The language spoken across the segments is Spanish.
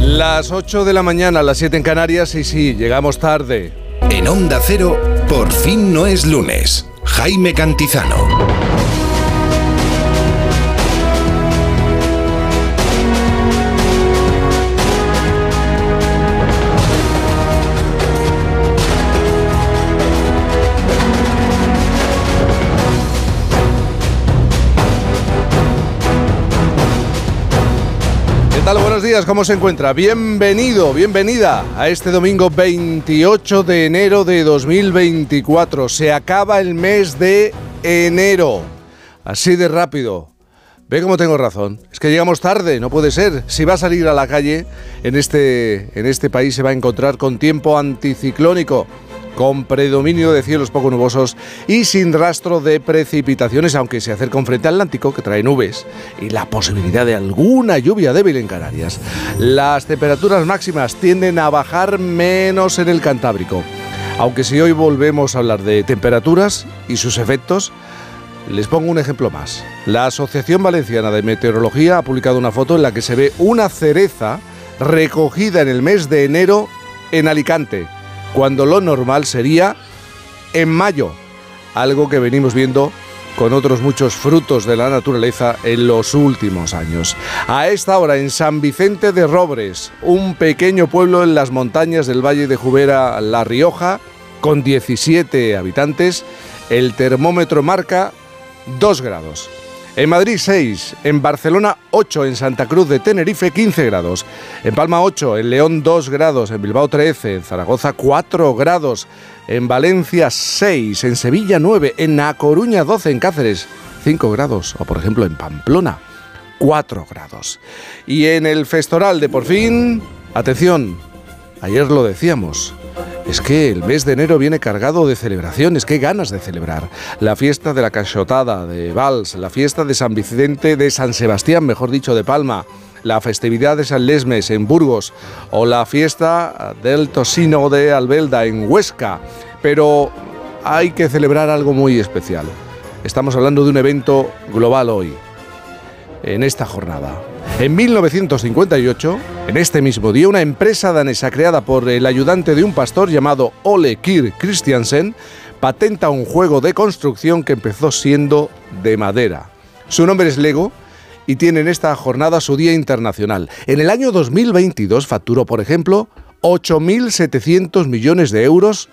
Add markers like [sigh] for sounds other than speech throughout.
Las 8 de la mañana, las 7 en Canarias y sí, llegamos tarde. En Onda Cero, por fin no es lunes. Jaime Cantizano. Días, ¿cómo se encuentra? Bienvenido, bienvenida a este domingo 28 de enero de 2024. Se acaba el mes de enero. Así de rápido. Ve cómo tengo razón. Es que llegamos tarde, no puede ser. Si va a salir a la calle, en este, en este país se va a encontrar con tiempo anticiclónico con predominio de cielos poco nubosos y sin rastro de precipitaciones, aunque se acerca un frente atlántico que trae nubes y la posibilidad de alguna lluvia débil en Canarias. Las temperaturas máximas tienden a bajar menos en el Cantábrico. Aunque si hoy volvemos a hablar de temperaturas y sus efectos, les pongo un ejemplo más. La Asociación Valenciana de Meteorología ha publicado una foto en la que se ve una cereza recogida en el mes de enero en Alicante cuando lo normal sería en mayo, algo que venimos viendo con otros muchos frutos de la naturaleza en los últimos años. A esta hora en San Vicente de Robres, un pequeño pueblo en las montañas del Valle de Jubera, La Rioja, con 17 habitantes, el termómetro marca 2 grados. En Madrid 6, en Barcelona 8, en Santa Cruz de Tenerife 15 grados, en Palma 8, en León 2 grados, en Bilbao 13, en Zaragoza 4 grados, en Valencia 6, en Sevilla 9, en A Coruña 12, en Cáceres 5 grados, o por ejemplo en Pamplona 4 grados. Y en el Festoral de por fin, atención, ayer lo decíamos, es que el mes de enero viene cargado de celebraciones, qué ganas de celebrar. La fiesta de la Cachotada de Vals, la fiesta de San Vicente de San Sebastián, mejor dicho, de Palma, la festividad de San Lesmes en Burgos o la fiesta del Tosino de Albelda en Huesca. Pero hay que celebrar algo muy especial. Estamos hablando de un evento global hoy, en esta jornada. En 1958, en este mismo día, una empresa danesa creada por el ayudante de un pastor llamado Ole Kirk Christiansen patenta un juego de construcción que empezó siendo de madera. Su nombre es Lego y tiene en esta jornada su Día Internacional. En el año 2022 facturó, por ejemplo, 8.700 millones de euros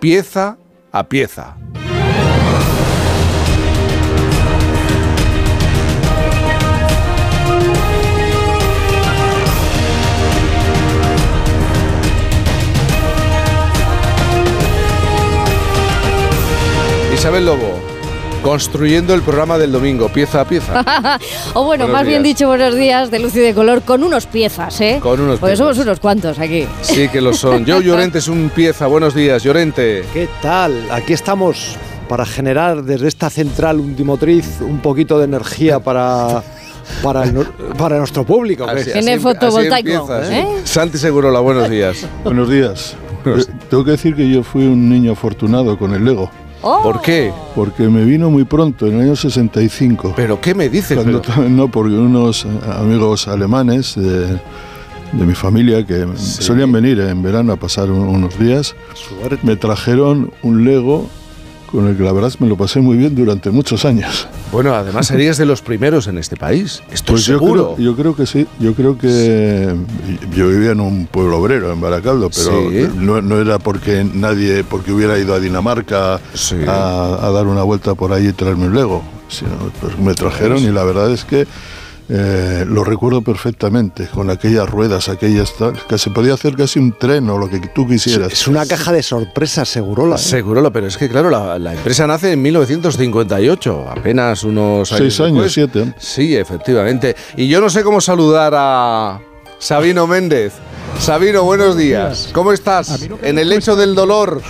pieza a pieza. Isabel Lobo, construyendo el programa del domingo, pieza a pieza. [laughs] o bueno, más bien dicho, buenos días de luz y de color, con unos piezas, ¿eh? Con unos Porque somos unos cuantos aquí. Sí que lo son. Yo, [laughs] Llorente, es un pieza. Buenos días, Llorente. ¿Qué tal? Aquí estamos para generar desde esta central ultimotriz un poquito de energía para para, para nuestro público. Tiene fotovoltaico. ¿eh? Santi Segurola, buenos días. buenos días. Tengo que decir que yo fui un niño afortunado con el Lego. Oh. ¿Por qué? Porque me vino muy pronto, en el año 65. ¿Pero qué me dices? No, porque unos amigos alemanes de, mi familia que solían venir en verano a pasar unos días, me trajeron un Lego con el que la verdad me lo pasé muy bien durante muchos años. Bueno, además serías de los primeros en este país, estoy pues seguro. Yo creo, que sí, yo creo que yo vivía en un pueblo obrero, en Baracaldo, pero no, era porque nadie, porque hubiera ido a Dinamarca a, dar una vuelta por ahí y traerme un Lego, sino pues me trajeron y la verdad es que eh, lo recuerdo perfectamente, con aquellas ruedas, aquellas que se podía hacer casi un tren o lo que tú quisieras. Es una caja de sorpresas, Segurola. ¿eh? Segurola, pero es que claro, la, empresa nace en 1958, apenas unos años. Seis años, siete. Sí, efectivamente. Y yo no sé cómo saludar a Sabino Méndez. Sabino, buenos días. ¿Cómo estás? en el lecho del dolor.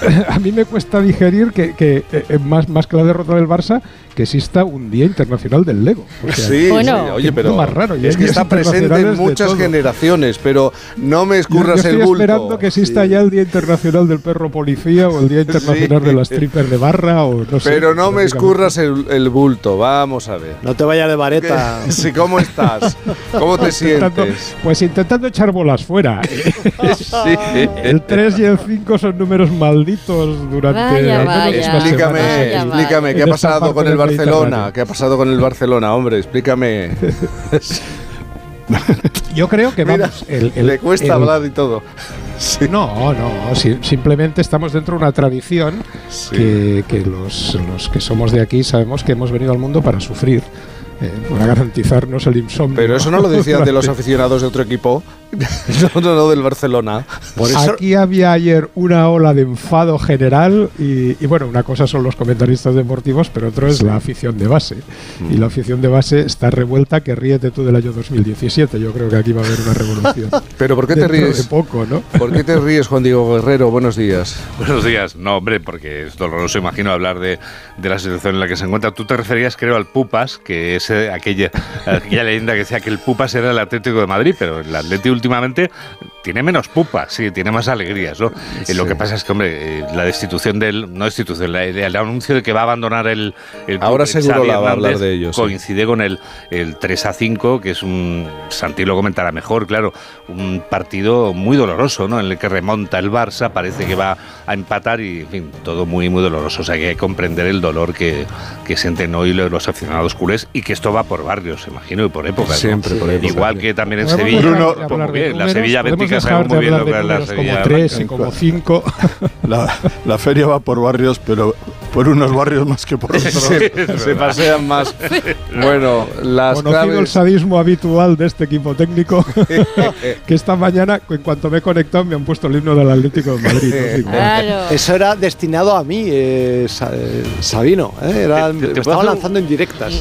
[laughs] a mí me cuesta digerir que, eh, más, más que la derrota del Barça, que exista un Día Internacional del Lego. sí, bueno. oye, pero más raro. es que está presente en muchas generaciones, pero no me escurras el bulto. Estoy esperando que exista ya el Día Internacional del Perro Policía o el Día Internacional de las strippers de barra o no sé. Pero no me escurras el, bulto, vamos a ver. No te vayas de vareta. Sí, ¿cómo estás? ¿Cómo te sientes? Pues intentando echar bolas fuera. [laughs] sí. El 3 y el 5 son números malditos durante vaya, vaya. Explícame, explícame, ¿qué ha pasado con el Barcelona? ¿Qué ha pasado con el Barcelona, hombre? Explícame. [laughs] Yo creo que vamos. le cuesta hablar y todo. No, no, simplemente estamos dentro de una tradición que, los, los, que somos de aquí sabemos que hemos venido al mundo para sufrir eh, para garantizarnos el insomnio. Pero eso no lo decían de los aficionados de otro equipo, [laughs] no, no, no, del Barcelona. Aquí había ayer una ola de enfado general y, bueno, una cosa son los comentaristas deportivos, pero otro es la afición de base. Y la afición de base está revuelta que ríete tú del año 2017. Yo creo que aquí va a haber una revolución. [laughs] pero ¿por qué te ríes? De poco, ¿no? ¿Por qué te ríes, Juan Diego Guerrero? Buenos días. [laughs] Buenos días. No, hombre, porque es doloroso, imagino, hablar de, de la situación en la que se encuentra. Tú te referías, creo, al Pupas, que es aquella, aquella leyenda que decía que el Pupas era el Atlético de Madrid, pero el Atlético últimamente tiene menos pupas, sí, tiene más alegrías, ¿no? Eh, lo que pasa es que, hombre, eh, la destitución del, no destitución, el anuncio de que va a abandonar el, el Ahora seguro la va a hablar de ellos. Coincide con el, el 3 a 5, que es un, Santi lo comentará mejor, claro, un partido muy doloroso, ¿no? En el que remonta el Barça, parece que va a empatar y, en fin, todo muy, muy doloroso. O sea, que hay que comprender el dolor que, que sienten hoy los aficionados culés y que esto va por barrios, imagino, y por épocas. Siempre por épocas. Igual que también en Sevilla. Bruno, bien, la Sevilla Bética sabe muy bien lo que es la Sevilla. Como tres y como cinco. [laughs] La, la feria va por barrios, pero por unos barrios más que por [laughs] otros. se pasean más. [laughs] Bueno, las Conocido claves... el sadismo habitual de este equipo técnico, [laughs] que esta mañana, en cuanto me he conectado, me han puesto el himno del Atlético de Madrid. Eso era destinado a mí, eh, eh Sabino. Eh, era, estaba lanzando en directas.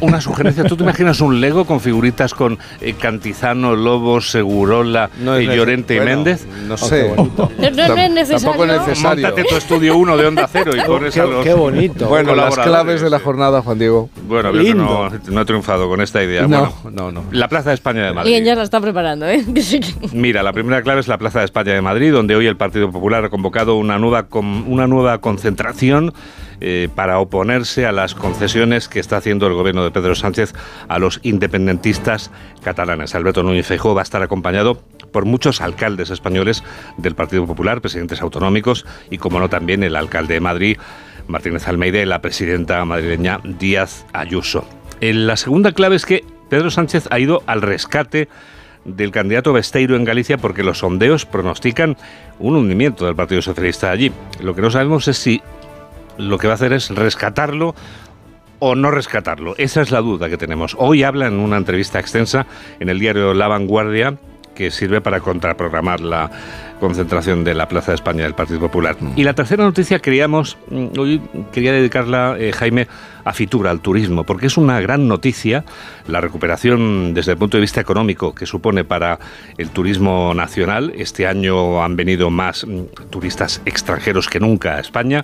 una sugerencia. ¿Tú te imaginas un Lego con figuritas con eh, Cantizano, Lobos, Segurola, Llorente y Méndez? No sé. No, no, es necesario. Tampoco es necesario. Tu estudio 1 de Onda Cero y pones a Qué bonito. Bueno, las claves de la jornada, Juan Diego. Bueno, no, no, he triunfado con esta idea. No, no, no. La Plaza de España de Madrid. Y ya la está preparando, ¿eh? [laughs] Mira, la primera clave es la Plaza de España de Madrid, donde hoy el Partido Popular ha convocado una nueva, una nueva concentración eh, para oponerse a las concesiones que está haciendo el gobierno de Pedro Sánchez a los independentistas catalanes. Alberto Núñez Feijóo va a estar acompañado por muchos alcaldes españoles del Partido Popular, presidentes autonómicos y, como no, también el alcalde de Madrid, Martínez Almeida, y la presidenta madrileña Díaz Ayuso. la segunda clave es que Pedro Sánchez ha ido al rescate del candidato Besteiro en Galicia porque los sondeos pronostican un hundimiento del Partido Socialista allí. Lo que no sabemos es si lo que va a hacer es rescatarlo o no rescatarlo. Esa es la duda que tenemos. Hoy habla en una entrevista extensa en el diario La Vanguardia que sirve para contraprogramar la concentración de la Plaza de España del Partido Popular. Mm. Y la tercera noticia queríamos, mm, hoy quería dedicarla, eh, Jaime, a Fitura, al turismo, porque es una gran noticia la recuperación desde el punto de vista económico que supone para el turismo nacional. Este año han venido más mm, turistas extranjeros que nunca a España,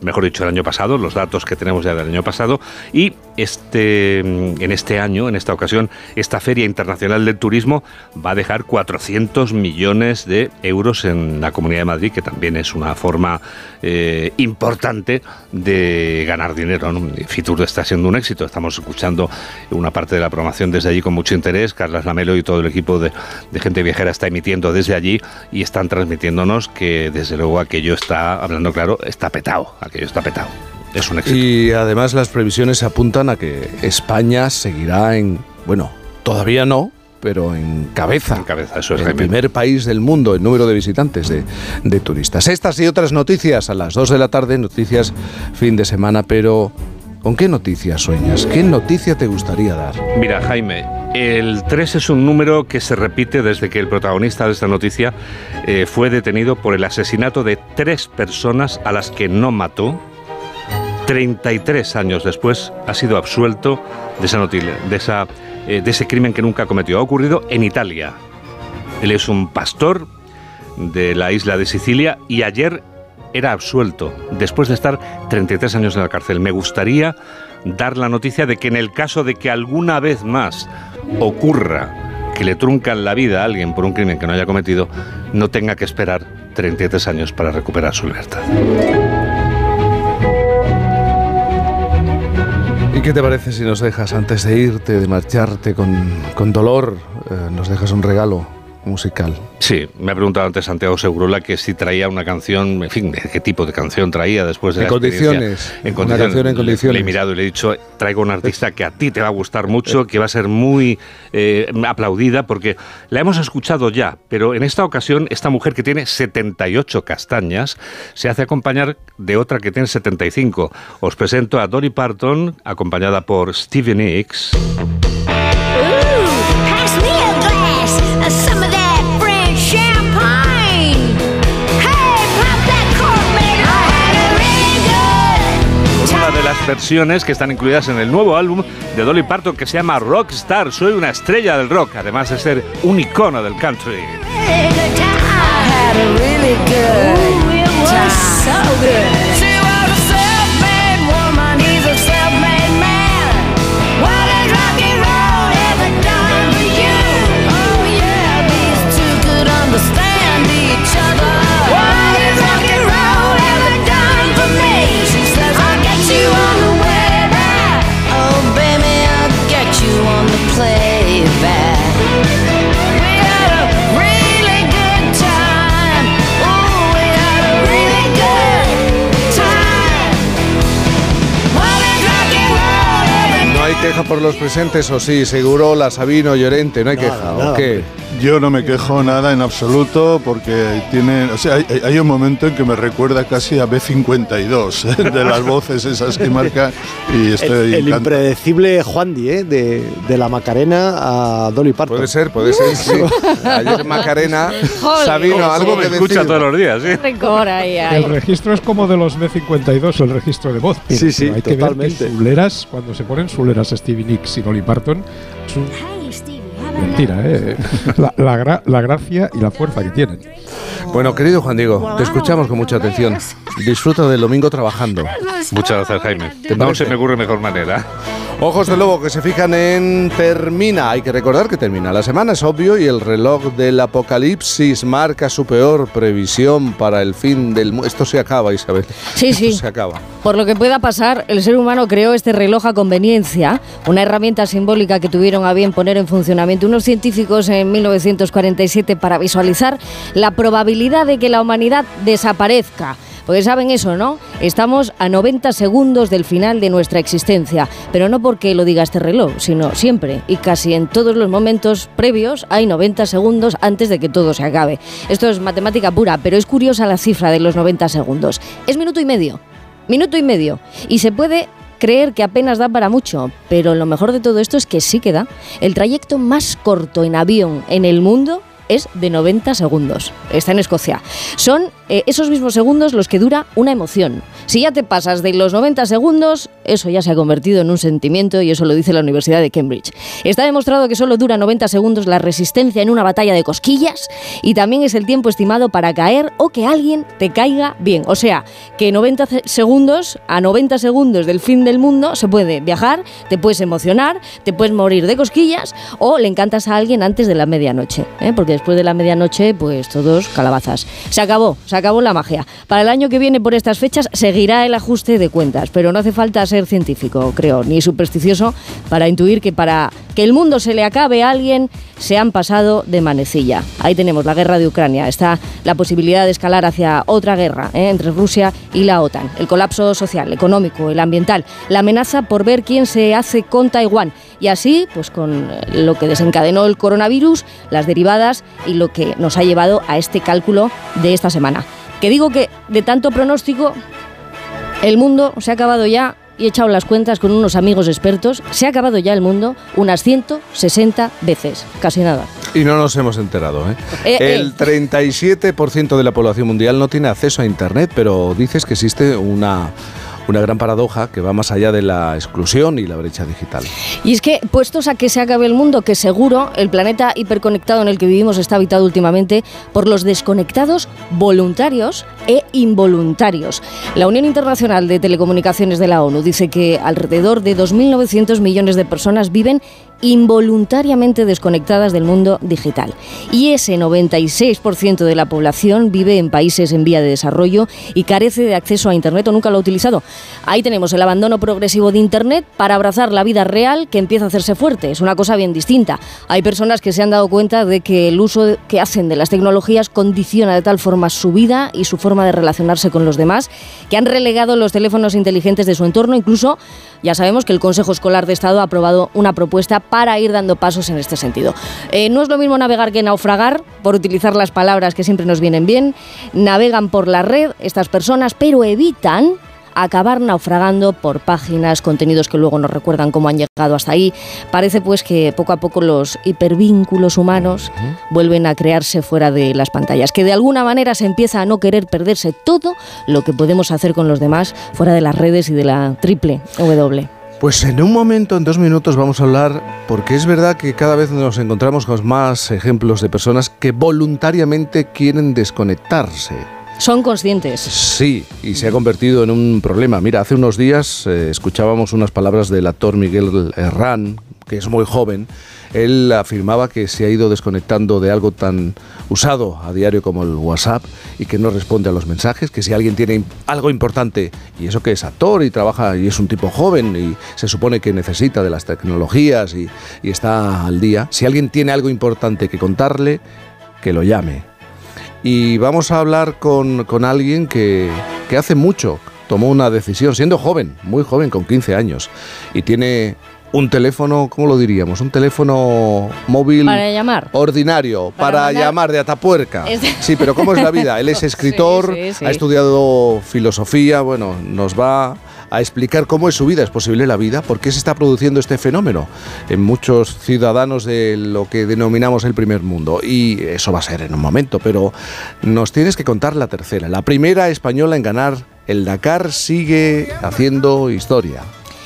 mejor dicho, el año pasado, los datos que tenemos ya del año pasado, y este, en este año, en esta ocasión, esta Feria Internacional del Turismo va a dejar 400 millones de euros en la Comunidad de Madrid, que también es una forma eh, importante de ganar dinero. Fitur está siendo un éxito, estamos escuchando una parte de la programación desde allí con mucho interés. Carlas Lamelo y todo el equipo de, gente viajera está emitiendo desde allí y están transmitiéndonos que desde luego aquello está, hablando claro, está petado, aquello está petado. Es un éxito. Y además las previsiones apuntan a que España seguirá en, bueno, todavía no, pero en cabeza. En cabeza, eso es. El primer país del mundo en número de visitantes de, turistas. Estas y otras noticias a las 2 de la tarde, noticias fin de semana, pero ¿con qué noticias sueñas? ¿Qué noticia te gustaría dar? Mira, Jaime, el 3 es un número que se repite desde que el protagonista de esta noticia eh, fue detenido por el asesinato de tres personas a las que no mató. 33 años después ha sido absuelto de esa, noticia, de esa eh, de ese crimen que nunca cometió. Ha ocurrido en Italia. Él es un pastor de la isla de Sicilia y ayer era absuelto después de estar 33 años en la cárcel. Me gustaría dar la noticia de que en el caso de que alguna vez más ocurra que le truncan la vida a alguien por un crimen que no haya cometido, no tenga que esperar 33 años para recuperar su libertad. ¿Y qué te parece si nos dejas, antes de irte, de marcharte con, dolor, eh, nos dejas un regalo musical? Sí, me ha preguntado antes Santiago Segurola que si traía una canción, en fin, qué tipo de canción traía después de en condiciones. En condiciones. Una canción en condiciones. Le, he mirado y le he dicho, traigo una artista que a ti te va a gustar mucho, que va a ser muy eh, aplaudida, porque la hemos escuchado ya, pero en esta ocasión esta mujer que tiene 78 castañas se hace acompañar de otra que tiene 75. Os presento a Dolly Parton, acompañada por Stevie Nicks. Versiones que están incluidas en el nuevo álbum de Dolly Parton que se llama Rockstar. Soy una estrella del rock, además de ser un icono del country. Queja por los presentes o sí? Seguro la Sabino Llorente, no hay queja. ¿o qué? Yo no me quejo nada en absoluto porque tiene, o sea, hay, un momento en que me recuerda casi a B52 ¿eh? de las voces esas que marca y estoy el, impredecible Juan Di, ¿eh? de, de, la Macarena a Dolly Parton. Puede ser, puede ser, sí. [laughs] Ayer Macarena, Sabino, algo me escucha todos los días, ¿sí? El registro es como de los B52, el registro de voz. sí, sí, hay totalmente. que ver que cuando se ponen suleras Stevie Nicks y Dolly Parton, Mentira, ¿eh? La, la, gracia y la fuerza que tienen. Bueno, querido Juan Diego, te escuchamos con mucha atención. Disfruta del domingo trabajando. Muchas gracias, Jaime. No se me ocurre mejor manera. Ojos de lobo que se fijan en termina. Hay que recordar que termina la semana, es obvio, y el reloj del apocalipsis marca su peor previsión para el fin del mundo. Esto se acaba, Isabel. Sí, sí. se acaba. Por lo que pueda pasar, el ser humano creó este reloj a conveniencia, una herramienta simbólica que tuvieron a bien poner en funcionamiento unos científicos en 1947 para visualizar la probabilidad de que la humanidad desaparezca. Porque saben eso, ¿no? Estamos a 90 segundos del final de nuestra existencia, pero no porque lo diga este reloj, sino siempre y casi en todos los momentos previos hay 90 segundos antes de que todo se acabe. Esto es matemática pura, pero es curiosa la cifra de los 90 segundos. Es minuto y medio. Minuto y medio. Y se puede creer que apenas da para mucho, pero lo mejor de todo esto es que sí que da. El trayecto más corto en avión en el mundo es de 90 segundos. Está en Escocia. Son eh, esos mismos segundos los que dura una emoción. Si ya te pasas de los 90 segundos, eso ya se ha convertido en un sentimiento y eso lo dice la Universidad de Cambridge. Está demostrado que solo dura 90 segundos la resistencia en una batalla de cosquillas y también es el tiempo estimado para caer o que alguien te caiga bien. O sea, que 90 segundos a 90 segundos del fin del mundo se puede viajar, te puedes emocionar, te puedes morir de cosquillas o le encantas a alguien antes de la medianoche. ¿eh? Porque después de la medianoche, pues todos calabazas. Se acabó, se acabó la magia. Para el año que viene, por estas fechas, seguirá el ajuste de cuentas, pero no hace falta ser científico, creo, ni supersticioso para intuir que para que el mundo se le acabe a alguien, se han pasado de manecilla. Ahí tenemos la guerra de Ucrania, está la posibilidad de escalar hacia otra guerra ¿eh? entre Rusia y la OTAN, el colapso social, económico, el ambiental, la amenaza por ver quién se hace con Taiwán y así, pues con lo que desencadenó el coronavirus, las derivadas y lo que nos ha llevado a este cálculo de esta semana. Que digo que de tanto pronóstico, el mundo se ha acabado ya y he echado las cuentas con unos amigos expertos, se ha acabado ya el mundo unas 160 veces, casi nada. Y no nos hemos enterado. ¿eh? eh, eh. el 37% de la población mundial no tiene acceso a Internet, pero dices que existe una una gran paradoja que va más allá de la exclusión y la brecha digital. Y es que, puestos a que se acabe el mundo, que seguro el planeta hiperconectado en el que vivimos está habitado últimamente por los desconectados voluntarios e involuntarios. La Unión Internacional de Telecomunicaciones de la ONU dice que alrededor de 2.900 millones de personas viven involuntariamente desconectadas del mundo digital. Y ese 96% de la población vive en países en vía de desarrollo y carece de acceso a Internet o nunca lo ha utilizado. Ahí tenemos el abandono progresivo de Internet para abrazar la vida real que empieza a hacerse fuerte. Es una cosa bien distinta. Hay personas que se han dado cuenta de que el uso que hacen de las tecnologías condiciona de tal forma su vida y su forma de relacionarse con los demás que han relegado los teléfonos inteligentes de su entorno. Incluso ya sabemos que el Consejo Escolar de Estado ha aprobado una propuesta para ir dando pasos en este sentido. Eh, no es lo mismo navegar que naufragar, por utilizar las palabras que siempre nos vienen bien. Navegan por la red estas personas, pero evitan acabar naufragando por páginas, contenidos que luego nos recuerdan cómo han llegado hasta ahí. Parece pues que poco a poco los hipervínculos humanos vuelven a crearse fuera de las pantallas, que de alguna manera se empieza a no querer perderse todo lo que podemos hacer con los demás fuera de las redes y de la triple W. Pues en un momento, en dos minutos, vamos a hablar, porque es verdad que cada vez nos encontramos con más ejemplos de personas que voluntariamente quieren desconectarse son conscientes. Sí, y se ha convertido en un problema. Mira, hace unos días eh, escuchábamos unas palabras del actor Miguel Herrán, que es muy joven. Él afirmaba que se ha ido desconectando de algo tan usado a diario como el WhatsApp y que no responde a los mensajes, que si alguien tiene algo importante, y eso que es actor y trabaja y es un tipo joven y se supone que necesita de las tecnologías y, y está al día, si alguien tiene algo importante que contarle, que lo llame, y vamos a hablar con, alguien que, que hace mucho tomó una decisión, siendo joven, muy joven, con 15 años, y tiene un teléfono, ¿cómo lo diríamos? Un teléfono móvil. Para llamar. Ordinario, para, llamar de Atapuerca. [laughs] Sí, pero ¿cómo es la vida? Él es [laughs] escritor, ha estudiado filosofía, bueno, nos va a explicar cómo es su vida, es posible la vida, por qué se está produciendo este fenómeno en muchos ciudadanos de lo que denominamos el primer mundo. Y eso va a ser en un momento, pero nos tienes que contar la tercera. La primera española en ganar el Dakar sigue haciendo historia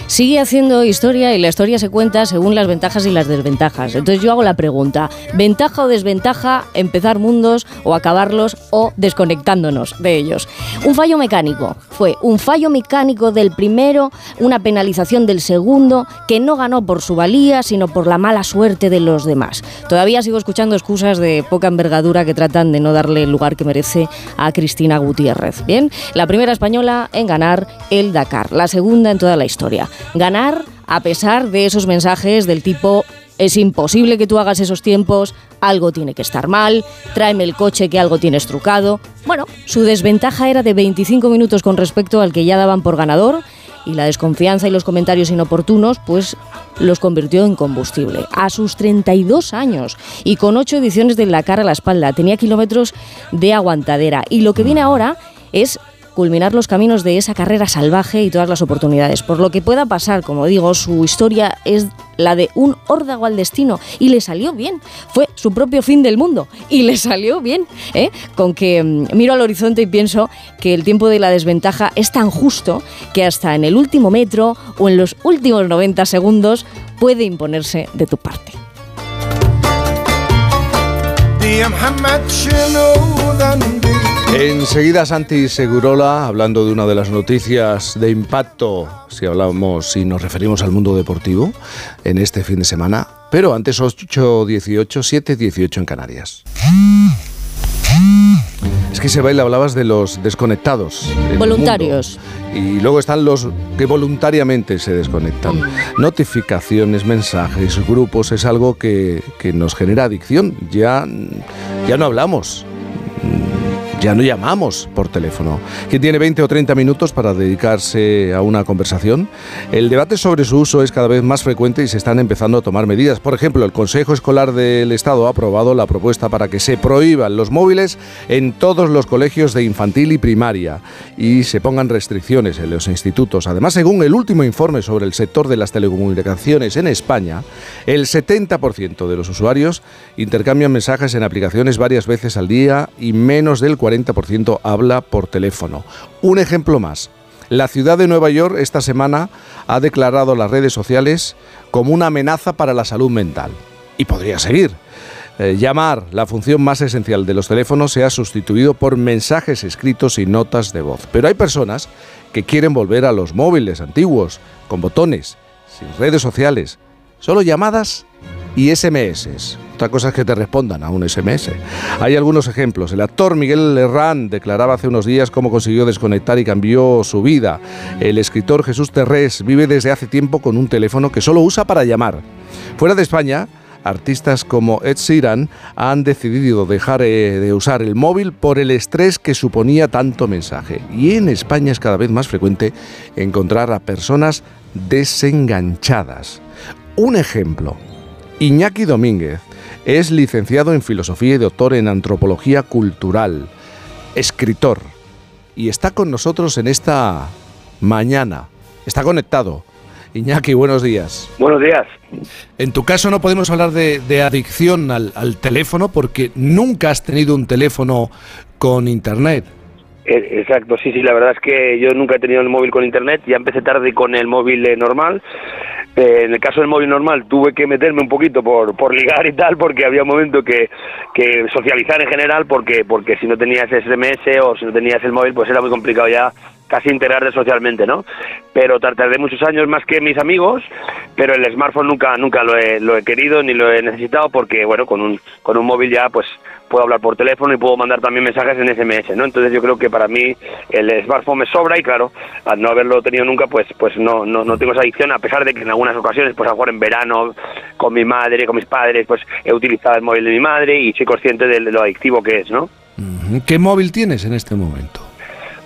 sigue haciendo historia y la historia se cuenta según las ventajas y las desventajas. Entonces yo hago la pregunta, ¿ventaja o desventaja empezar mundos o acabarlos o desconectándonos de ellos? Un fallo mecánico, fue un fallo mecánico del primero, una penalización del segundo, que no ganó por su valía, sino por la mala suerte de los demás. Todavía sigo escuchando excusas de poca envergadura que tratan de no darle el lugar que merece a Cristina Gutiérrez. Bien, la primera española en ganar el Dakar, la segunda en toda la historia ganar a pesar de esos mensajes del tipo es imposible que tú hagas esos tiempos, algo tiene que estar mal, tráeme el coche que algo tienes trucado. Bueno, su desventaja era de 25 minutos con respecto al que ya daban por ganador y la desconfianza y los comentarios inoportunos pues los convirtió en combustible. A sus 32 años y con 8 ediciones de La cara a la espalda, tenía kilómetros de aguantadera y lo que viene ahora es culminar los caminos de esa carrera salvaje y todas las oportunidades. Por lo que pueda pasar, como digo, su historia es la de un órdago al destino y le salió bien. Fue su propio fin del mundo y le salió bien. ¿eh? Con que mm, miro al horizonte y pienso que el tiempo de la desventaja es tan justo que hasta en el último metro o en los últimos 90 segundos puede imponerse de tu parte. Enseguida Santi Segurola, hablando de una de las noticias de impacto, si hablamos, si nos referimos al mundo deportivo, en este fin de semana. Pero antes 8.18, 7.18 en Canarias. Es que se baila, hablabas de los desconectados. Voluntarios. Y luego están los que voluntariamente se desconectan. Notificaciones, mensajes, grupos, es algo que, que nos genera adicción. Ya, ya no hablamos ya no llamamos por teléfono. ¿Quién tiene 20 o 30 minutos para dedicarse a una conversación? El debate sobre su uso es cada vez más frecuente y se están empezando a tomar medidas. Por ejemplo, el Consejo Escolar del Estado ha aprobado la propuesta para que se prohíban los móviles en todos los colegios de infantil y primaria y se pongan restricciones en los institutos. Además, según el último informe sobre el sector de las telecomunicaciones en España, el 70% de los usuarios intercambian mensajes en aplicaciones varias veces al día y menos del 40% habla por teléfono. Un ejemplo más. La ciudad de Nueva York esta semana ha declarado las redes sociales como una amenaza para la salud mental. Y podría seguir. Eh, llamar, la función más esencial de los teléfonos, se ha sustituido por mensajes escritos y notas de voz. Pero hay personas que quieren volver a los móviles antiguos, con botones, sin redes sociales, solo llamadas y SMS. Otra cosa es que te respondan a un SMS. Hay algunos ejemplos. El actor Miguel Herrán declaraba hace unos días cómo consiguió desconectar y cambió su vida. El escritor Jesús Terrés vive desde hace tiempo con un teléfono que solo usa para llamar. Fuera de España, artistas como Ed Sheeran han decidido dejar eh, de usar el móvil por el estrés que suponía tanto mensaje. Y en España es cada vez más frecuente encontrar a personas desenganchadas. Un ejemplo, Iñaki Domínguez es licenciado en Filosofía y doctor en Antropología Cultural, escritor, y está con nosotros en esta mañana. Está conectado. Iñaki, buenos días. Buenos días. En tu caso no podemos hablar de, adicción al, teléfono porque nunca has tenido un teléfono con internet. E, exacto, sí, sí, la verdad es que yo nunca he tenido el móvil con internet, ya empecé tarde con el móvil eh, normal. Eh, en el caso del móvil normal tuve que meterme un poquito por, por ligar y tal, porque había un momento que, que socializar en general, porque, porque si no tenías SMS o si no tenías el móvil, pues era muy complicado ya casi integrarte socialmente, ¿no? Pero tardé muchos años más que mis amigos, pero el smartphone nunca nunca lo he, lo he querido ni lo he necesitado porque, bueno, con un, con un móvil ya pues puedo hablar por teléfono y puedo mandar también mensajes en SMS, ¿no? Entonces yo creo que para mí el smartphone me sobra y claro, al no haberlo tenido nunca, pues pues no, no, no tengo esa adicción, a pesar de que en algunas ocasiones, pues a mejor en verano, con mi madre, con mis padres, pues he utilizado el móvil de mi madre y soy consciente de lo adictivo que es, ¿no? ¿Qué móvil tienes en este momento?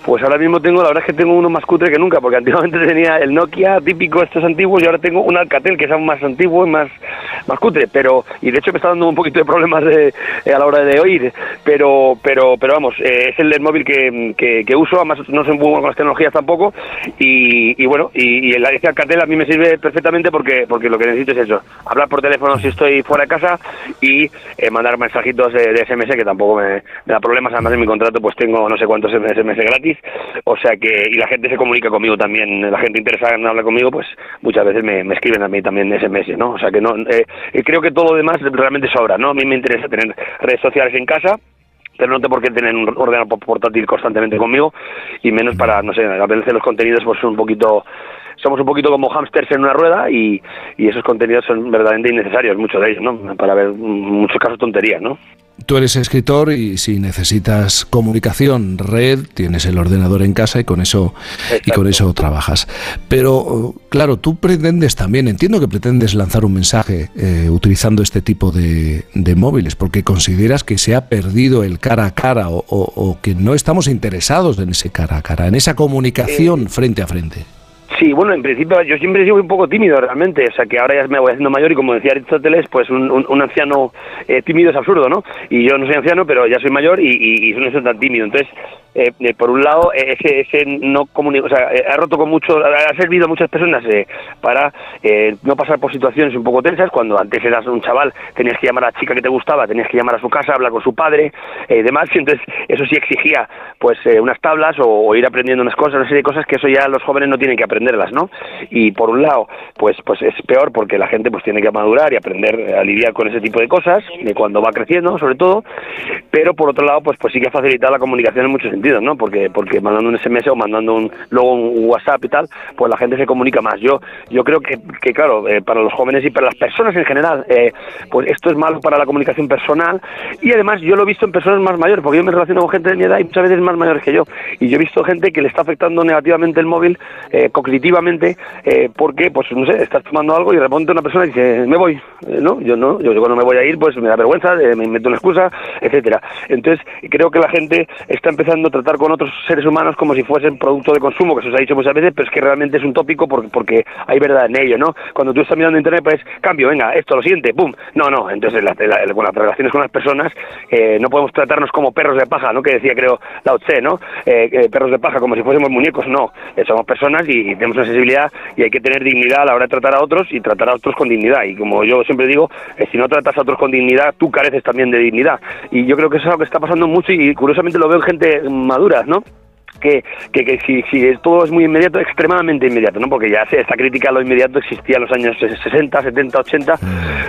Pues ahora mismo tengo, la verdad es que tengo uno más cutre que nunca, porque [laughs] antiguamente tenía el Nokia típico, estos antiguos, y ahora tengo un Alcatel que es aún más antiguo y más, más cutre, pero, y de hecho me está dando un poquito de problemas de, a la hora de oír, pero, pero, pero vamos, eh, es el, móvil que, que, uso, además no soy muy bueno con las tecnologías tampoco, y, y bueno, y, el Alcatel a mí me sirve perfectamente porque, porque lo que necesito es eso, hablar por teléfono si estoy fuera de casa y eh, mandar mensajitos de, SMS que tampoco me, me da problemas, además en mi contrato pues tengo no sé cuántos SMS gratis, o sea que, y la gente se comunica conmigo también, la gente interesada en hablar conmigo, pues muchas veces me, escriben a mí también SMS, ¿no? O sea que no, eh, creo que todo lo demás realmente sobra, ¿no? A mí me interesa tener redes sociales en casa, pero no tengo por qué tener un ordenador portátil constantemente conmigo y menos para, no sé, a veces los contenidos pues un poquito somos un poquito como hámsters en una rueda y, y esos contenidos son verdaderamente innecesarios, muchos de ellos, ¿no? Para ver muchos casos tonterías, ¿no? Tú eres escritor y si necesitas comunicación, red, tienes el ordenador en casa y con eso y con eso trabajas. Pero claro, tú pretendes también, entiendo que pretendes lanzar un mensaje eh, utilizando este tipo de, móviles, porque consideras que se ha perdido el cara a cara o, que no estamos interesados en ese cara a cara, en esa comunicación eh, frente a frente. Sí, bueno, en principio yo siempre he sido un poco tímido realmente, o sea que ahora ya me voy haciendo mayor y como decía Aristóteles, pues un, anciano eh, tímido es absurdo, ¿no? Y yo no soy anciano, pero ya soy mayor y, y, y soy tan tímido. Entonces, eh, eh, por un lado, eh, ese, ese no comunico, o sea, ha roto con mucho, ha servido a muchas personas para no pasar por situaciones un poco tensas, cuando antes eras un chaval, tenías que llamar a la chica que te gustaba, tenías que llamar a su casa, hablar con su padre y demás, y entonces eso sí exigía pues unas tablas o, ir aprendiendo unas cosas, una serie de cosas que eso ya los jóvenes no tienen que aprenderlas, ¿no? Y por un lado, pues, pues es peor porque la gente pues tiene que madurar y aprender a lidiar con ese tipo de cosas, cuando va creciendo, sobre todo, pero por otro lado, pues, pues sí que ha facilitado la comunicación en muchos sentidos ¿no? Porque, porque mandando un SMS o mandando un, luego un WhatsApp y tal, pues la gente se comunica más. Yo, yo creo que, que claro, eh, para los jóvenes y para las personas en general, eh, pues esto es malo para la comunicación personal y además yo lo he visto en personas más mayores, porque yo me relaciono con gente de mi edad y muchas veces más mayores que yo. Y yo he visto gente que le está afectando negativamente el móvil eh, cognitivamente porque, pues no sé, estás tomando algo y de repente una persona dice, me voy, ¿no? Yo no, yo, cuando me voy a ir, pues me da vergüenza, me invento una excusa, etcétera. Entonces, creo que la gente está empezando tratar con otros seres humanos como si fuesen producto de consumo, que se os ha dicho muchas veces, pero es que realmente es un tópico porque, porque hay verdad en ello, ¿no? Cuando tú estás mirando internet, pues cambio, venga, esto lo siente, ¡pum! No, no, entonces la, con las relaciones con las personas eh, no podemos tratarnos como perros de paja, ¿no? Que decía, creo, Lao Tse, ¿no? Eh, perros de paja, como si fuésemos muñecos, no. Eh, somos personas y, tenemos una sensibilidad y hay que tener dignidad a la hora de tratar a otros y tratar a otros con dignidad. Y como yo siempre digo, si no tratas a otros con dignidad, tú careces también de dignidad. Y yo creo que eso es algo que está pasando mucho y curiosamente lo veo en gente madura, ¿no? que, que, si, si, todo es muy inmediato, extremadamente inmediato, ¿no? Porque ya esta crítica a lo inmediato existía en los años 60, 70, 80,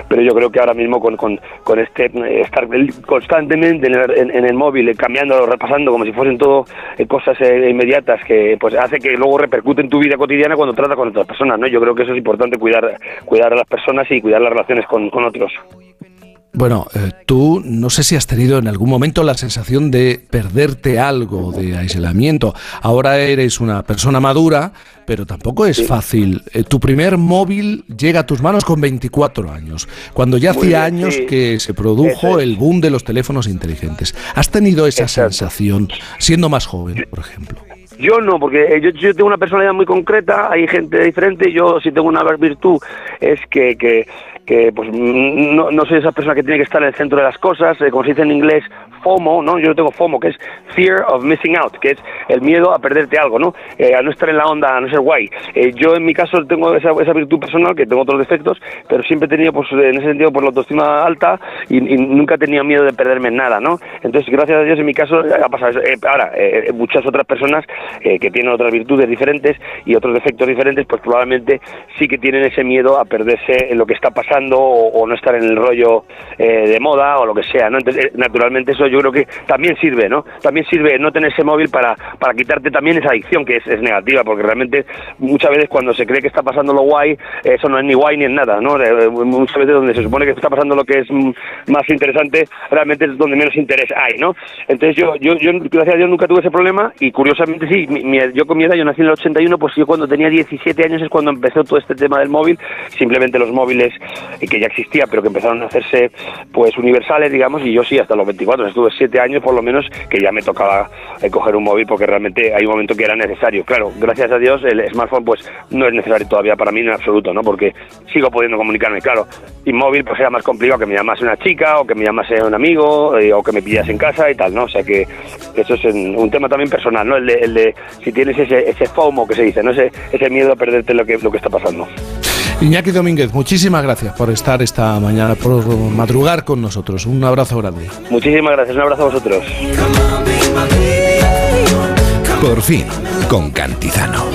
pero yo creo que ahora mismo con, con, con este estar constantemente en el, móvil, cambiando, repasando, como si fuesen todo eh, cosas eh, inmediatas, que pues hace que luego repercute en tu vida cotidiana cuando tratas con otras personas, ¿no? Yo creo que eso es importante, cuidar, cuidar a las personas y cuidar las relaciones con, con otros. Bueno, eh, tú no sé si has tenido en algún momento la sensación de perderte algo, de aislamiento. Ahora eres una persona madura, pero tampoco es fácil. Eh, tu primer móvil llega a tus manos con 24 años, cuando ya hacía años que se produjo el boom de los teléfonos inteligentes. ¿Has tenido esa sensación siendo más joven, por ejemplo? Yo no, porque yo, yo, tengo una personalidad muy concreta, hay gente diferente, yo si tengo una virtud es que, que que pues no, no soy esa persona que tiene que estar en el centro de las cosas, eh, como se dice en inglés, FOMO, ¿no? Yo tengo FOMO, que es Fear of Missing Out, que es el miedo a perderte algo, ¿no? Eh, a no estar en la onda, a no ser guay. Eh, yo en mi caso tengo esa, esa, virtud personal, que tengo otros defectos, pero siempre he tenido, pues en ese sentido, por la autoestima alta y, nunca he tenido miedo de perderme en nada, ¿no? Entonces, gracias a Dios, en mi caso ha pasado eso. ahora, muchas otras personas que tienen otras virtudes diferentes y otros defectos diferentes, pues probablemente sí que tienen ese miedo a perderse en lo que está pasando o, no estar en el rollo eh, de moda o lo que sea, ¿no? Entonces, eh, naturalmente eso yo creo que también sirve, ¿no? También sirve no tener ese móvil para, para quitarte también esa adicción que es, negativa, porque realmente muchas veces cuando se cree que está pasando lo guay, eso no es ni guay ni en nada, ¿no? Eh, muchas veces donde se supone que está pasando lo que es más interesante, realmente es donde menos interés hay, ¿no? Entonces yo, yo, yo gracias a Dios nunca tuve ese problema y curiosamente sí, yo con mi edad, yo nací en el 81, pues yo cuando tenía 17 años es cuando empezó todo este tema del móvil, simplemente los móviles que ya existía, pero que empezaron a hacerse pues universales, digamos, y yo sí, hasta los 24, estuve 7 años por lo menos, que ya me tocaba eh, coger un móvil porque realmente hay un momento que era necesario. Claro, gracias a Dios el smartphone pues no es necesario todavía para mí en absoluto, ¿no? Porque sigo pudiendo comunicarme, claro, móvil pues era más complicado que me llamase una chica o que me llamase un amigo eh, o que me pillas en casa y tal, ¿no? O sea que eso es un tema también personal, ¿no? El de, el de si tienes ese, ese FOMO que se dice, ¿no? Ese, ese miedo a perderte lo que, lo que está pasando. Iñaki Domínguez, muchísimas gracias por estar esta mañana, por madrugar con nosotros. Un abrazo grande. Muchísimas gracias, un abrazo a vosotros. Por fin, con Cantizano.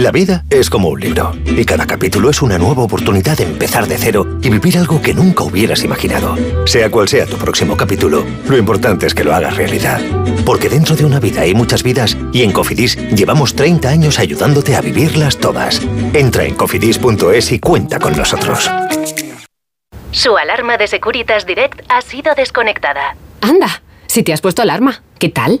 La vida es como un libro y cada capítulo es una nueva oportunidad de empezar de cero y vivir algo que nunca hubieras imaginado. Sea cual sea tu próximo capítulo, lo importante es que lo hagas realidad. Porque dentro de una vida hay muchas vidas y en Cofidis llevamos 30 años ayudándote a vivirlas todas. Entra en cofidis.es y cuenta con nosotros. Su alarma de Securitas Direct ha sido desconectada. Anda, si te has puesto alarma, ¿qué tal?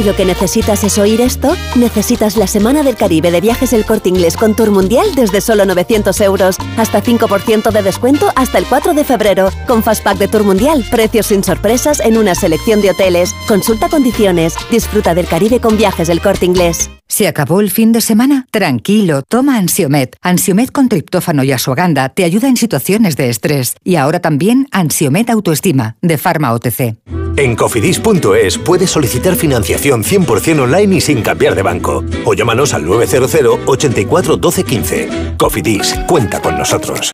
Si lo que necesitas es oír esto, necesitas la Semana del Caribe de Viajes El Corte Inglés con Tour Mundial desde solo 900 euros. Hasta 5% de descuento hasta el 4 de febrero. Con Fastpack de Tour Mundial, precios sin sorpresas en una selección de hoteles. Consulta condiciones. Disfruta del Caribe con Viajes El Corte Inglés. ¿Se acabó el fin de semana? Tranquilo, toma Ansiomet. Ansiomet con triptófano y asuaganda te ayuda en situaciones de estrés. Y ahora también Ansiomet Autoestima, de Pharma OTC. En cofidis.es puedes solicitar financiación 100% online y sin cambiar de banco. O llámanos al 900 84 12 15. Cofidis, cuenta con nosotros.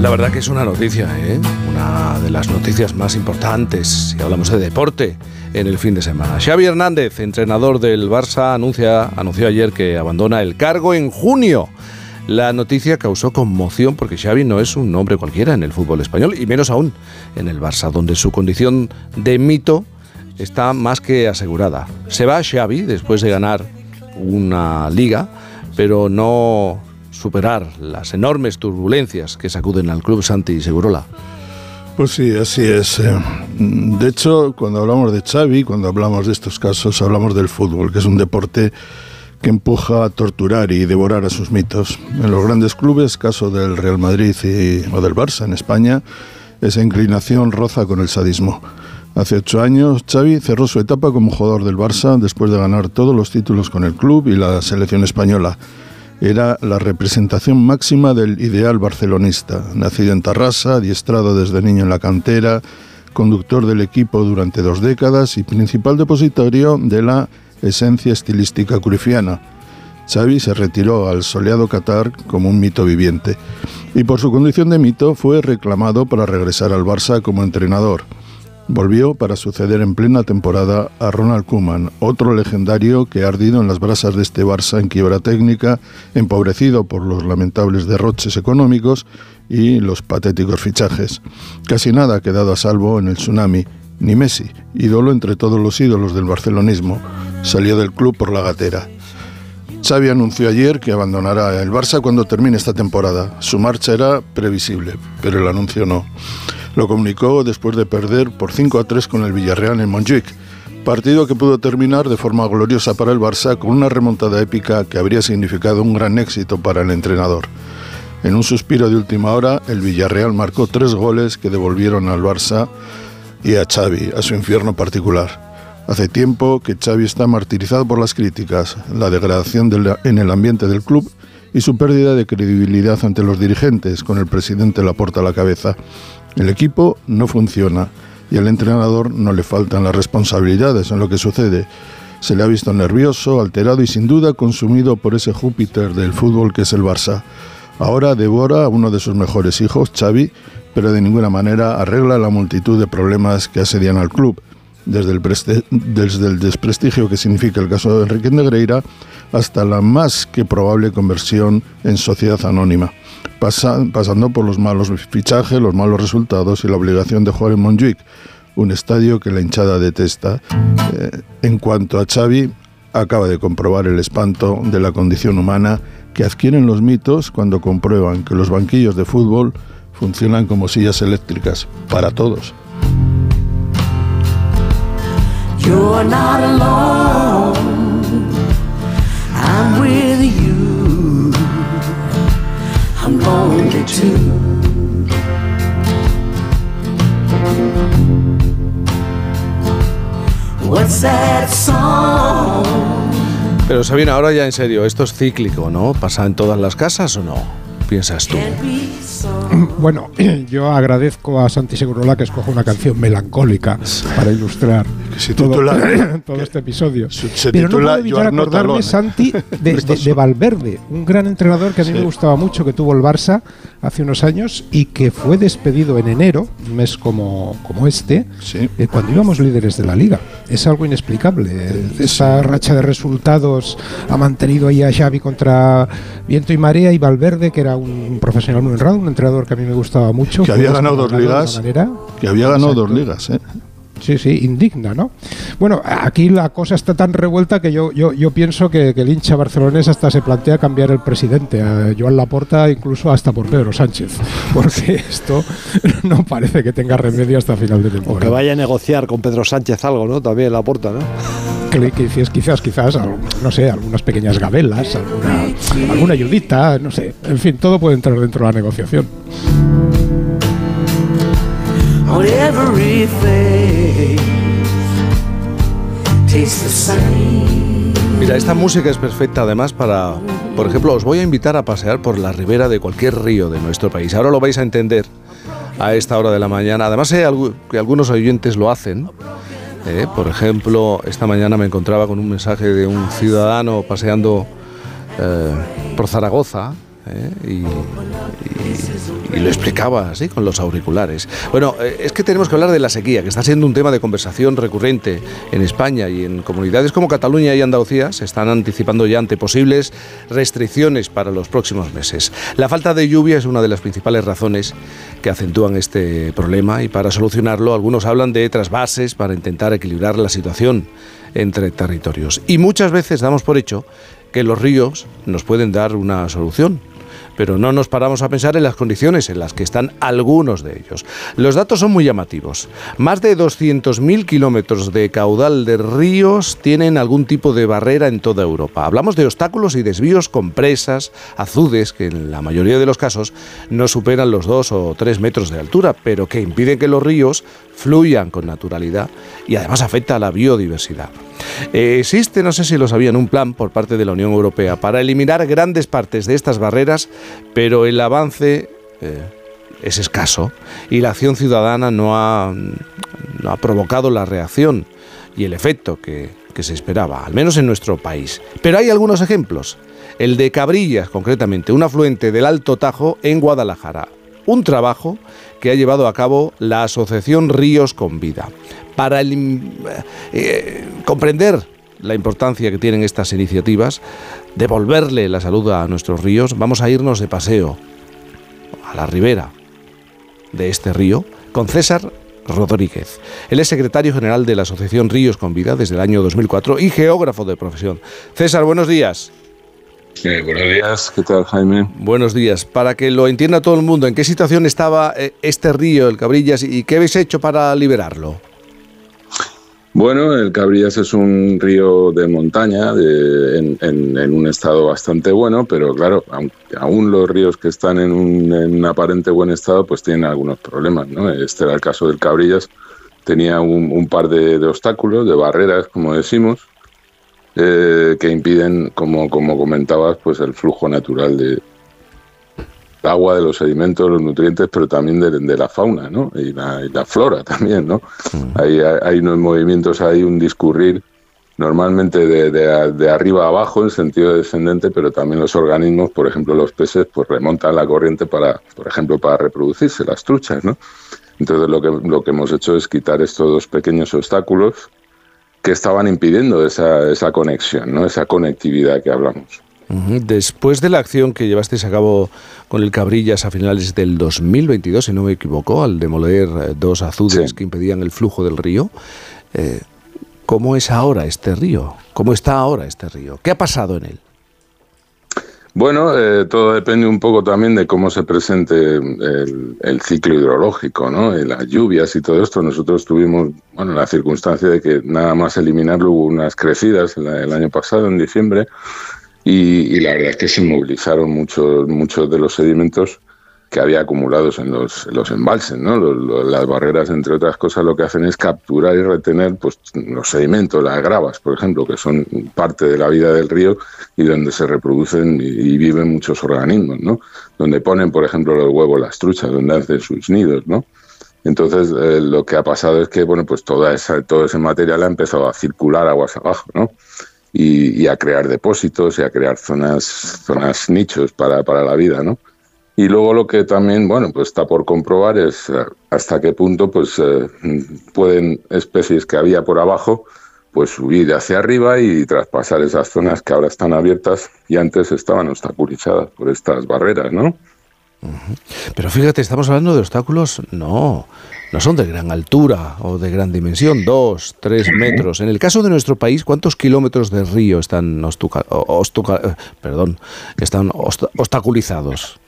La verdad que es una noticia, ¿eh? una de las noticias más importantes si hablamos de deporte en el fin de semana. Xavi Hernández, entrenador del Barça, anuncia, anunció ayer que abandona el cargo en junio. La noticia causó conmoción porque Xavi no es un nombre cualquiera en el fútbol español y menos aún en el Barça, donde su condición de mito está más que asegurada. Se va Xavi después de ganar una liga, pero no superar las enormes turbulencias que sacuden al club Santi Segurola. Pues sí, así es. Eh. De hecho, cuando hablamos de Xavi, cuando hablamos de estos casos, hablamos del fútbol, que es un deporte que empuja a torturar y devorar a sus mitos. En los grandes clubes, caso del Real Madrid y, o del Barça en España, esa inclinación roza con el sadismo. Hace ocho años, Xavi cerró su etapa como jugador del Barça después de ganar todos los títulos con el club y la selección española. Era la representación máxima del ideal barcelonista. Nacido en Tarrasa, adiestrado desde niño en la cantera, conductor del equipo durante dos décadas y principal depositario de la esencia estilística curifiana. Xavi se retiró al soleado Qatar como un mito viviente y por su condición de mito fue reclamado para regresar al Barça como entrenador. Volvió para suceder en plena temporada a Ronald Koeman, otro legendario que ha ardido en las brasas de este Barça en quiebra técnica, empobrecido por los lamentables derroches económicos y los patéticos fichajes. Casi nada ha quedado a salvo en el tsunami, ni Messi, ídolo entre todos los ídolos del barcelonismo, salió del club por la gatera. Xavi anunció ayer que abandonará el Barça cuando termine esta temporada. Su marcha era previsible, pero el anuncio no. Lo comunicó después de perder por 5 a 3 con el Villarreal en Montjuic, partido que pudo terminar de forma gloriosa para el Barça con una remontada épica que habría significado un gran éxito para el entrenador. En un suspiro de última hora, el Villarreal marcó tres goles que devolvieron al Barça y a Xavi a su infierno particular. Hace tiempo que Xavi está martirizado por las críticas, la degradación en el ambiente del club y su pérdida de credibilidad ante los dirigentes, con el presidente Laporta a la cabeza. El equipo no funciona y al entrenador no le faltan las responsabilidades en lo que sucede. Se le ha visto nervioso, alterado y sin duda consumido por ese Júpiter del fútbol que es el Barça. Ahora devora a uno de sus mejores hijos, Xavi, pero de ninguna manera arregla la multitud de problemas que asedian al club, desde el, desprestigio que significa el caso de Enrique Negreira hasta la más que probable conversión en sociedad anónima, pasando por los malos fichajes, los malos resultados y la obligación de jugar en Montjuic, un estadio que la hinchada detesta. Eh, en cuanto a Xavi, acaba de comprobar el espanto de la condición humana que adquieren los mitos cuando comprueban que los banquillos de fútbol funcionan como sillas eléctricas para todos. Pero Sabina, ahora ya en serio, esto es cíclico, ¿no? ¿Pasa en todas las casas o no? Piensas tú. [clears throat] Bueno, [clears throat] yo agradezco a Santi Segurola que escoja una canción melancólica para ilustrar todo, [clears throat] este episodio. Pero no puedo evitar acordarme, Santi, [laughs] de, Valverde, un gran entrenador que a mí me gustaba mucho, que tuvo el Barça hace unos años y que fue despedido en enero, un mes como, como este, eh, cuando íbamos líderes de la liga. Es algo inexplicable. Esa racha de resultados ha mantenido ahí a Xavi contra viento y marea y Valverde, que era un profesional muy honrado, un entrenador que a mí me gustaba mucho. Que había ganado dos ligas. Que había ganado dos ligas, ¿eh? Sí, sí, indigna, ¿no? Bueno, aquí la cosa está tan revuelta que yo, yo, yo pienso que, el hincha barcelonés hasta se plantea cambiar el presidente, a Joan Laporta, incluso hasta por Pedro Sánchez, [laughs] porque esto no parece que tenga remedio hasta final de temporada. O que vaya a negociar con Pedro Sánchez algo, ¿no? También Laporta, ¿no? Quizás, quizás, quizás, no sé, algunas pequeñas gabelas, alguna, alguna ayudita, no sé. En fin, todo puede entrar dentro de la negociación. Mira, esta música es perfecta además para, por ejemplo, os voy a invitar a pasear por la ribera de cualquier río de nuestro país. Ahora lo vais a entender a esta hora de la mañana. Además, sé que algunos oyentes lo hacen. ¿Eh? por ejemplo, esta mañana me encontraba con un mensaje de un ciudadano paseando eh, por Zaragoza ¿eh? y, lo explicaba así con los auriculares. Bueno, eh, es que tenemos que hablar de la sequía, que está siendo un tema de conversación recurrente en España y en comunidades como Cataluña y Andalucía se están anticipando ya ante posibles restricciones para los próximos meses. La falta de lluvia es una de las principales razones que acentúan este problema y para solucionarlo algunos hablan de trasvases para intentar equilibrar la situación entre territorios. Y muchas veces damos por hecho que los ríos nos pueden dar una solución pero no nos paramos a pensar en las condiciones en las que están algunos de ellos. Los datos son muy llamativos. Más de 200.000 kilómetros de caudal de ríos tienen algún tipo de barrera en toda Europa. Hablamos de obstáculos y desvíos con presas, azudes, que en la mayoría de los casos no superan los 2 o 3 metros de altura, pero que impiden que los ríos fluyan con naturalidad y además afecta a la biodiversidad. Eh, existe, no sé si lo sabían, un plan por parte de la Unión Europea para eliminar grandes partes de estas barreras, pero el avance eh, es escaso y la acción ciudadana no ha, no ha provocado la reacción y el efecto que, que se esperaba, al menos en nuestro país. Pero hay algunos ejemplos. El de Cabrillas, concretamente, un afluente del Alto Tajo en Guadalajara. Un trabajo que ha llevado a cabo la Asociación Ríos con Vida. Para eh, comprender la importancia que tienen estas iniciativas, devolverle la salud a nuestros ríos, vamos a irnos de paseo a la ribera de este río con César Rodríguez. Él es secretario general de la Asociación Ríos con Vida desde el año 2004 y geógrafo de profesión. César, buenos días buenos días, ¿qué tal Jaime? Buenos días. Para que lo entienda todo el mundo, ¿en qué situación estaba eh, este río, el Cabrillas, y qué habéis hecho para liberarlo? Bueno, el Cabrillas es un río de montaña en, un estado bastante bueno, pero claro, aún los ríos que están en un, aparente buen estado pues tienen algunos problemas. ¿no? Este era el caso del Cabrillas, tenía un, par de, de obstáculos, de barreras, como decimos, eh, que impiden, como, como comentabas, pues el flujo natural de agua, de los sedimentos, los nutrientes, pero también de, la fauna ¿no? y, la, flora también. ¿no? Hay, hay, unos movimientos, hay un discurrir normalmente de, de, arriba a abajo en sentido descendente, pero también los organismos, por ejemplo los peces, pues remontan la corriente para, por ejemplo, para reproducirse, las truchas, ¿no? Entonces lo que, lo que hemos hecho es quitar estos dos pequeños obstáculos que estaban impidiendo esa, esa conexión, ¿no? esa conectividad que hablamos. Después de la acción que llevasteis a cabo con el Cabrillas a finales del 2022, si no me equivoco, al demoler eh, dos azudes que impedían el flujo del río, eh, ¿cómo es ahora este río? ¿Cómo está ahora este río? ¿Qué ha pasado en él? Bueno, eh, todo depende un poco también de cómo se presente el, ciclo hidrológico, ¿no? Y las lluvias y todo esto. Nosotros tuvimos, bueno, la circunstancia de que nada más eliminarlo hubo unas crecidas el, año pasado, en diciembre, y, la verdad es que se movilizaron muchos, muchos de los sedimentos que había acumulados en los, los embalses. ¿no? las barreras, entre otras cosas, lo que hacen es capturar y retener pues, los sedimentos, las gravas, por ejemplo, que son parte de la vida del río y donde se reproducen y, viven muchos organismos, ¿no? donde ponen, por ejemplo, los huevos las truchas, donde hacen sus nidos. ¿no? Entonces, eh, lo que ha pasado es que bueno, pues toda esa, todo ese material ha empezado a circular aguas abajo. ¿no? Y, y, a crear depósitos y a crear zonas, zonas nichos para, para la vida, ¿no? Y luego lo que también, bueno, pues está por comprobar es eh, hasta qué punto pues eh, pueden especies que había por abajo pues subir hacia arriba y traspasar esas zonas que ahora están abiertas y antes estaban obstaculizadas por estas barreras, ¿no? Pero fíjate, estamos hablando de obstáculos, no, no son de gran altura o de gran dimensión, dos, tres metros. En el caso de nuestro país, ¿cuántos kilómetros de río están, eh, perdón, están obstaculizados?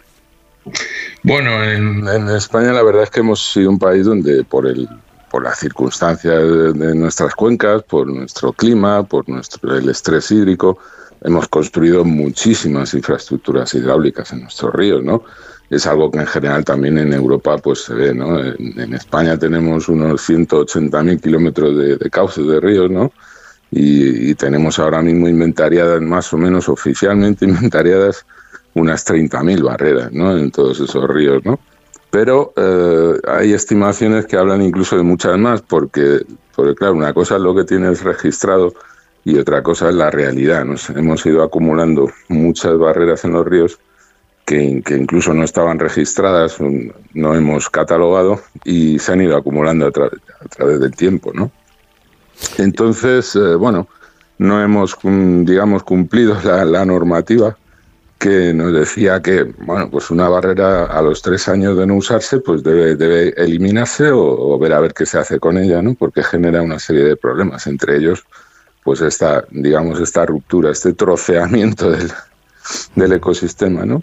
Bueno, en, España la verdad es que hemos sido un país donde por el por las circunstancias de, nuestras cuencas, por nuestro clima, por nuestro el estrés hídrico, hemos construido muchísimas infraestructuras hidráulicas en nuestros ríos, ¿no? Es algo que en general también en Europa pues se ve, ¿no? En, España tenemos unos 180.000 kilómetros de, de, cauces de ríos, ¿no? Y, y tenemos ahora mismo inventariadas, más o menos oficialmente [laughs] inventariadas, unas 30.000 barreras ¿no? en todos esos ríos. ¿no? Pero eh, hay estimaciones que hablan incluso de muchas más, porque, porque, claro, una cosa es lo que tienes registrado y otra cosa es la realidad. Hemos ido acumulando muchas barreras en los ríos que, incluso no estaban registradas, no hemos catalogado y se han ido acumulando a, través del tiempo. ¿no? Entonces, eh, bueno, no hemos, digamos, cumplido la normativa que nos decía que bueno pues una barrera a los tres años de no usarse pues debe, debe eliminarse o, ver a ver qué se hace con ella no porque genera una serie de problemas entre ellos pues esta digamos esta ruptura este troceamiento del, del ecosistema no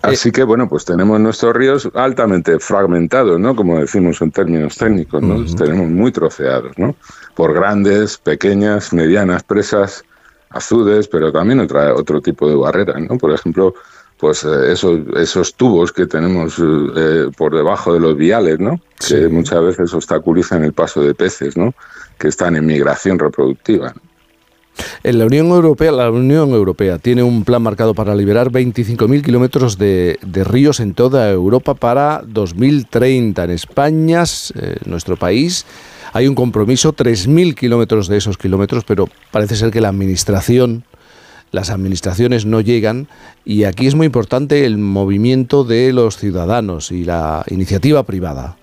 Así que, bueno, pues tenemos nuestros ríos altamente fragmentados, ¿no? Como decimos en términos técnicos, ¿no? Los tenemos muy troceados, ¿no? Por grandes, pequeñas, medianas presas, azudes, pero también otra, otro tipo de barreras, ¿no? Por ejemplo, pues eh, esos, esos tubos que tenemos eh, por debajo de los viales, ¿no? Que muchas veces obstaculizan el paso de peces, ¿no? Que están en migración reproductiva. En la Unión Europea, la Unión Europea tiene un plan marcado para liberar 25.000 kilómetros de, ríos en toda Europa para 2030. En España, eh, nuestro país, hay un compromiso, 3.000 kilómetros de esos kilómetros, pero parece ser que la administración, las administraciones no llegan y aquí es muy importante el movimiento de los ciudadanos y la iniciativa privada.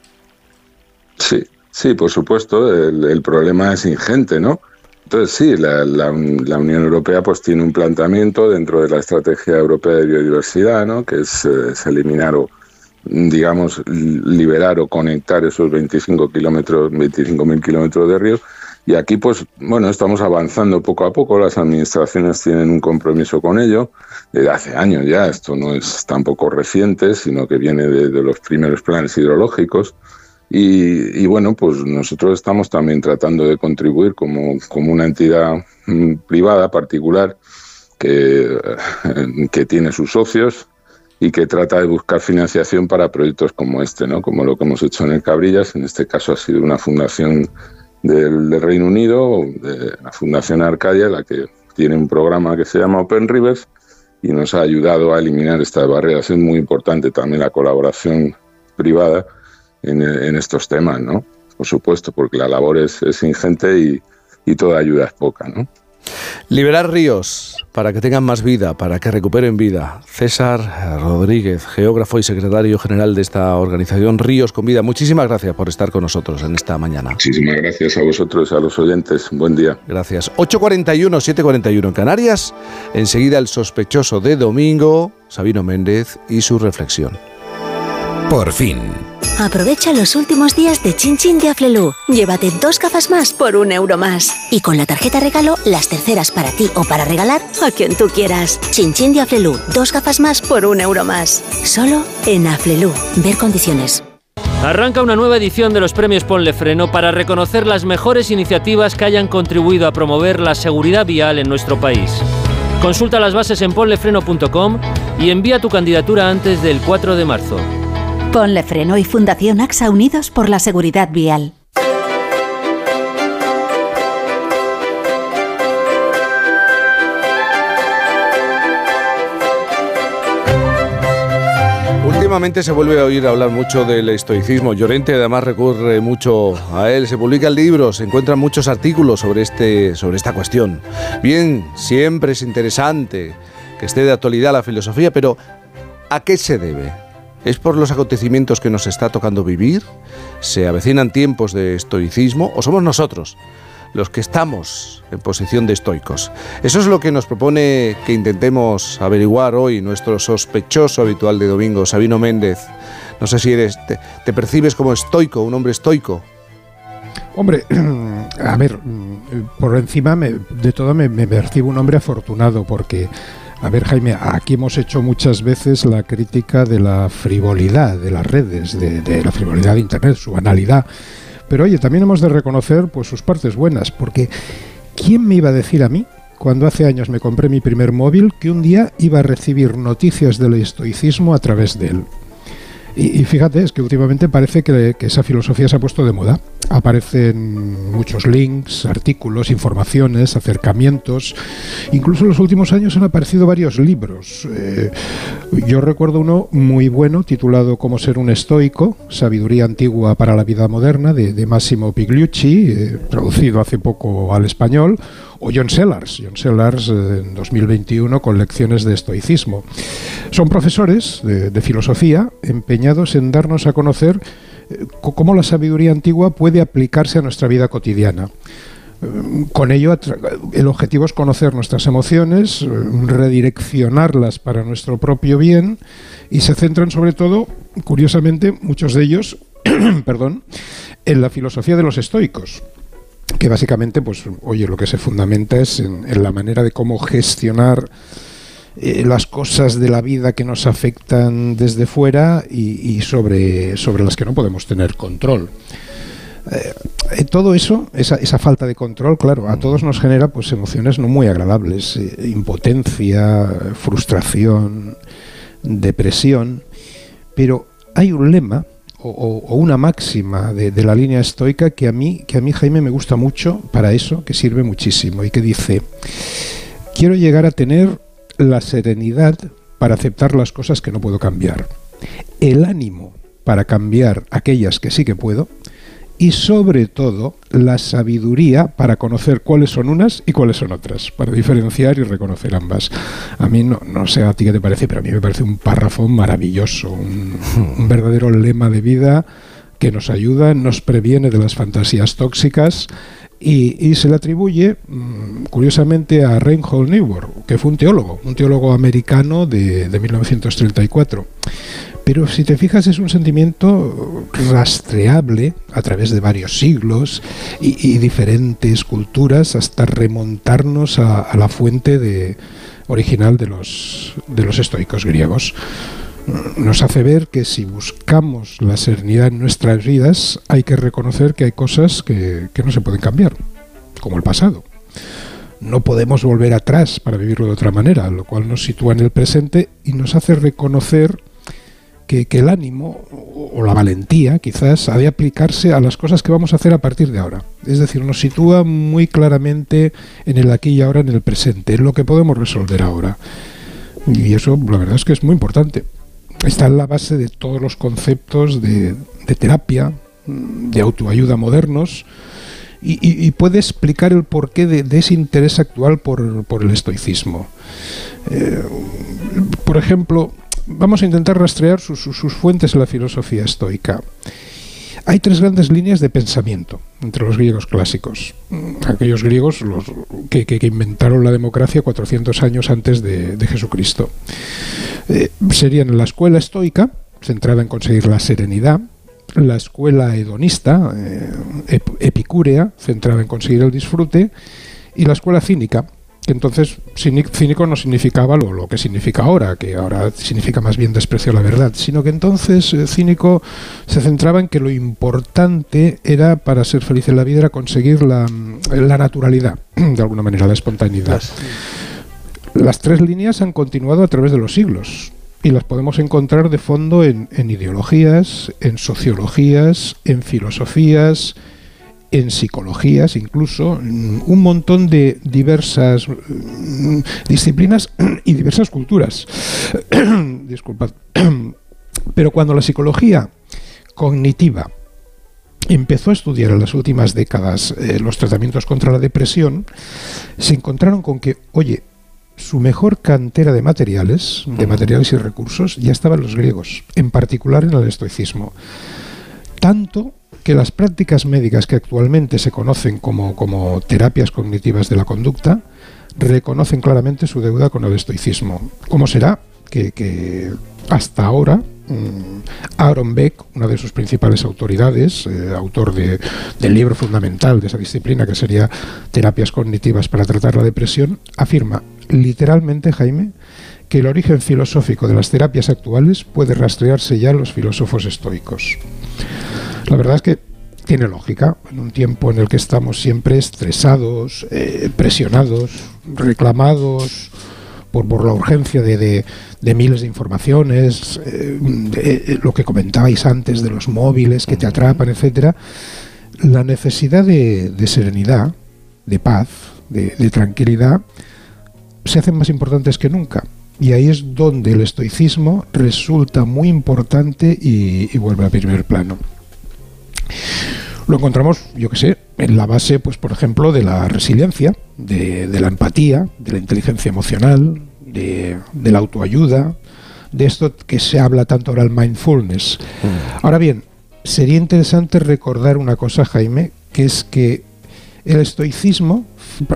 Sí, sí, por supuesto, el problema es ingente, ¿no? Entonces sí, la, Unión Europea pues tiene un planteamiento dentro de la Estrategia Europea de Biodiversidad, ¿no? que es, eh, eliminar o, digamos, liberar o conectar esos 25 kilómetros, 25.000 kilómetros de río. Y aquí, pues, bueno, estamos avanzando poco a poco. Las administraciones tienen un compromiso con ello desde hace años ya. Esto no es tampoco reciente, sino que viene de los primeros planes hidrológicos. Y, bueno, pues nosotros estamos también tratando de contribuir como, como una entidad mm, privada particular que, que tiene sus socios y que trata de buscar financiación para proyectos como este, ¿no? como lo que hemos hecho en el Cabrillas. En este caso ha sido una fundación del, Reino Unido, de la Fundación Arcadia, la que tiene un programa que se llama Open Rivers y nos ha ayudado a eliminar estas barreras. Es muy importante también la colaboración privada en, estos temas, ¿no? Por supuesto, porque la labor es, ingente y, y toda ayuda es poca, ¿no? Liberar ríos para que tengan más vida, para que recuperen vida. César Rodríguez, geógrafo y secretario general de esta organización Ríos con Vida. Muchísimas gracias por estar con nosotros en esta mañana. Muchísimas gracias a vosotros, a los oyentes. Buen día. Gracias. 8.41, 7.41 en Canarias. Enseguida el sospechoso de domingo, Sabino Méndez y su reflexión. Por fin. Aprovecha los últimos días de Chin Chin de Aflelu. Llévate dos gafas más por un euro más. Y con la tarjeta regalo, las terceras para ti o para regalar a quien tú quieras. Chin Chin de Aflelu. Dos gafas más por un euro más. Solo en Aflelu. Ver condiciones. Arranca una nueva edición de los premios Ponle Freno para reconocer las mejores iniciativas que hayan contribuido a promover la seguridad vial en nuestro país. Consulta las bases en ponlefreno.com y envía tu candidatura antes del 4 de marzo. Ponle Freno y Fundación AXA Unidos por la Seguridad Vial. Últimamente se vuelve a oír hablar mucho del estoicismo. Llorente además recurre mucho a él. Se publican libros, se encuentran muchos artículos sobre, este, sobre esta cuestión. Bien, siempre es interesante que esté de actualidad la filosofía, pero ¿a qué se debe? ¿Es por los acontecimientos que nos está tocando vivir? ¿Se avecinan tiempos de estoicismo? ¿O somos nosotros los que estamos en posición de estoicos? Eso es lo que nos propone que intentemos averiguar hoy nuestro sospechoso habitual de domingo, Sabino Méndez. No sé si eres, te, percibes como estoico, un hombre estoico. Hombre, [clears throat] a ver, por encima de todo me percibo un hombre afortunado porque a ver, Jaime, aquí hemos hecho muchas veces la crítica de la frivolidad de las redes, de, la frivolidad de Internet, su banalidad. Pero oye, también hemos de reconocer pues sus partes buenas, porque ¿quién me iba a decir a mí, cuando hace años me compré mi primer móvil, que un día iba a recibir noticias del estoicismo a través de él? Y, fíjate, es que últimamente parece que, esa filosofía se ha puesto de moda. Aparecen muchos links, artículos, informaciones, acercamientos. Incluso en los últimos años han aparecido varios libros. Eh, yo recuerdo uno muy bueno titulado Cómo ser un estoico, Sabiduría antigua para la vida moderna, de, Massimo Pigliucci, eh, traducido hace poco al español o John Sellars, John Sellars eh, en 2021 con lecciones de estoicismo. Son profesores de, filosofía empeñados en darnos a conocer eh, cómo la sabiduría antigua puede aplicarse a nuestra vida cotidiana. Eh, con ello, el objetivo es conocer nuestras emociones, redireccionarlas para nuestro propio bien y se centran sobre todo, curiosamente, muchos de ellos, [clears throat] perdón, en la filosofía de los estoicos que básicamente, pues, oye, lo que se fundamenta es en, la manera de cómo gestionar eh, las cosas de la vida que nos afectan desde fuera y, sobre, sobre las que no podemos tener control. Eh, todo eso, esa, esa, falta de control, claro, a todos nos genera pues emociones no muy agradables, impotencia, frustración, depresión, pero hay un lema o, una máxima de, la línea estoica que a mí, que a mí Jaime me gusta mucho para eso, que sirve muchísimo y que dice, quiero llegar a tener la serenidad para aceptar las cosas que no puedo cambiar, el ánimo para cambiar aquellas que sí que puedo y sobre todo la sabiduría para conocer cuáles son unas y cuáles son otras, para diferenciar y reconocer ambas. A mí no, no sé a ti qué te parece, pero a mí me parece un párrafo maravilloso, un, [laughs] verdadero lema de vida que nos ayuda, nos previene de las fantasías tóxicas y, se le atribuye, mm, curiosamente, a Reinhold Niebuhr, que fue un teólogo, un teólogo americano de, de 1934. Pero si te fijas es un sentimiento rastreable a través de varios siglos y, diferentes culturas hasta remontarnos a, la fuente de, original de los, de los estoicos griegos. Nos hace ver que si buscamos la serenidad en nuestras vidas hay que reconocer que hay cosas que, que no se pueden cambiar, como el pasado no podemos volver atrás para vivirlo de otra manera, lo cual nos sitúa en el presente y nos hace reconocer que, el ánimo o, la valentía quizás ha de aplicarse a las cosas que vamos a hacer a partir de ahora. Es decir, nos sitúa muy claramente en el aquí y ahora, en el presente, en lo que podemos resolver ahora. Y eso la verdad es que es muy importante. Está en la base de todos los conceptos de, terapia, de autoayuda modernos, y, puede explicar el porqué de, ese interés actual por, el estoicismo. Eh, por ejemplo, vamos a intentar rastrear sus, fuentes en la filosofía estoica. Hay tres grandes líneas de pensamiento entre los griegos clásicos. Aquellos griegos los, que, inventaron la democracia 400 años antes de, Jesucristo. Eh, serían la escuela estoica, centrada en conseguir la serenidad, la escuela hedonista, eh, epicúrea, centrada en conseguir el disfrute, y la escuela cínica, entonces cínico no significaba lo, lo, que significa ahora, que ahora significa más bien desprecio a la verdad, sino que entonces eh, cínico se centraba en que lo importante era para ser feliz en la vida era conseguir la, la naturalidad, [clears throat] de alguna manera, la espontaneidad. Las tres líneas han continuado a través de los siglos y las podemos encontrar de fondo en, en ideologías, en sociologías, en filosofías, en psicologías incluso, mm, un montón de diversas mm, disciplinas y diversas culturas. [coughs] Disculpad. [coughs] Pero cuando la psicología cognitiva empezó a estudiar en las últimas décadas eh, los tratamientos contra la depresión, se encontraron con que, oye, su mejor cantera de materiales, de materiales y recursos, ya estaban los griegos, en particular en el estoicismo. Tanto que las prácticas médicas que actualmente se conocen como, como terapias cognitivas de la conducta reconocen claramente su deuda con el estoicismo. ¿Cómo será que, hasta ahora mm, Aaron Beck, una de sus principales autoridades, eh, autor de, del libro fundamental de esa disciplina, que sería Terapias Cognitivas para tratar la depresión, afirma literalmente, Jaime, que el origen filosófico de las terapias actuales puede rastrearse ya en los filósofos estoicos. La verdad es que tiene lógica, en un tiempo en el que estamos siempre estresados, eh, presionados, reclamados por, por la urgencia de, miles de informaciones, eh, de, lo que comentabais antes de los móviles que te atrapan, etcétera, la necesidad de, serenidad, de paz, de, tranquilidad, se hacen más importantes que nunca. Y ahí es donde el estoicismo resulta muy importante y vuelve a primer plano. Lo encontramos, yo que sé, en la base, pues por ejemplo, de la resiliencia, de, la empatía, de la inteligencia emocional, de, la autoayuda, de esto que se habla tanto ahora el mindfulness. Mm. Ahora bien, sería interesante recordar una cosa, Jaime, que es que el estoicismo,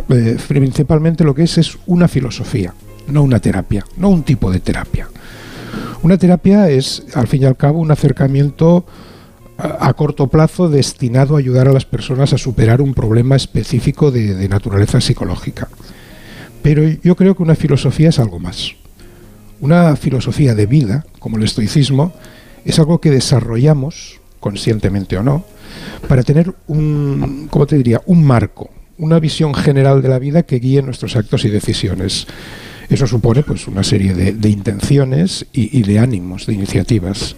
eh, principalmente lo que es, es una filosofía, no una terapia, no un tipo de terapia. Una terapia es, al fin y al cabo, un acercamiento a corto plazo destinado a ayudar a las personas a superar un problema específico de, naturaleza psicológica. Pero yo creo que una filosofía es algo más. Una filosofía de vida, como el estoicismo, es algo que desarrollamos, conscientemente o no, para tener un, ¿cómo te diría?, un marco, una visión general de la vida que guíe nuestros actos y decisiones. Eso supone pues una serie de, intenciones y, y, de ánimos, de iniciativas.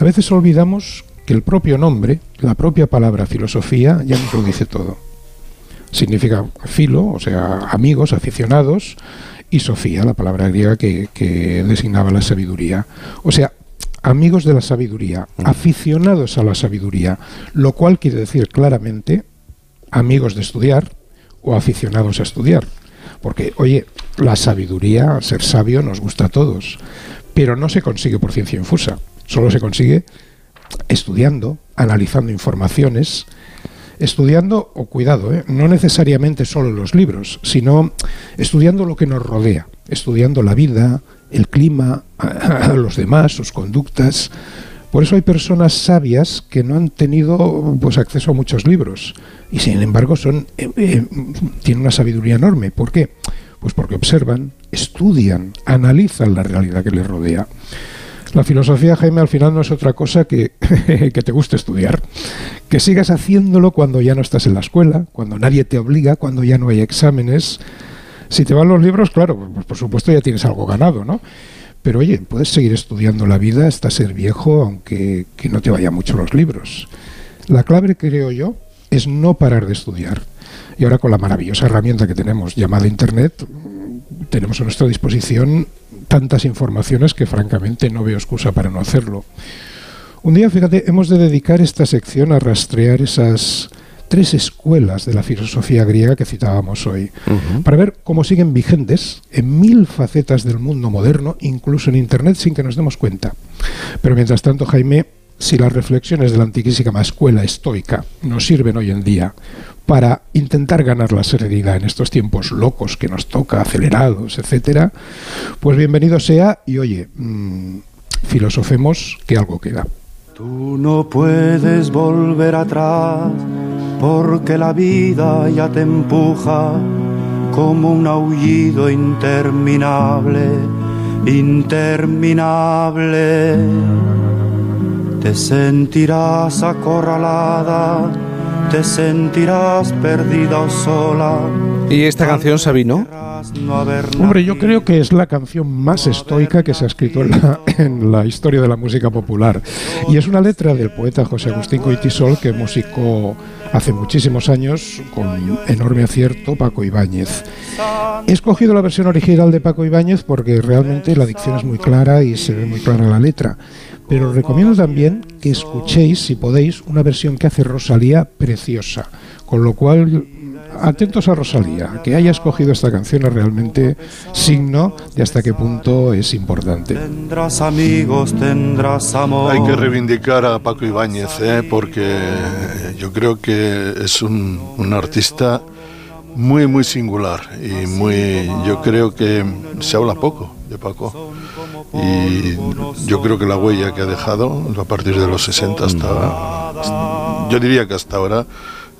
A veces olvidamos que el propio nombre, la propia palabra filosofía, ya nos lo dice todo. Significa filo, o sea, amigos, aficionados, y Sofía, la palabra griega que, designaba la sabiduría. O sea, amigos de la sabiduría, mm. aficionados a la sabiduría, lo cual quiere decir claramente amigos de estudiar o aficionados a estudiar. Porque, oye, la sabiduría, ser sabio, nos gusta a todos, pero no se consigue por ciencia infusa, solo se consigue estudiando, analizando informaciones, estudiando, o cuidado, ¿eh? no necesariamente solo los libros, sino estudiando lo que nos rodea, estudiando la vida, el clima, [clears throat] los demás, sus conductas. Por eso hay personas sabias que no han tenido pues acceso a muchos libros y sin embargo son eh, eh, tienen una sabiduría enorme. ¿Por qué? Pues porque observan, estudian, analizan la realidad que les rodea. La filosofía, Jaime, al final no es otra cosa que [laughs] que te guste estudiar, que sigas haciéndolo cuando ya no estás en la escuela, cuando nadie te obliga, cuando ya no hay exámenes. Si te van los libros, claro, pues por supuesto ya tienes algo ganado, ¿no? Pero oye, puedes seguir estudiando la vida hasta ser viejo, aunque que no te vayan mucho los libros. La clave, creo yo, es no parar de estudiar. Y ahora con la maravillosa herramienta que tenemos llamada Internet, tenemos a nuestra disposición tantas informaciones que francamente no veo excusa para no hacerlo. Un día, fíjate, hemos de dedicar esta sección a rastrear esas tres escuelas de la filosofía griega que citábamos hoy, para ver cómo siguen vigentes en mil facetas del mundo moderno, incluso en Internet, sin que nos demos cuenta. Pero mientras tanto, Jaime, si las reflexiones de la antiquísima escuela estoica nos sirven hoy en día para intentar ganar la serenidad en estos tiempos locos que nos toca, acelerados, etcétera, pues bienvenido sea y oye, mm, filosofemos que algo queda. Tú no puedes volver atrás porque la vida ya te empuja como un aullido interminable, interminable. Te sentirás acorralada te sentirás perdida o sola. ¿Y esta canción, Sabino? Hombre, yo creo que es la canción más estoica que se ha escrito [laughs] en la, historia de la música popular. Y es una letra del poeta José Agustín Coitisol que musicó hace muchísimos años con enorme acierto Paco Ibáñez. He escogido la versión original de Paco Ibáñez porque realmente la dicción es muy clara y se ve muy clara la letra. Pero recomiendo también que escuchéis, si podéis, una versión que hace Rosalía preciosa. Con lo cual, atentos a Rosalía, que haya escogido esta canción es realmente signo de hasta qué punto es importante. Tendrás amigos, tendrás amor. Hay que reivindicar a Paco Ibáñez, ¿eh? porque yo creo que es un, un artista muy, muy singular y muy, yo creo que se habla poco de Paco. Y yo creo que la huella que ha dejado a partir de los 60 hasta, yo diría que hasta ahora,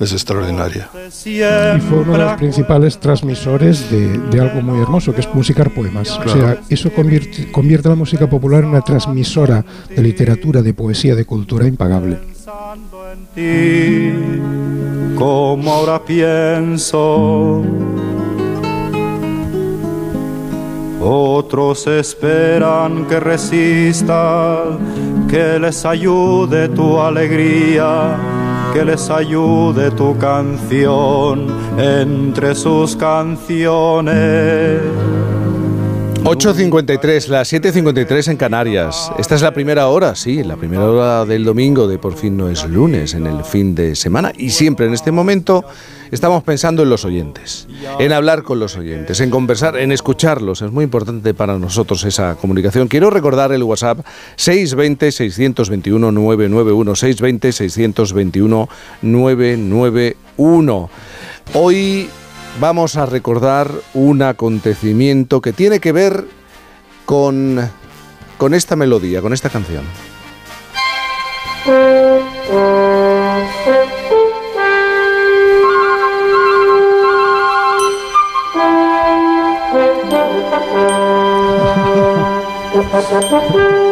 es extraordinaria. Y fue uno de los principales transmisores de, algo muy hermoso, que es musicar poemas. O sea, eso convierte, convierte la música popular en una transmisora de literatura, de poesía, de cultura impagable. Como ahora pienso Otros esperan que resista, que les ayude tu alegría, que les ayude tu canción entre sus canciones. 8.53, las 7.53 en Canarias. Esta es la primera hora, sí, la primera hora del domingo de por fin no es lunes, en el fin de semana. Y siempre en este momento estamos pensando en los oyentes, en hablar con los oyentes, en conversar, en escucharlos. Es muy importante para nosotros esa comunicación. Quiero recordar el WhatsApp 620-621-991, 620-621-991. Hoy vamos a recordar un acontecimiento que tiene que ver con, con esta melodía, con esta canción. [laughs]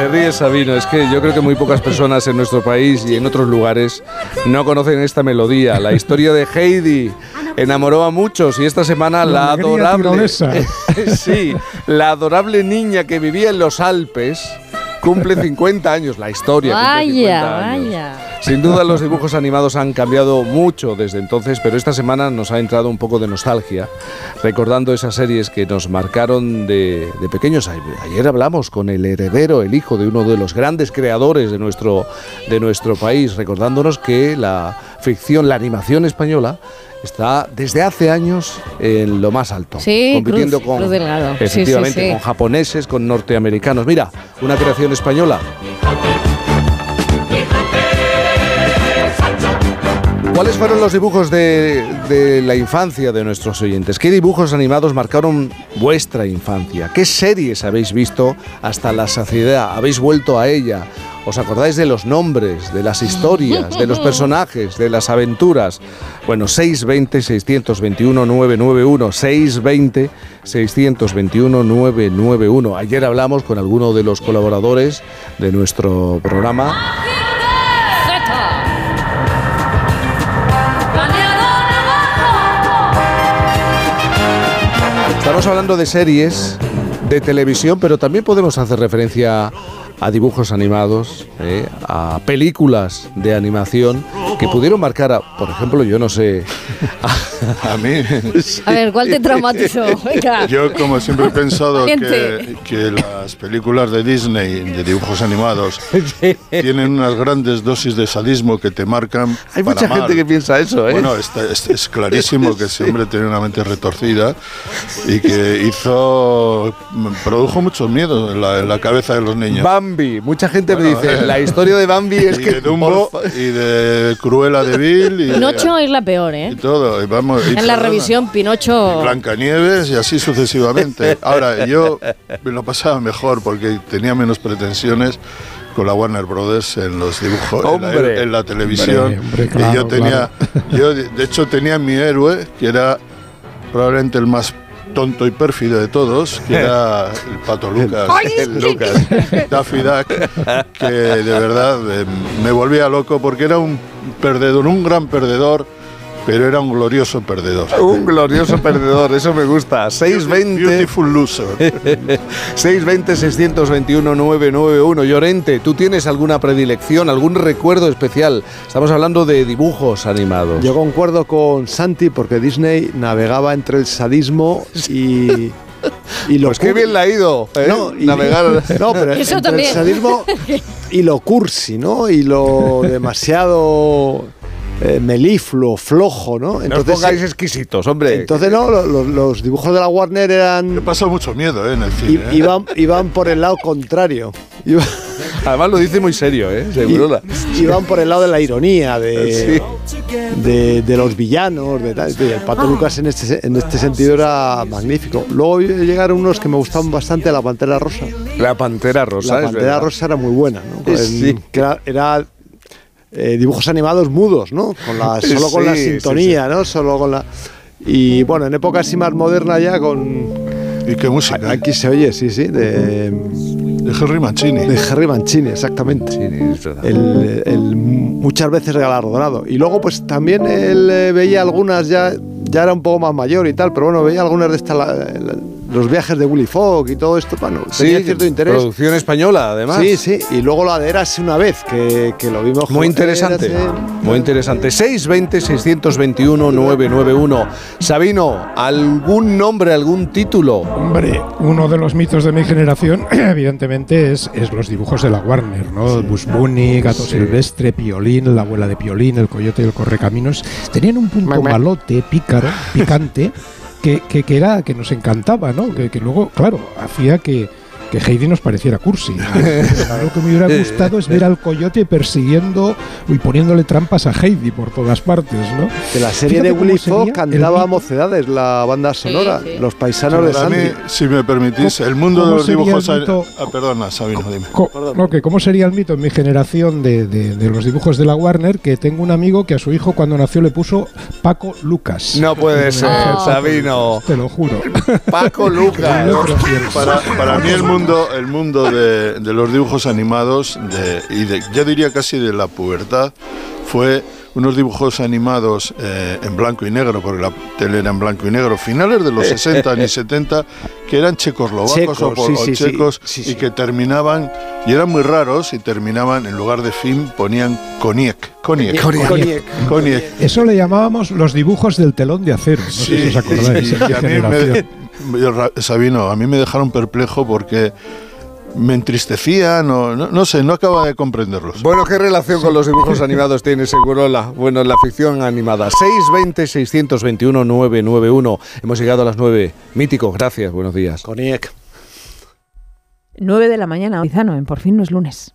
Se ríe Sabino, es que yo creo que muy pocas personas en nuestro país y en otros lugares no conocen esta melodía. La historia de Heidi enamoró a muchos y esta semana la, adorable [laughs] sí, la adorable niña que vivía en los Alpes cumple 50 años, la historia. cumple 50 Vaya, años. vaya. Sin duda los dibujos animados han cambiado mucho desde entonces, pero esta semana nos ha entrado un poco de nostalgia, recordando esas series que nos marcaron de, de pequeños. Ayer hablamos con el heredero, el hijo de uno de los grandes creadores de nuestro, de nuestro país, recordándonos que la ficción, la animación española, está desde hace años en lo más alto, Sí, compitiendo Cruz, con, Cruz. Sí, sí. con japoneses, con norteamericanos. Mira, una creación española. ¿Cuáles fueron los dibujos de, de la infancia de nuestros oyentes? ¿Qué dibujos animados marcaron vuestra infancia? ¿Qué series habéis visto hasta la saciedad? ¿Habéis vuelto a ella? ¿Os acordáis de los nombres, de las historias, de los [laughs] personajes, de las aventuras? Bueno, 620-621-991, 620-621-991. Ayer hablamos con alguno de los colaboradores de nuestro programa. Estamos hablando de series de televisión, pero también podemos hacer referencia a dibujos animados, eh, a películas de animación que pudieron marcar, a, por ejemplo, yo no sé, [laughs] a, mí. A ver, ¿cuál te traumatizó? [laughs] Venga. Yo, como siempre he pensado que, que las películas de Disney, de dibujos animados, tienen unas grandes dosis de sadismo que te marcan. Hay para mucha mal. gente que piensa eso, ¿eh? Bueno, está- es, es clarísimo que ese hombre tenía una mente retorcida y que hizo. produjo muchos miedos en la, en la cabeza de los niños. Bambi, mucha gente me dice, eh, [laughs] la historia de Bambi es y que de Dumbo y de Cruella de Vil y, de- Pinocho es la peor, ¿eh? y todo. y vamos, y En la revisión, Pinocho. Blancanieves y así sucesivamente. Ahora, yo me lo pasaba mejor porque tenía menos pretensiones con la Warner Brothers en los dibujos, en la- Hombre. en, la, televisión. Hombre, hombre, y yo tenía, yo de hecho tenía mi héroe, que era probablemente el más tonto y pérfido de todos, que [laughs] era el Pato Lucas, El Lucas. Daffy Duck, que de verdad eh, me volvía loco porque era un perdedor, un gran perdedor, pero era un glorioso perdedor. Un glorioso [laughs] perdedor, eso me gusta. 620 Beautiful loser. [laughs] 620-621-991. Llorente, ¿tú tienes alguna predilección, algún recuerdo especial? Estamos hablando de dibujos animados. Yo concuerdo con Santi porque Disney navegaba entre el sadismo y. y lo Pues qué bien la ha ido, ¿eh? No, y- Navegar. [laughs] No, pero Eso entre también. el sadismo y lo cursi, ¿no? Y lo demasiado eh, melifluo, flojo, ¿no? No os pongáis eh, exquisitos, hombre. entonces no, lo- lo- los, dibujos de la Warner He eran pasado mucho miedo eh, en el cine. ¿eh? iban, iban por el lado contrario. Iba- Además lo dice muy serio, ¿eh? Seguro. i- iban por el lado de la ironía, de, de, de los villanos, de tal. El Pato Lucas en este, en este sentido era magnífico. Luego llegaron unos que me gustaban bastante, la Pantera Rosa. La Pantera Rosa, La Pantera. Rosa era muy buena, ¿no? Sí. En- que era, era, eh, dibujos animados mudos, ¿no? Con la, [laughs] solo con la Sí, sí, sintonía, ¿no? Solo con la... Y bueno, en época así más moderna ya con... ¿Y qué música? Aquí se oye, sí, sí, de, De Henry Mancini. de Harry Mancini, exactamente. Sí, es verdad. El, el muchas veces galardonado. Y luego, pues también él eh, veía algunas ya, ya era un poco más mayor y tal, pero bueno, veía algunas de estas, la- la- los viajes de Willy Fogg y todo esto, bueno, tenía Sí, cierto interés. producción española, además. Sí, sí, y luego la de una vez, que, que lo vimos. Muy interesante, Érase- muy interesante. 620-621-991. Sabino, ¿algún nombre, algún título? Hombre, uno de los mitos de mi generación, [clears throat] evidentemente, es, es los dibujos de la Warner, ¿no? Bush Bunny, Gato Silvestre, Piolín, la abuela de Piolín, el coyote y el correcaminos. Tenían un punto malote, pícaro, picante, [laughs] que, que, que era que nos encantaba, ¿no? Que, que luego, claro, hacía que, que Heidi nos pareciera cursi. [laughs] Lo que me hubiera gustado es ver al coyote persiguiendo y poniéndole trampas a Heidi por todas partes, ¿no? De la serie de Willy Fogg cantaba Mocedades, la banda sonora, Los Paisanos de Sandy. si me permitís, el mundo de los dibujos... Ah, perdona, Sabino, dime. ¿Cómo sería el mito en mi generación de, de, los dibujos de la Warner? Que tengo un amigo que a su hijo cuando nació le puso Paco Lucas. No puede ser, Sabino. Te lo juro. Paco [laughs] Lucas. para, para mí el mundo, el mundo de, de los dibujos animados de, y de, yo diría casi de la pubertad fue unos dibujos animados eh, en blanco y negro, porque la tele era en blanco y negro, finales de los [laughs] 60 y 70, que eran checoslovacos o, checos y que terminaban, y eran muy raros, y terminaban, en lugar de film, ponían. Coniec. Coniec. Eso le llamábamos los dibujos del telón de acero. No sé si os acordáis. a mí me, Sabino, a mí me dejaron perplejo porque me entristecía, no, no, sé, no acaba de comprenderlos. Bueno, ¿qué relación con los dibujos [laughs] animados tiene Segurola? Bueno, la ficción animada. 620-621-991. Hemos llegado a las 9. Mítico, gracias, buenos días. Coniec. 9 de la mañana, Izano, en Por fin no es lunes.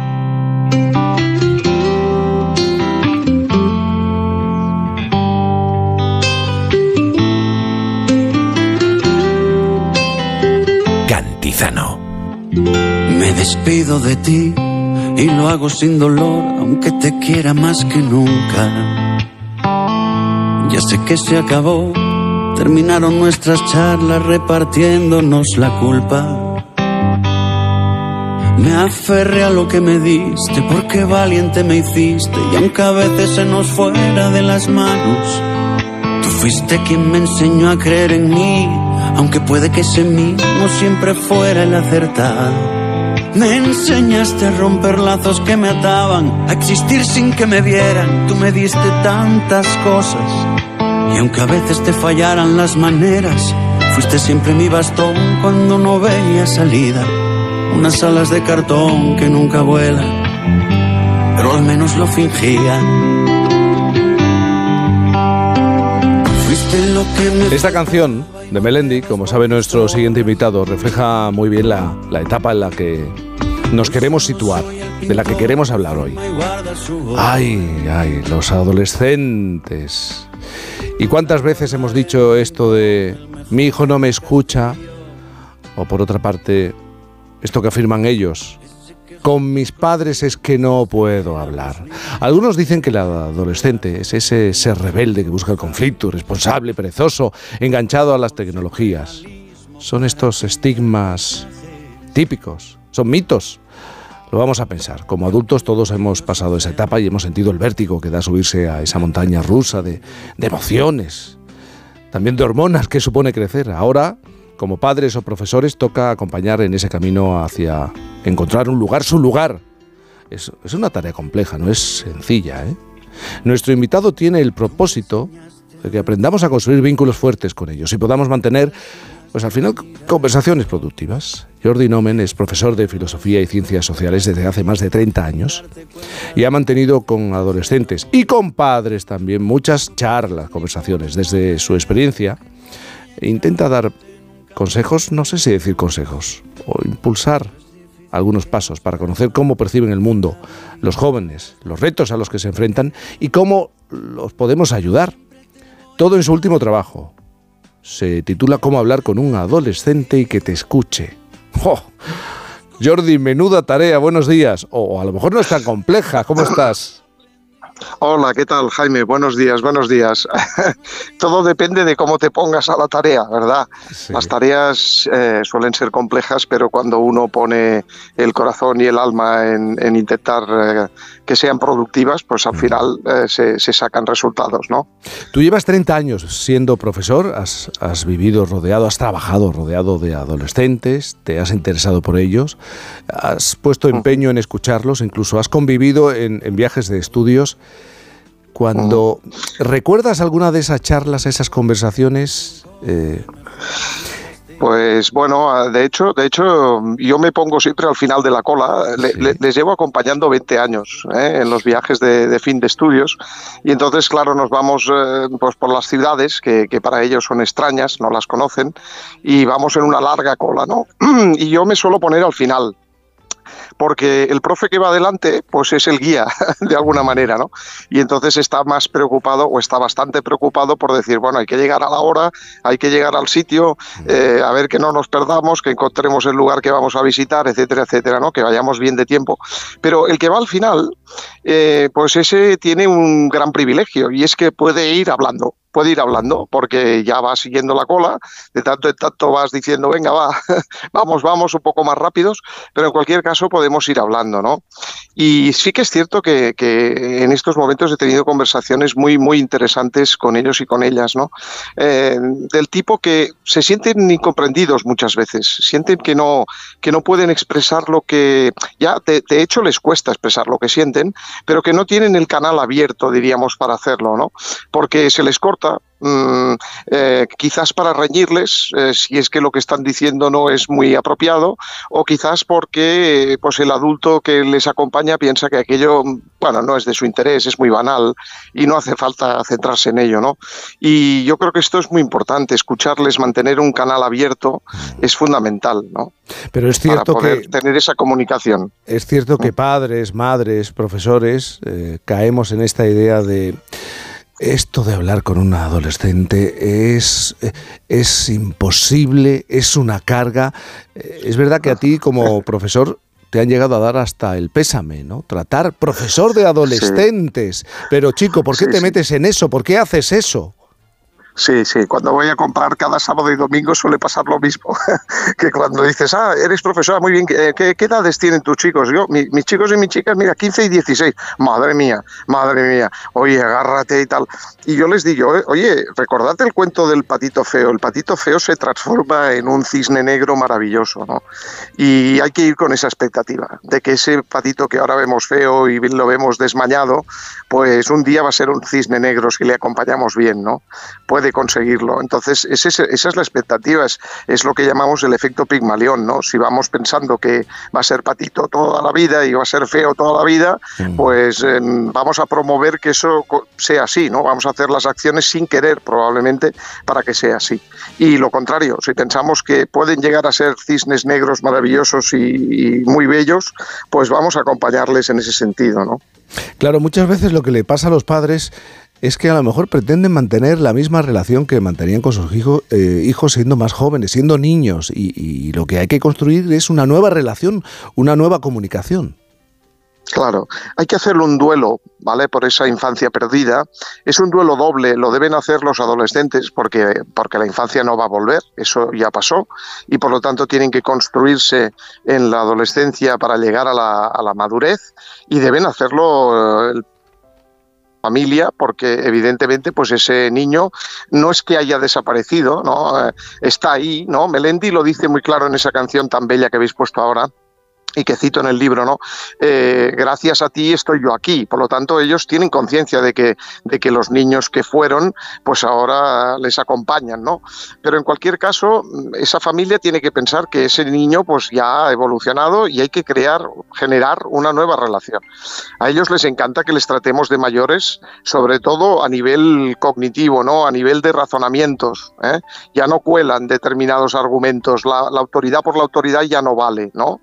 Me despido de ti y lo hago sin dolor, aunque te quiera más que nunca. Ya sé que se acabó, terminaron nuestras charlas repartiéndonos la culpa. Me aferré a lo que me diste, porque valiente me hiciste, y aunque a veces se nos fuera de las manos, tú fuiste quien me enseñó a creer en mí aunque puede que ese mismo siempre fuera el acertado. Me enseñaste a romper lazos que me ataban, a existir sin que me vieran. Tú me diste tantas cosas. Y aunque a veces te fallaran las maneras, fuiste siempre mi bastón cuando no veía salida. Unas alas de cartón que nunca vuelan, pero al menos lo fingían. Esta canción de Melendi, como sabe nuestro siguiente invitado, refleja muy bien la, la etapa en la que nos queremos situar, de la que queremos hablar hoy. Ay, ay, los adolescentes. ¿Y cuántas veces hemos dicho esto de mi hijo no me escucha? O por otra parte, esto que afirman ellos, con mis padres es que no puedo hablar. Algunos dicen que el adolescente es ese ser rebelde que busca el conflicto, responsable, perezoso, enganchado a las tecnologías. Son estos estigmas típicos, son mitos. Lo vamos a pensar. Como adultos todos hemos pasado esa etapa y hemos sentido el vértigo que da subirse a esa montaña rusa de, de emociones, también de hormonas que supone crecer. Ahora como padres o profesores toca acompañar en ese camino hacia encontrar un lugar, su lugar. Es, una tarea compleja, no es sencilla. ¿eh? Nuestro invitado tiene el propósito de que aprendamos a construir vínculos fuertes con ellos y podamos mantener, pues al final, conversaciones productivas. Jordi Nomen es profesor de Filosofía y Ciencias Sociales desde hace más de 30 años y ha mantenido con adolescentes y con padres también muchas charlas, conversaciones. Desde su experiencia, intenta dar consejos, no sé si decir consejos, o impulsar algunos pasos para conocer cómo perciben el mundo los jóvenes, los retos a los que se enfrentan y cómo los podemos ayudar. Todo en su último trabajo. Se titula Cómo hablar con un adolescente y que te escuche. Jordi, menuda tarea, buenos días. O a lo mejor no es tan compleja, ¿cómo estás? Hola, ¿qué tal, Jaime? Buenos días, buenos días. [laughs] Todo depende de cómo te pongas a la tarea, ¿verdad? Las tareas eh, suelen ser complejas, pero cuando uno pone el corazón y el alma en, intentar eh, que sean productivas, pues al final eh, se, sacan resultados, ¿no? Tú llevas 30 años siendo profesor, has, vivido rodeado, has trabajado rodeado de adolescentes, te has interesado por ellos, has puesto empeño en escucharlos, incluso has convivido en, en viajes de estudios cuando recuerdas alguna de esas charlas, esas conversaciones, eh, pues bueno, de hecho, de hecho, yo me pongo siempre al final de la cola. les llevo acompañando 20 años ¿eh? en los viajes de, fin de estudios y entonces, claro, nos vamos eh, pues por las ciudades que, que, para ellos son extrañas, no las conocen y vamos en una larga cola, ¿no? [clears throat] Y yo me suelo poner al final porque el profe que va adelante, pues es el guía, [laughs] de alguna manera, ¿no? Y entonces está más preocupado o está bastante preocupado por decir, bueno, hay que llegar a la hora, hay que llegar al sitio, eh, a ver que no nos perdamos, que encontremos el lugar que vamos a visitar, etcétera, etcétera, ¿no? Que vayamos bien de tiempo. Pero el que va al final, eh, pues ese tiene un gran privilegio y es que puede ir hablando puede ir hablando porque ya va siguiendo la cola, de tanto en tanto vas diciendo, venga, va, [laughs] vamos, vamos un poco más rápidos, pero en cualquier caso podemos ir hablando, ¿no? Y sí que es cierto que, en estos momentos he tenido conversaciones muy, muy interesantes con ellos y con ellas, ¿no? Eh, del tipo que se sienten incomprendidos muchas veces, sienten que no, que no pueden expresar lo que, ya de, de hecho les cuesta expresar lo que sienten, pero que no tienen el canal abierto, diríamos, para hacerlo, ¿no? Porque se les corta Mm, eh, quizás para reñirles eh, si es que lo que están diciendo no es muy apropiado o quizás porque pues el adulto que les acompaña piensa que aquello bueno no es de su interés es muy banal y no hace falta centrarse en ello no y yo creo que esto es muy importante escucharles mantener un canal abierto es fundamental no pero es cierto para poder tener esa comunicación. es cierto que padres madres profesores eh, caemos en esta idea de esto de hablar con una adolescente es, es imposible, es una carga. Eh, es verdad que a ti como profesor te han llegado a dar hasta el pésame, ¿no? Tratar profesor de adolescentes. Pero chico, ¿por qué te metes en eso? ¿Por qué haces eso? Sí, sí, cuando voy a comprar cada sábado y domingo suele pasar lo mismo, [laughs] que cuando dices, ah, eres profesora, muy bien, ¿qué, qué edades tienen tus chicos? Yo, mis chicos y mis chicas, mira, 15 y 16, madre mía, madre mía, oye, agárrate y tal. Y yo les digo, oye, recordad el cuento del patito feo, el patito feo se transforma en un cisne negro maravilloso, ¿no? Y hay que ir con esa expectativa, de que ese patito que ahora vemos feo y lo vemos desmañado, pues un día va a ser un cisne negro si le acompañamos bien, ¿no? Puede conseguirlo. Entonces, esa es la expectativa, es, lo que llamamos el efecto Pigmalión, ¿no? Si vamos pensando que va a ser patito toda la vida y va a ser feo toda la vida, pues em, vamos a promover que eso sea así, ¿no? Vamos a hacer las acciones sin querer, probablemente, para que sea así. Y lo contrario, si pensamos que pueden llegar a ser cisnes negros maravillosos y, muy bellos, pues vamos a acompañarles en ese sentido, ¿no? Claro, muchas veces lo que le pasa a los padres es que a lo mejor pretenden mantener la misma relación que mantenían con sus hijos, eh, hijos siendo más jóvenes, siendo niños, y, lo que hay que construir es una nueva relación, una nueva comunicación. Claro, hay que hacerle un duelo, ¿vale? Por esa infancia perdida. Es un duelo doble, lo deben hacer los adolescentes porque, porque la infancia no va a volver, eso ya pasó, y por lo tanto tienen que construirse en la adolescencia para llegar a la, a la madurez y deben hacerlo eh, familia porque evidentemente pues ese niño no es que haya desaparecido, ¿no? Eh, está ahí, ¿no? Melendi lo dice muy claro en esa canción tan bella que habéis puesto ahora y que cito en el libro, ¿no? Eh, gracias a ti estoy yo aquí. Por lo tanto, ellos tienen conciencia de que, de que los niños que fueron, pues ahora les acompañan, ¿no? Pero en cualquier caso, esa familia tiene que pensar que ese niño, pues ya ha evolucionado y hay que crear, generar una nueva relación. A ellos les encanta que les tratemos de mayores, sobre todo a nivel cognitivo, ¿no? A nivel de razonamientos. ¿eh? Ya no cuelan determinados argumentos. La, la autoridad por la autoridad ya no vale, ¿no?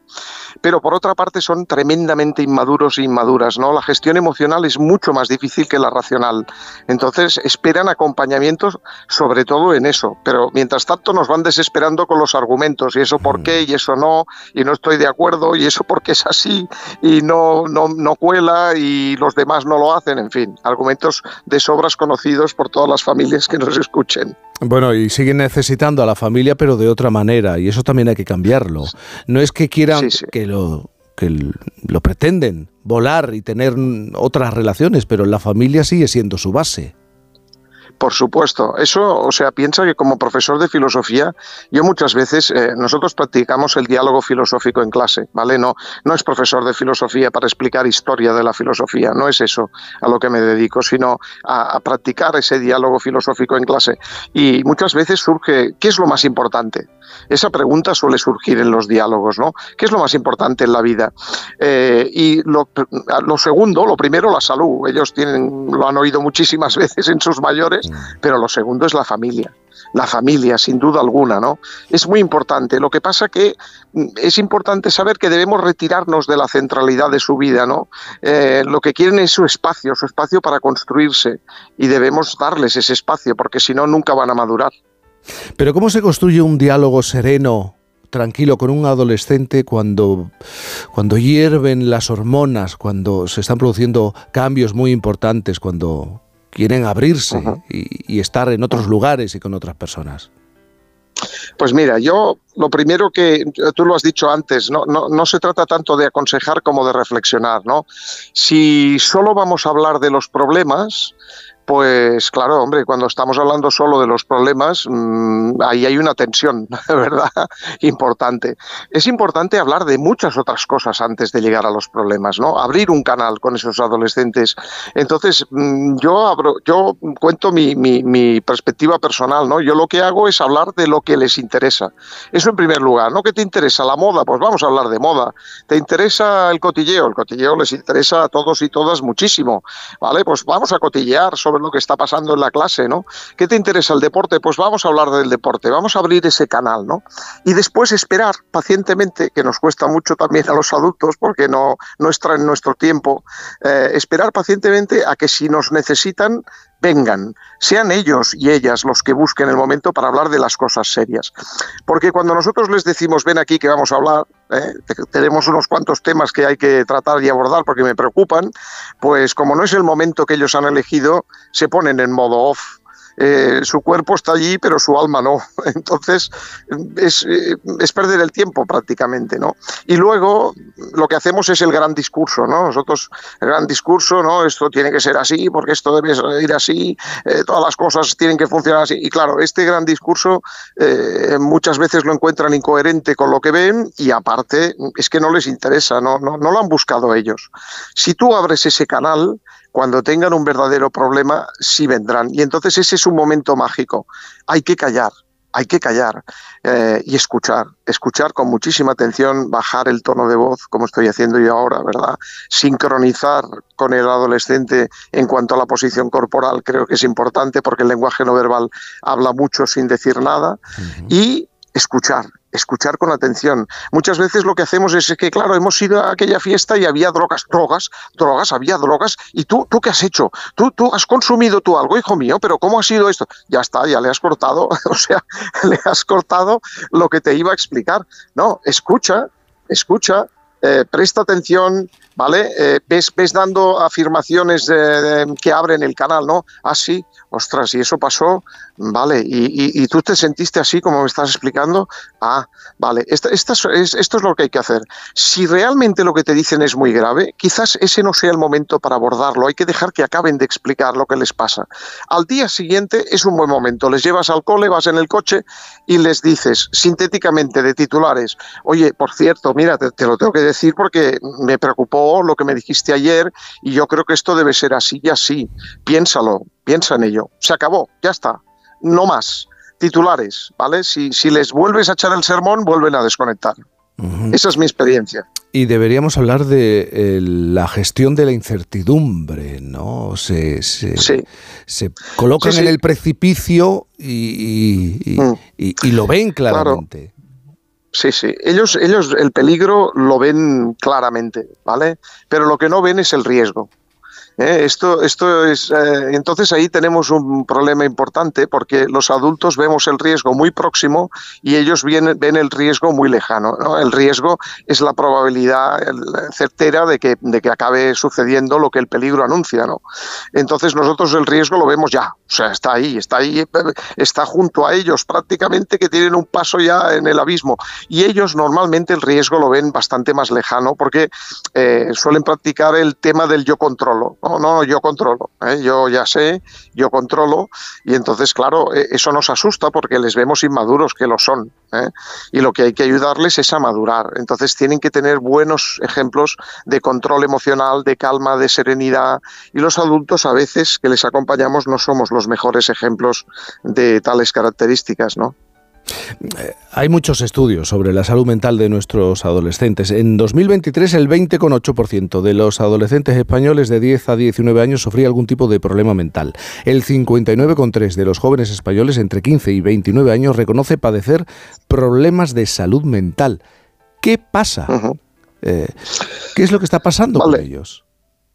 Pero por otra parte son tremendamente inmaduros e inmaduras, ¿no? La gestión emocional es mucho más difícil que la racional. Entonces esperan acompañamientos sobre todo en eso, pero mientras tanto nos van desesperando con los argumentos y eso por qué y eso no y no estoy de acuerdo y eso porque es así y no no no cuela y los demás no lo hacen, en fin, argumentos de sobras conocidos por todas las familias que nos escuchen. Bueno, y siguen necesitando a la familia, pero de otra manera, y eso también hay que cambiarlo. No es que quieran que lo que lo pretenden volar y tener otras relaciones, pero la familia sigue siendo su base. Por supuesto, eso, o sea, piensa que como profesor de filosofía, yo muchas veces, eh, nosotros practicamos el diálogo filosófico en clase, ¿vale? No, no es profesor de filosofía para explicar historia de la filosofía, no es eso a lo que me dedico, sino a, practicar ese diálogo filosófico en clase. Y muchas veces surge, ¿qué es lo más importante? Esa pregunta suele surgir en los diálogos, ¿no? ¿Qué es lo más importante en la vida? Eh, y lo, lo, segundo, lo primero, la salud. Ellos tienen, lo han oído muchísimas [laughs] veces en sus mayores, pero lo segundo es la familia. La familia, sin duda alguna, ¿no? Es muy importante. Lo que pasa que mm, es importante saber que debemos retirarnos de la centralidad de su vida, ¿no? Eh, lo que quieren es su espacio, su espacio para construirse, y debemos darles ese espacio, porque si no, nunca van a madurar. Pero ¿cómo se construye un diálogo sereno, tranquilo con un adolescente cuando, cuando hierven las hormonas, cuando se están produciendo cambios muy importantes, cuando quieren abrirse y, estar en otros lugares y con otras personas? Pues mira, yo lo primero que tú lo has dicho antes, no, no, no, se trata tanto de aconsejar como de reflexionar, ¿no? Si solo vamos a hablar de los problemas, pues claro, hombre, cuando estamos hablando solo de los problemas, mmm, ahí hay una tensión, [laughs] ¿verdad? Importante. Es importante hablar de muchas otras cosas antes de llegar a los problemas, ¿no? Abrir un canal con esos adolescentes. Entonces, mmm, yo abro, yo cuento mi, mi, perspectiva personal, ¿no? Yo lo que hago es hablar de lo que les interesa. Eso en primer lugar, ¿no? ¿Qué te interesa? La moda, pues vamos a hablar de moda. ¿Te interesa el cotilleo? El cotilleo les interesa a todos y todas muchísimo, ¿vale? Pues vamos a cotillear sobre lo que está pasando en la clase, ¿no? ¿Qué te interesa el deporte? Pues vamos a hablar del deporte, vamos a abrir ese canal, ¿no? Y después esperar pacientemente, que nos cuesta mucho también a los adultos porque no, no está en nuestro tiempo, eh, esperar pacientemente a que si nos necesitan, vengan, sean ellos y ellas los que busquen el momento para hablar de las cosas serias. Porque cuando nosotros les decimos, ven aquí que vamos a hablar, ¿eh? tenemos unos cuantos temas que hay que tratar y abordar porque me preocupan, pues como no es el momento que ellos han elegido, se ponen en modo off eh, su cuerpo está allí, pero su alma no. [laughs] Entonces, es, eh, es, perder el tiempo prácticamente, ¿no? Y luego lo que hacemos es el gran discurso, ¿no? Nosotros, el gran discurso, ¿no? Esto tiene que ser así, porque esto debe ir así, eh, todas las cosas tienen que funcionar así. Y claro, este gran discurso muchas veces lo encuentran incoherente con lo que ven y aparte es que no les interesa, no, no, no lo han buscado ellos. Si tú abres ese canal, cuando tengan un verdadero problema, sí vendrán. Y entonces ese es un momento mágico. Hay que callar, hay que callar eh, y escuchar, escuchar con muchísima atención, bajar el tono de voz, como estoy haciendo yo ahora, ¿verdad? Sincronizar con el adolescente en cuanto a la posición corporal, creo que es importante porque el lenguaje no verbal habla mucho sin decir nada. Uh -huh. Y escuchar, escuchar con atención. Muchas veces lo que hacemos es que, claro, hemos ido a aquella fiesta y había drogas, drogas, drogas, había drogas. ¿Y tú, tú qué has hecho? ¿Tú, tú has consumido tú algo, hijo mío? ¿Pero cómo ha sido esto? Ya está, ya le has cortado, [laughs] o sea, le has cortado lo que te iba a explicar. No, escucha, escucha, eh, presta atención, ¿vale? Eh, ves, ves dando afirmaciones de, que abren el canal, ¿no? Ah, sí, ostras, y eso pasó, vale, y, tú te sentiste así como me estás explicando, ah, vale, es, esto es lo que hay que hacer. Si realmente lo que te dicen es muy grave, quizás ese no sea el momento para abordarlo, hay que dejar que acaben de explicar lo que les pasa. Al día siguiente es un buen momento, les llevas al cole, vas en el coche y les dices sintéticamente de titulares, oye, por cierto, mira, te, te lo tengo que decir porque me preocupó lo que me dijiste ayer y yo creo que esto debe ser así y así. Piénsalo, piensa en ello. Se acabó, ya está. No más. Titulares, ¿vale? Si, si les vuelves a echar el sermón, vuelven a desconectar. Uh -huh. Esa es mi experiencia. Y deberíamos hablar de eh, la gestión de la incertidumbre, ¿no? Se, se, sí. se colocan sí, sí. en el precipicio y, y, mm. y, y, lo ven claramente. Claro. Sí, sí. Ellos, ellos el peligro lo ven claramente, ¿vale? Pero lo que no ven es el riesgo. ¿Eh? Esto, esto es, eh, entonces ahí tenemos un problema importante porque los adultos vemos el riesgo muy próximo y ellos ven, el riesgo muy lejano. El riesgo es la probabilidad certera de que, de que acabe sucediendo lo que el peligro anuncia. ¿no? Entonces nosotros el riesgo lo vemos ya, o sea, está ahí, está ahí, está junto a ellos prácticamente que tienen un paso ya en el abismo y ellos normalmente el riesgo lo ven bastante más lejano porque eh, suelen practicar el tema del yo controlo. No, no, yo controlo, ¿eh? yo ya sé, yo controlo y entonces, claro, e, eso nos asusta porque les vemos inmaduros, que lo son. ¿eh? Y lo que hay que ayudarles es a madurar. Entonces tienen que tener buenos ejemplos de control emocional, de calma, de serenidad y los adultos a veces que les acompañamos no somos los mejores ejemplos de tales características, ¿no? Eh, hay muchos estudios sobre la salud mental de nuestros adolescentes. En 2023 el 20,8% de los adolescentes españoles de 10 a 19 años sufría algún tipo de problema mental. El 59,3% de los jóvenes españoles entre 15 y 29 años reconoce padecer problemas de salud mental. ¿Qué pasa? Eh, ¿Qué es lo que está pasando con ellos?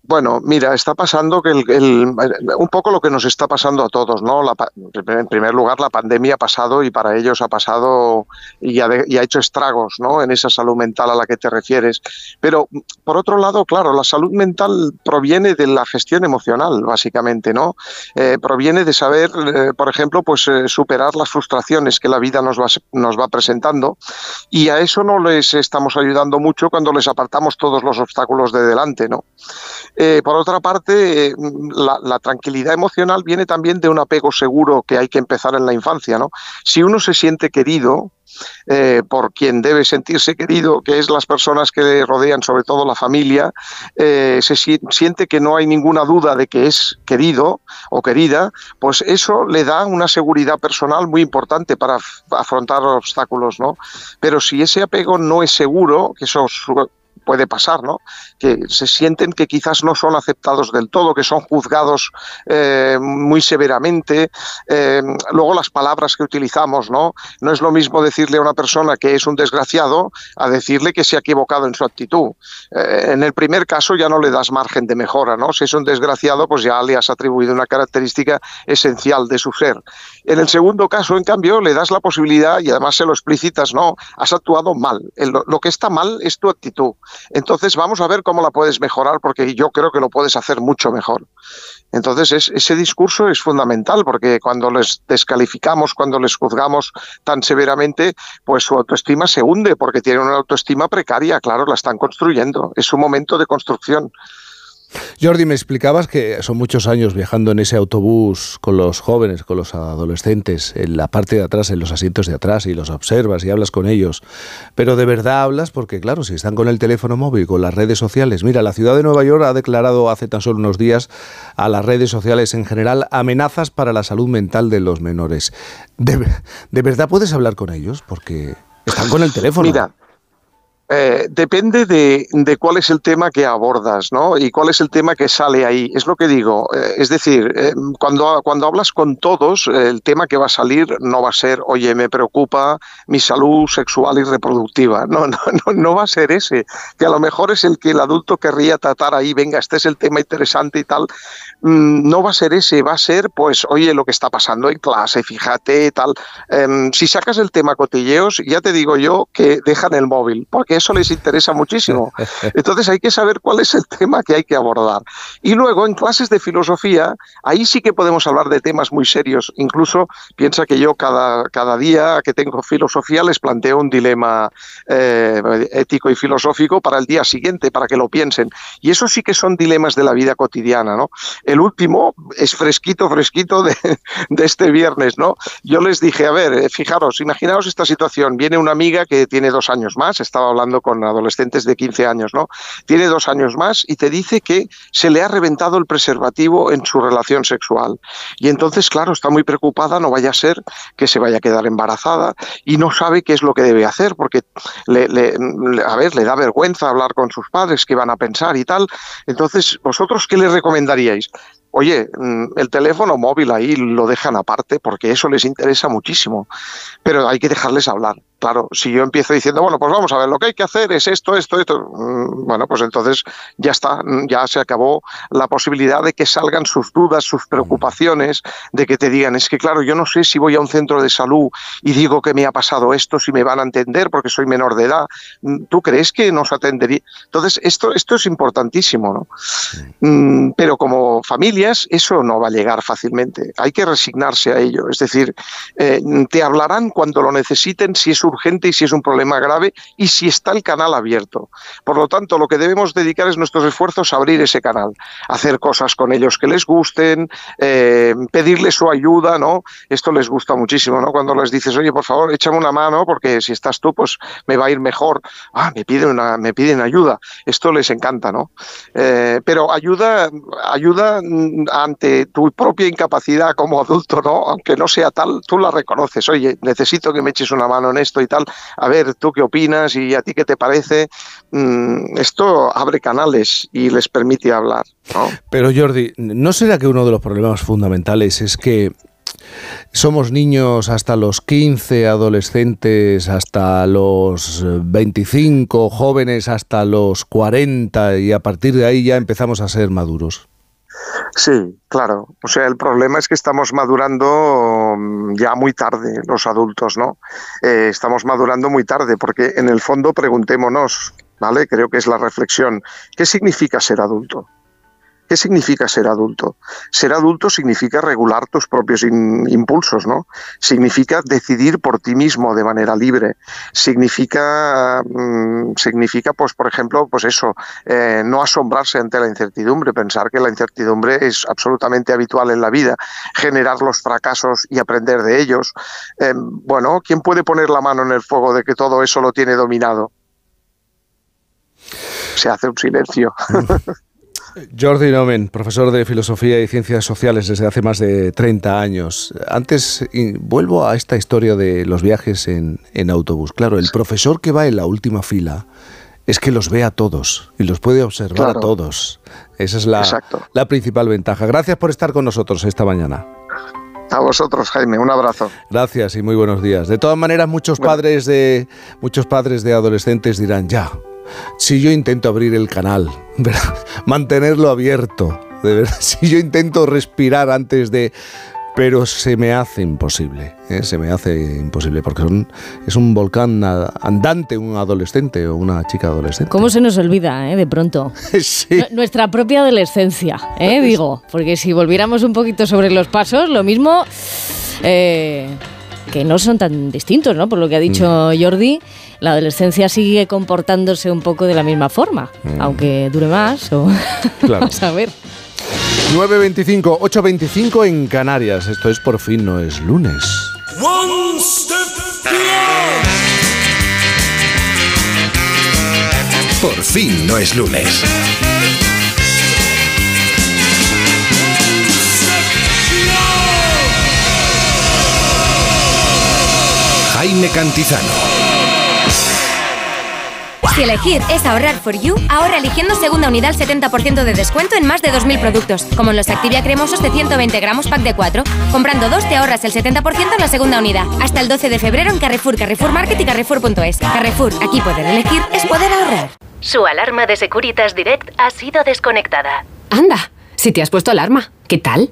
Bueno, mira, está pasando que el, un poco lo que nos está pasando a todos, ¿no? en primer lugar, la pandemia ha pasado y para ellos ha pasado y ha, ha, hecho estragos, ¿no? En esa salud mental a la que te refieres. Pero por otro lado, claro, la salud mental proviene de la gestión emocional, básicamente, ¿no? Eh, proviene de saber, eh, por ejemplo, pues eh, superar las frustraciones que la vida nos va, nos va presentando y a eso no les estamos ayudando mucho cuando les apartamos todos los obstáculos de delante, ¿no? Eh, por otra parte, eh, la, tranquilidad emocional viene también de un apego seguro que hay que empezar en la infancia. ¿no? Si uno se siente querido, eh, por quien debe sentirse querido, que es las personas que le rodean, sobre todo la familia, se siente que no hay ninguna duda de que es querido o querida, pues eso le da una seguridad personal muy importante para afrontar obstáculos, ¿no? Pero si ese apego no es seguro, que eso puede pasar, ¿no? Que se sienten que quizás no son aceptados del todo, que son juzgados eh, muy severamente. Eh, luego las palabras que utilizamos, ¿no? No es lo mismo decirle a una persona que es un desgraciado a decirle que se ha equivocado en su actitud. Eh, en el primer caso ya no le das margen de mejora, ¿no? Si es un desgraciado, pues ya le has atribuido una característica esencial de su ser. En el segundo caso, en cambio, le das la posibilidad y además se lo explicitas, no, has actuado mal. lo que está mal es tu actitud. Entonces vamos a ver cómo la puedes mejorar porque yo creo que lo puedes hacer mucho mejor. Entonces ese discurso es fundamental porque cuando les descalificamos, cuando les juzgamos tan severamente, pues su autoestima se hunde porque tienen una autoestima precaria, claro, la están construyendo. Es un momento de construcción. Jordi, me explicabas que son muchos años viajando en ese autobús con los jóvenes, con los adolescentes, en la parte de atrás, en los asientos de atrás, y los observas y hablas con ellos. Pero de verdad hablas porque, claro, si están con el teléfono móvil, con las redes sociales. Mira, la ciudad de Nueva York ha declarado hace tan solo unos días a las redes sociales en general amenazas para la salud mental de los menores. ¿De, verdad puedes hablar con ellos? Porque están con el teléfono. Mira, eh, depende de, cuál es el tema que abordas, ¿no? Y cuál es el tema que sale ahí. Es lo que digo. Eh, es decir, eh, cuando, cuando hablas con todos, el tema que va a salir no va a ser, oye, me preocupa mi salud sexual y reproductiva. No, no, [laughs] no, no va a ser ese. Que a lo mejor es el que el adulto querría tratar ahí, venga, este es el tema interesante y tal. Mm, no va a ser ese, va a ser, pues, oye, lo que está pasando en clase, fíjate, tal. Em, si sacas el tema cotilleos, ya te digo yo que dejan el móvil, porque eso les interesa muchísimo. Entonces hay que saber cuál es el tema que hay que abordar. Y luego, en clases de filosofía, ahí sí que podemos hablar de temas muy serios. Incluso piensa que yo cada, cada día que tengo filosofía les planteo un dilema eh, ético y filosófico para el día siguiente, para que lo piensen. Y eso sí que son dilemas de la vida cotidiana, ¿no? El último es fresquito, fresquito de, [laughs] este viernes, ¿no? Yo les dije, a ver, eh, fijaros, imaginaos esta situación. Viene una amiga que tiene dos años más, estaba hablando con adolescentes de 15 años, ¿no? Tiene dos años más y te dice que se le ha reventado el preservativo en su relación sexual. Y entonces, claro, está muy preocupada, no vaya a ser que se vaya a quedar embarazada y no sabe qué es lo que debe hacer, porque le, a ver, le da vergüenza hablar con sus padres, qué van a pensar y tal. Entonces, ¿vosotros qué le recomendaríais? Oye, mm, el teléfono móvil ahí lo dejan aparte porque eso les interesa muchísimo, pero hay que dejarles hablar Claro, si yo empiezo diciendo, bueno, pues vamos a ver, lo que hay que hacer es esto, esto, esto, mm, bueno, pues entonces ya está, mm, ya se acabó la posibilidad de que salgan sus dudas, sus preocupaciones, de que te digan, es que claro, yo no sé si voy a un centro de salud y digo que me ha pasado esto, si me van a entender porque soy menor de edad. Mm, ¿Tú crees que nos atendería? Entonces, esto, esto es importantísimo, ¿no? Pero como familias, eso no va a llegar fácilmente. Hay que resignarse a ello. Es decir, eh, te hablarán cuando lo necesiten, si es un urgente y si es un problema grave y si está el canal abierto. Por lo tanto, lo que debemos dedicar es nuestros esfuerzos a abrir ese canal, hacer cosas con ellos que les gusten, eh, pedirles su ayuda, ¿no? Esto les gusta muchísimo, ¿no? Cuando les dices, oye, por favor, échame una mano porque si estás tú, pues me va a ir mejor. Ah, me piden, una, me piden ayuda. Esto les encanta, ¿no? Eh, pero ayuda, ayuda ante tu propia incapacidad como adulto, ¿no? Aunque no sea tal, tú la reconoces. Oye, necesito que me eches una mano en esto y tal. A ver, ¿tú qué opinas y a ti qué te parece? Mm, esto abre canales y les permite hablar. Pero Jordi, ¿no será que uno de los problemas fundamentales es que somos niños hasta los 15, adolescentes hasta los 25, jóvenes hasta los 40 y a partir de ahí ya empezamos a ser maduros? Sí, claro. O sea, el problema es que estamos madurando mm, ya muy tarde los adultos, ¿no? Eh, estamos madurando muy tarde porque en el fondo preguntémonos, ¿vale? Creo que es la reflexión. ¿Qué significa ser adulto? ¿Qué significa ser adulto? Ser adulto significa regular tus propios impulsos, ¿no? Significa decidir por ti mismo de manera libre. Significa, mm, significa pues, por ejemplo, pues eso, eh, no asombrarse ante la incertidumbre, pensar que la incertidumbre es absolutamente habitual en la vida, generar los fracasos y aprender de ellos. Eh, bueno, ¿quién puede poner la mano en el fuego de que todo eso lo tiene dominado? Se hace un silencio. [laughs] Jordi Nomen, profesor de Filosofía y Ciencias Sociales desde hace más de 30 años. Antes, vuelvo a esta historia de los viajes en, autobús. Claro, el profesor que va en la última fila es que los ve a todos y los puede observar a todos. Esa es la, la principal ventaja. Gracias por estar con nosotros esta mañana. A vosotros, Jaime, un abrazo. Gracias y muy buenos días. De todas maneras, muchos padres de muchos padres de adolescentes dirán, "Ya, si yo intento abrir el canal, [laughs] mantenerlo abierto, de verdad, [laughs] si yo intento respirar antes de... Pero se me hace imposible, ¿eh? se me hace imposible, porque es un volcán andante, un adolescente o una chica adolescente. ¿Cómo se nos olvida, eh, de pronto? [laughs] Nuestra propia adolescencia, eh, digo, porque si volviéramos un poquito sobre los pasos, lo mismo... Eh, que no son tan distintos, ¿no? Por lo que ha dicho mm. Jordi, la adolescencia sigue comportándose un poco de la misma forma, mm. aunque dure más o [laughs] vamos a ver. 9.25, 8.25 en Canarias. Esto es por fin, no es lunes. Por fin no es lunes. Jaime Cantizano. Si elegir es ahorrar for you, ahora eligiendo segunda unidad al 70% de descuento en más de 2.000 productos, como en los Activia cremosos de 120 gramos pack de 4. Comprando dos te ahorras el 70% en la segunda unidad. Hasta el 12 de febrero en Carrefour, Carrefour Market y Carrefour.es. Carrefour, aquí poder elegir es poder ahorrar. Su alarma de Securitas Direct ha sido desconectada. Anda, si te has puesto alarma, ¿qué tal?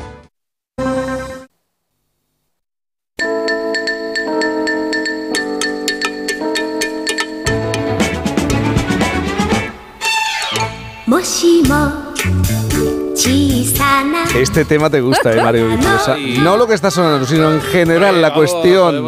Este tema te gusta, ¿eh, Mario [laughs] No lo que está sonando, sino en general la cuestión.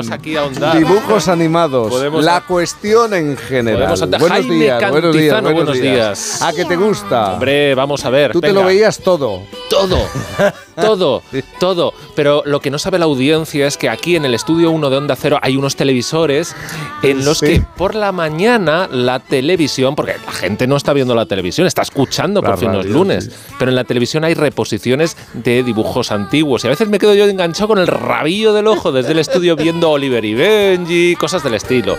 Dibujos animados. la cuestión en general. Buenos días, buenos días, buenos días. ¿A qué te gusta? Hombre, vamos a ver. Tú te lo veías todo. todo, [laughs] todo, todo. Pero lo que no sabe la audiencia es que aquí en el estudio 1 de Onda Cero hay unos televisores en los Sí. que por la mañana la televisión, porque la gente no está viendo la televisión, está escuchando La por fin los lunes, pero en la televisión hay reposiciones de dibujos antiguos y a veces me quedo yo enganchado con el rabillo del ojo desde el estudio viendo Oliver y Benji, cosas del estilo.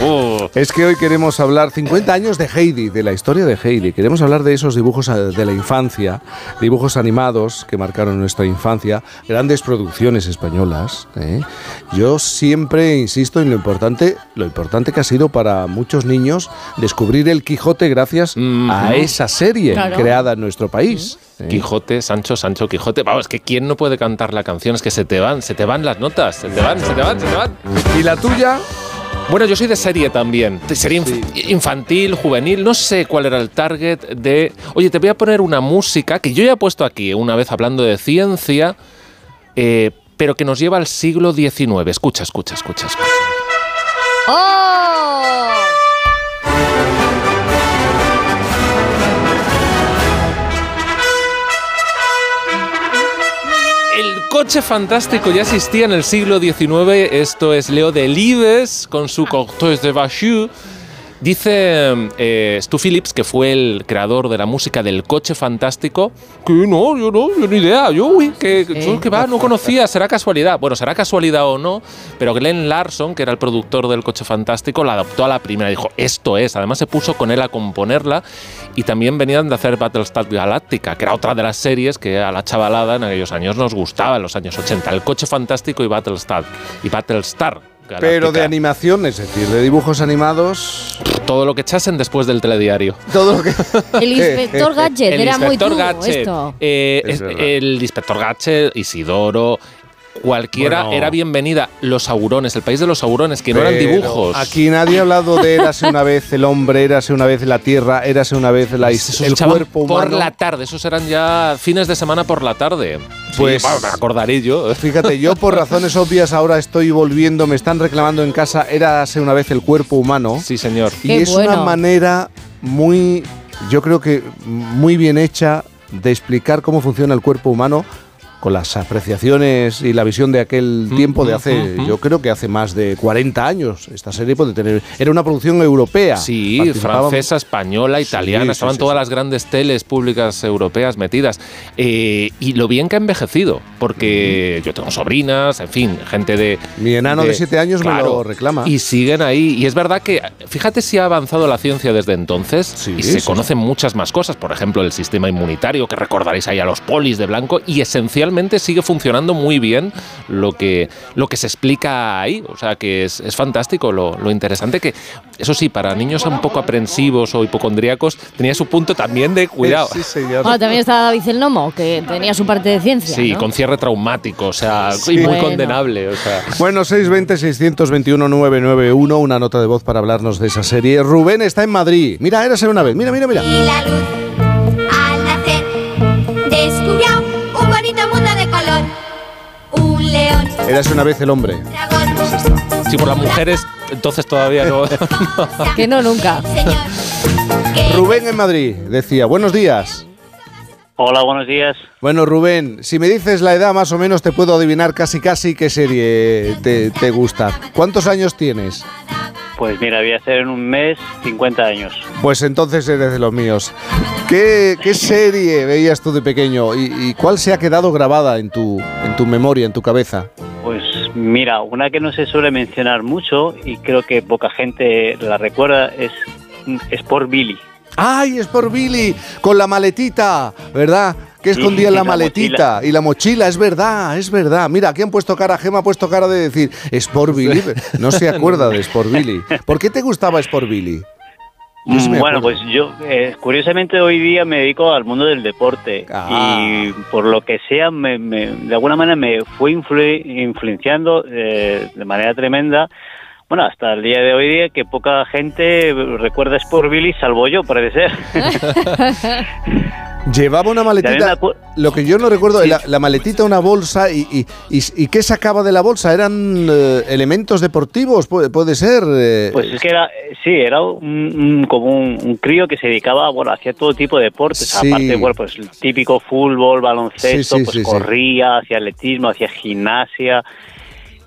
Uh, Es que hoy queremos hablar 50 años de Heidi, de la historia de Heidi. Queremos hablar de esos dibujos eh, de la infancia, dibujos animados que marcaron nuestra infancia, grandes producciones españolas. ¿eh? Yo siempre insisto en lo importante, lo importante que ha sido para muchos niños descubrir el Quijote gracias a esa serie Claro. creada en nuestro país. ¿eh? Quijote, Sancho, Sancho, Quijote. Vamos, es que quién no puede cantar la canción, es que se te van, se te van las notas, se te van, se te van, se te van. ¿Y la tuya? Bueno, yo soy de serie también, de serie inf- infantil, juvenil, no sé cuál era el target de... Oye, te voy a poner una música que yo ya he puesto aquí una vez hablando de ciencia, eh, pero que nos lleva al siglo XIX. Escucha, escucha, escucha, escucha. ¡Oh! Coche fantástico ya existía en el siglo XIX. Esto es Leo Delibes con su Cortés de Bachou. Dice eh, Stu Phillips, que fue el creador de la música del coche fantástico, que no, yo no, yo ni idea, yo, uy, que, yo que va, no conocía, será casualidad. Bueno, será casualidad o no, pero Glenn Larson, que era el productor del coche fantástico, la adoptó a la primera, dijo, esto es. Además, se puso con él a componerla y también venían de hacer Battlestar Galactica, que era otra de las series que a la chavalada en aquellos años nos gustaba, en los años 80. El coche fantástico y Battlestar. Y Battlestar. Pero de animación, es decir, de dibujos animados. Todo lo que echasen después del telediario. Todo lo que. [laughs] El inspector [laughs] Gadget El era muy tú Gadget, esto. eh, Es es- verdad. el inspector Gadget, Isidoro, cualquiera Bueno. era bienvenida. Los aurones, el país de los aurones, que no eran dibujos. Aquí nadie ha hablado de érase una vez el hombre, érase una vez la tierra, érase una vez la, Esos el cuerpo humano. por la tarde, esos eran ya fines de semana por la tarde. Pues- me acordaré yo. Fíjate, yo por razones obvias ahora estoy volviendo, me están reclamando en casa, érase una vez el cuerpo humano. Sí, señor. Y Qué es una manera muy, yo creo que muy bien hecha de explicar cómo funciona el cuerpo humano con las apreciaciones y la visión de aquel tiempo de hace, mm, mm. yo creo que hace más de 40 años. Esta serie puede tener, era una producción europea. Sí, francesa, española, italiana, sí, estaban sí, todas las grandes teles públicas europeas metidas. Eh, y lo bien que ha envejecido, porque yo tengo sobrinas, en fin, gente de... Mi enano de 7 años me lo reclama. Y siguen ahí. Y es verdad que, fíjate si ha avanzado la ciencia desde entonces y se conocen muchas más cosas. Por ejemplo, el sistema inmunitario, que recordaréis ahí a los polis de blanco, y sigue funcionando muy bien lo que, lo que se explica ahí. O sea, que es, es fantástico lo, lo interesante que, eso sí, para niños un poco aprensivos o hipocondríacos, tenía su punto también de cuidado. Sí, señor. Bueno, también estaba David el Nomo, que tenía su parte de ciencia. Sí, ¿no? con cierre traumático, o sea, Sí. y muy Bueno. condenable. O sea. Bueno, 620-621-991, una nota de voz para hablarnos de esa serie. Rubén está en Madrid. Mira, érase una vez. Mira, mira, mira. Y la luz Érase una vez el hombre. Sí, por las mujeres, entonces todavía no. [laughs] Que no, nunca. Rubén en Madrid decía, buenos días. Hola, buenos días. Bueno, Rubén, si me dices la edad más o menos te puedo adivinar casi casi qué serie te, te gusta. ¿Cuántos años tienes? Pues mira, voy a hacer en un mes 50 años. Pues entonces eres de los míos. ¿Qué, qué serie veías tú de pequeño y, y cuál se ha quedado grabada en tu, en tu memoria, en tu cabeza? Mira, una que no se suele mencionar mucho y creo que poca gente la recuerda es Sport Billy. ¡Ay, es por Billy! Con la maletita, ¿verdad? Que Sí, escondía en la la maletita mochila. y la mochila, es verdad, es verdad. Mira, aquí han puesto cara, Gema ha puesto cara de decir Sport Billy. No se acuerda de [laughs] Sport Billy. ¿Por qué te gustaba Sport Billy? Sí Mm, bueno, pues yo eh, curiosamente hoy día me dedico al mundo del deporte Ah. y por lo que sea, me- me- de alguna manera me fue influ- influenciando eh, de manera tremenda bueno, hasta el día de hoy día que poca gente recuerda Sport Billy, salvo yo, parece ser. [laughs] Llevaba una maletita, lo que yo no recuerdo, la, la maletita, una bolsa, y, y, y, y qué sacaba de la bolsa? ¿Eran eh, elementos deportivos? Puede, puede ser. eh, Pues es que era, sí, era un, un- como un, un crío que se dedicaba, bueno, hacía todo tipo de deportes, Sí. aparte, bueno, pues el típico fútbol, baloncesto, Sí, sí, pues sí, sí. corría, hacía atletismo, hacía gimnasia,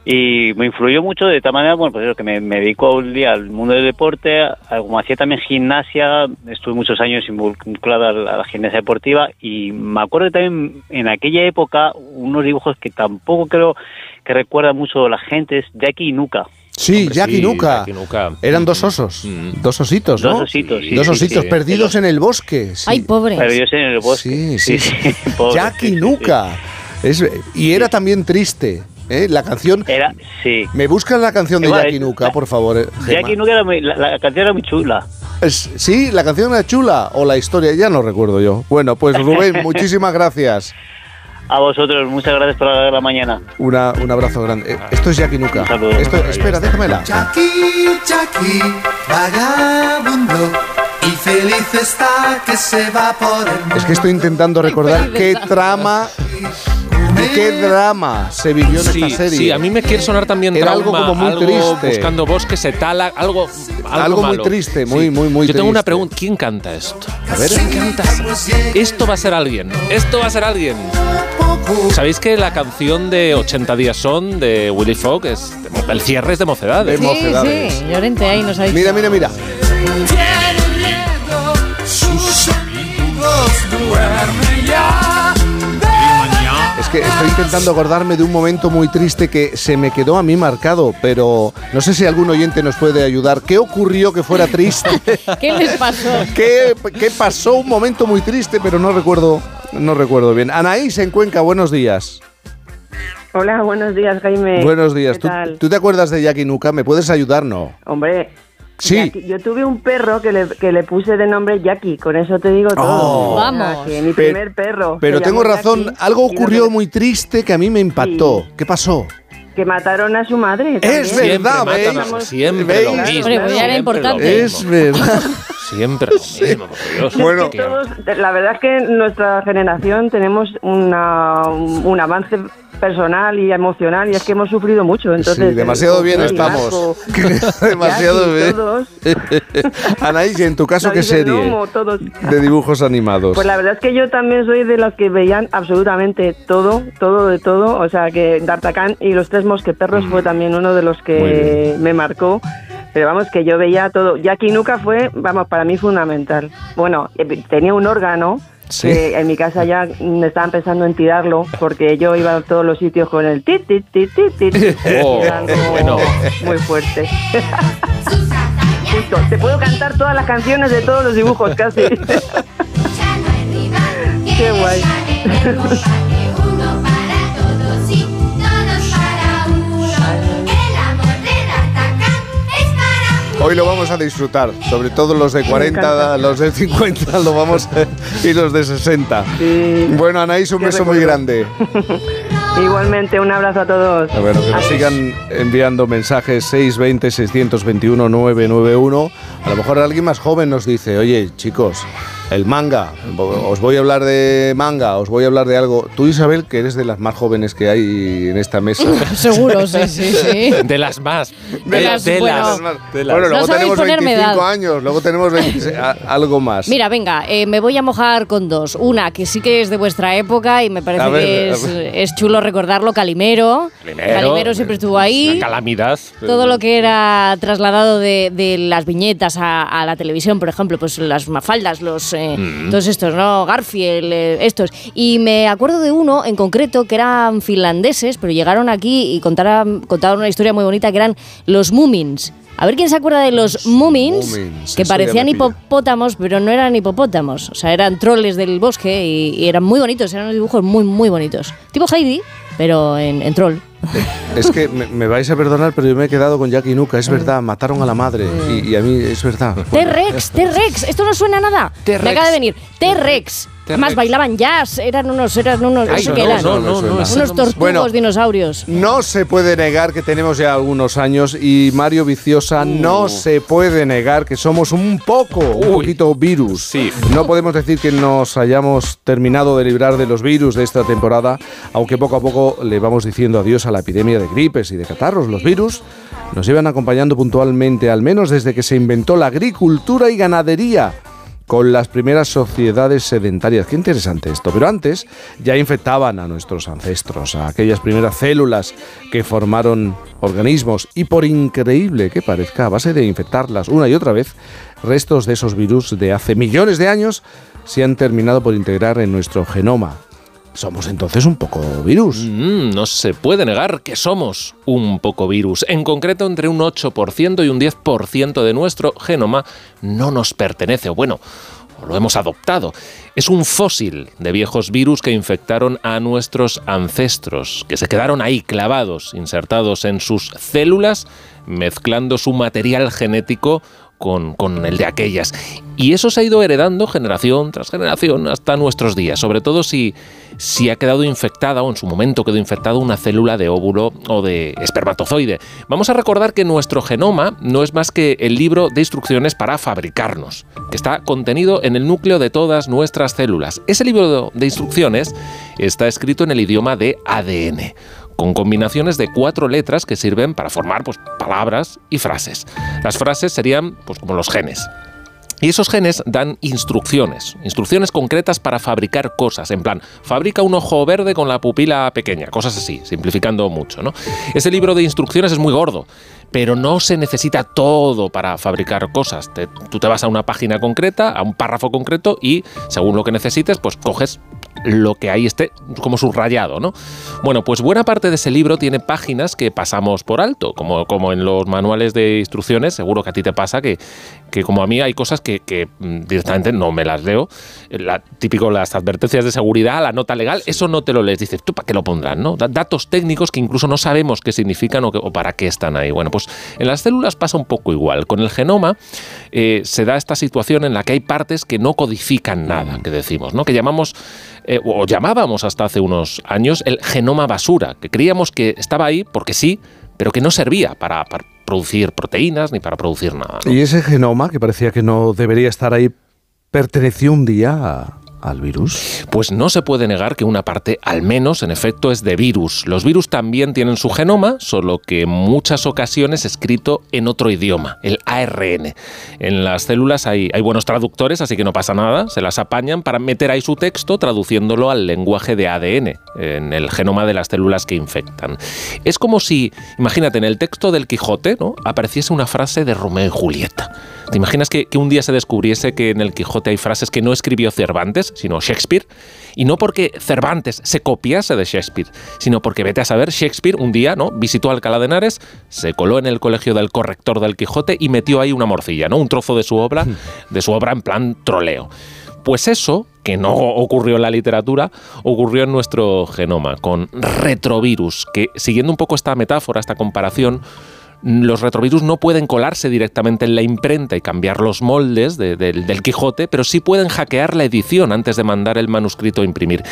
y me influyó mucho de tal manera, bueno, pues eso, que me, me dedico un día al mundo del deporte, como hacía también gimnasia, estuve muchos años involucrada a la, a la gimnasia deportiva, y me acuerdo que también en aquella época, unos dibujos que tampoco creo que recuerda mucho la gente, es Jackie y Nuka. sí, Hombre, Jack y sí, Nuka. Jack y Nuka. Eran dos osos, dos ositos, ¿no? Dos ositos, sí, Dos sí, ositos sí. perdidos en el bosque. sí. Ay, pobre. Perdidos en el bosque. Sí, sí. pobre, Jack sí, [laughs] y sí, Nuka. Es- y era también triste. ¿Eh? La canción. Era, sí. ¿Me buscan la canción de Igual, Jack y eh, Nuka, por favor? eh, Gemma? Jackie Nuka era muy, la, la canción era muy chula. Es- sí, la canción era chula o la historia, ya no recuerdo yo. Bueno, pues Rubén, [laughs] muchísimas gracias. A vosotros, muchas gracias por la, la mañana. Una- un abrazo grande. Esto es Jack y Nuka. Esto, espera, déjamela. Jackie, Jackie, vagabundo, y feliz está que se va por el mundo. Es que estoy intentando recordar qué trama, qué drama se vivió en Sí, esta serie. sí, a mí me quiere sonar también Era algo como muy algo triste. buscando bosque, se tala, algo, algo, Algo muy triste, muy, muy, muy Yo tengo una pregunta, ¿quién canta esto? A ver. ¿Quién canta esto? Esto va a ser alguien, esto va a ser alguien. ¿Sabéis que la canción de 80 días son de Willy Fogg es el cierre es de Mocedades? De Mocedades. Sí, Llorente ahí nos ha dicho. Mira, mira, mira. Tiene miedo, sus amigos duermen que estoy intentando acordarme de un momento muy triste que se me quedó a mí marcado, pero no sé si algún oyente nos puede ayudar. ¿Qué ocurrió que fuera triste? [laughs] ¿Qué les pasó? ¿Qué, qué pasó? Un momento muy triste, pero no recuerdo, no recuerdo bien. Anaís en Cuenca, buenos días. Hola, buenos días, Jaime. buenos días. ¿Qué ¿Tú, tal? tú te acuerdas de Jackie Nuka? ¿Me puedes ayudar? No. Hombre, Sí. Jackie- yo tuve un perro que le, que le puse de nombre Jackie, con eso te digo todo. Oh. Vamos. que mi primer perro. Pero tengo razón, Jackie, algo lo ocurrió que- muy triste que a mí me impactó. ¿Qué pasó? Que mataron a su madre. Es también. verdad, Siempre ¿veis? matan a- siempre lo ¿Veis? mismo. Hombre, pues ya era siempre importante. lo mismo. Es verdad. [laughs] Siempre lo [laughs] mismo, por Dios. Bueno. Que- Todos, la verdad es que en nuestra generación tenemos una, un, un avance personal y emocional y es que hemos sufrido mucho. Entonces, sí, demasiado bien estamos. [laughs] Demasiado bien. todos. [laughs] Anaís, ¿y en tu caso qué serie? Lomo, todos. De dibujos animados. Pues la verdad es que yo también soy de los que veían absolutamente todo, todo de todo. O sea, que D'Artagnan y los tres mosqueperros fue también uno de los que me marcó. Pero vamos, que yo veía todo. Jackie Nuka fue, vamos, para mí fundamental. Bueno, eh, tenía un órgano Sí. que en mi casa ya me estaban pensando en tirarlo porque yo iba a todos los sitios con el tit, tit, tit, tit, tit. [laughs] Oh, bueno. muy fuerte. [laughs] Justo, te puedo cantar todas las canciones de todos los dibujos casi. [laughs] Qué guay. Hoy lo vamos a disfrutar, sobre todo los de 40, encanta. los de 50 [laughs] lo vamos y los de 60. Bueno, Anaís, un beso muy grande. [laughs] Igualmente, un abrazo a todos. Bueno, que nos sigan enviando mensajes 620 621 991. A lo mejor alguien más joven nos dice, oye, chicos, el manga, os voy a hablar de manga, os voy a hablar de algo. Tú, Isabel, que eres de las más jóvenes que hay en esta mesa. [laughs] Seguro, sí, sí, sí. [laughs] De las más. De las- bueno. de las- Bueno, luego No tenemos ponerme 25 edad. años, luego tenemos 26, a- algo más. Mira, venga, eh, me voy a mojar con dos. Una que sí que es de vuestra época y me parece ver, que es, chulo recordarlo, Calimero. Calimero, siempre estuvo ahí. Calamidad. Todo lo que era trasladado de, de las viñetas a, a la televisión, por ejemplo, pues las mafaldas, los eh, Mm. todos estos, ¿no? Garfield, eh, estos. Y me acuerdo de uno en concreto que eran finlandeses, pero llegaron aquí y contaron, contaron una historia muy bonita que eran los Moomins. A ver quién se acuerda de los Moomins, que parecían hipopótamos, pero no eran hipopótamos. O sea, eran troles del bosque y, y eran muy bonitos, eran unos dibujos muy, muy bonitos. Tipo Heidi, pero en, en troll. [laughs] Es que me, me vais a perdonar, pero yo me he quedado con Jackie Nuka. Es verdad, mataron a la madre. Y, y a mí es verdad. T-Rex, T-Rex, esto no suena a nada. T-Rex. Me acaba de venir. T-Rex. Además bailaban jazz, eran unos, eran unos, Ay, ¿eso no, eran? no, no, no, ese unos tortugos Bueno. dinosaurios. No se puede negar que tenemos ya algunos años y Mario Viciosa no se puede negar que somos un poco, un poquito virus. Sí. No podemos decir que nos hayamos terminado de librar de los virus de esta temporada, aunque poco a poco le vamos diciendo adiós a la epidemia de gripes y de catarros. Los virus nos llevan acompañando puntualmente, al menos desde que se inventó la agricultura y ganadería con las primeras sociedades sedentarias. Qué interesante esto. Pero antes ya infectaban a nuestros ancestros, a aquellas primeras células que formaron organismos y por increíble que parezca, a base de infectarlas una y otra vez, restos de esos virus de hace millones de años se han terminado por integrar en nuestro genoma. Somos entonces un poco virus. Mm, no se puede negar que somos un poco virus. En concreto, entre un 8% y un 10% de nuestro genoma no nos pertenece, o bueno, lo hemos adoptado. Es un fósil de viejos virus que infectaron a nuestros ancestros, que se quedaron ahí clavados, insertados en sus células, mezclando su material genético con, el de aquellas. Y eso se ha ido heredando generación tras generación hasta nuestros días, sobre todo si, si ha quedado infectada o en su momento quedó infectada una célula de óvulo o de espermatozoide. Vamos a recordar que nuestro genoma no es más que el libro de instrucciones para fabricarnos, que está contenido en el núcleo de todas nuestras células. Ese libro de instrucciones está escrito en el idioma de ADN con combinaciones de cuatro letras que sirven para formar pues, palabras y frases. Las frases serían pues, como los genes. Y esos genes dan instrucciones, instrucciones concretas para fabricar cosas, en plan, fabrica un ojo verde con la pupila pequeña, cosas así, simplificando mucho, ¿no? Ese libro de instrucciones es muy gordo, pero no se necesita todo para fabricar cosas. Te- tú te vas a una página concreta, a un párrafo concreto y según lo que necesites, pues coges lo que ahí esté como subrayado, ¿no? Bueno, pues buena parte de ese libro tiene páginas que pasamos por alto, como, como en los manuales de instrucciones, seguro que a ti te pasa que, que como a mí hay cosas que, que, mm, directamente no me las leo. La, típico las advertencias de seguridad, la nota legal, eso no te lo lees. Dices, ¿tú para qué lo pondrán? Datos técnicos que incluso no sabemos qué significan o, que- o para qué están ahí. Bueno, pues en las células pasa un poco igual. Con el genoma eh, se da esta situación en la que hay partes que no codifican nada, que decimos, ¿no? Que llamamos, eh, o llamábamos hasta hace unos años el genoma basura, que creíamos que estaba ahí porque sí, pero que no servía para, producir proteínas ni para producir nada. Y ese genoma, que parecía que no debería estar ahí, perteneció un día a- al virus. Pues no se puede negar que una parte, al menos en efecto, es de virus. Los virus también tienen su genoma, solo que en muchas ocasiones escrito en otro idioma, el ARN. En las células hay, buenos traductores, así que no pasa nada, se las apañan para meter ahí su texto traduciéndolo al lenguaje de ADN, en el genoma de las células que infectan. Es como si, imagínate, en el texto del Quijote ¿no? apareciese una frase de Romeo y Julieta. ¿Te imaginas que un día se descubriese que en el Quijote hay frases que no escribió Cervantes, sino Shakespeare? Y no porque Cervantes se copiase de Shakespeare, sino porque vete a saber, Shakespeare un día ¿no? visitó Alcalá de Henares, se coló en el colegio del corrector del Quijote y metió ahí una morcilla, ¿no? un trozo de su obra, de su obra en plan troleo. Pues eso, que no ocurrió en la literatura, ocurrió en nuestro genoma, con retrovirus, que siguiendo un poco esta metáfora, esta comparación, los retrovirus no pueden colarse directamente en la imprenta y cambiar los moldes de- del- del Quijote, pero sí pueden hackear la edición antes de mandar el manuscrito a imprimir.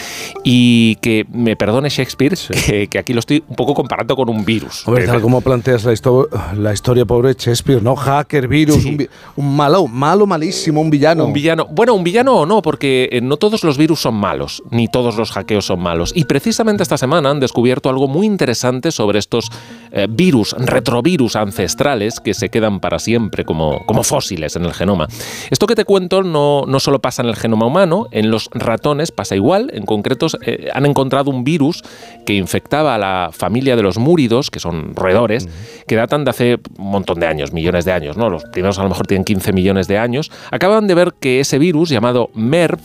Y que me perdone Shakespeare, que, que aquí lo estoy un poco comparando con un virus. Hombre, tal como planteas la, histo- la historia, pobre Shakespeare, ¿no? Hacker, virus, un, vi- un malo, malo, malísimo, un villano. Un villano. Bueno, un villano o no, porque eh, no todos los virus son malos, ni todos los hackeos son malos. Y precisamente esta semana han descubierto algo muy interesante sobre estos eh, virus, retrovirus ancestrales que se quedan para siempre como, como fósiles en el genoma. Esto que te cuento no, no solo pasa en el genoma humano, en los ratones pasa igual. En concreto, eh, han encontrado un virus que infectaba a la familia de los múridos, que son roedores, que datan de hace un montón de años, millones de años. ¿no? Los primeros a lo mejor tienen 15 millones de años. Acaban de ver que ese virus llamado MERV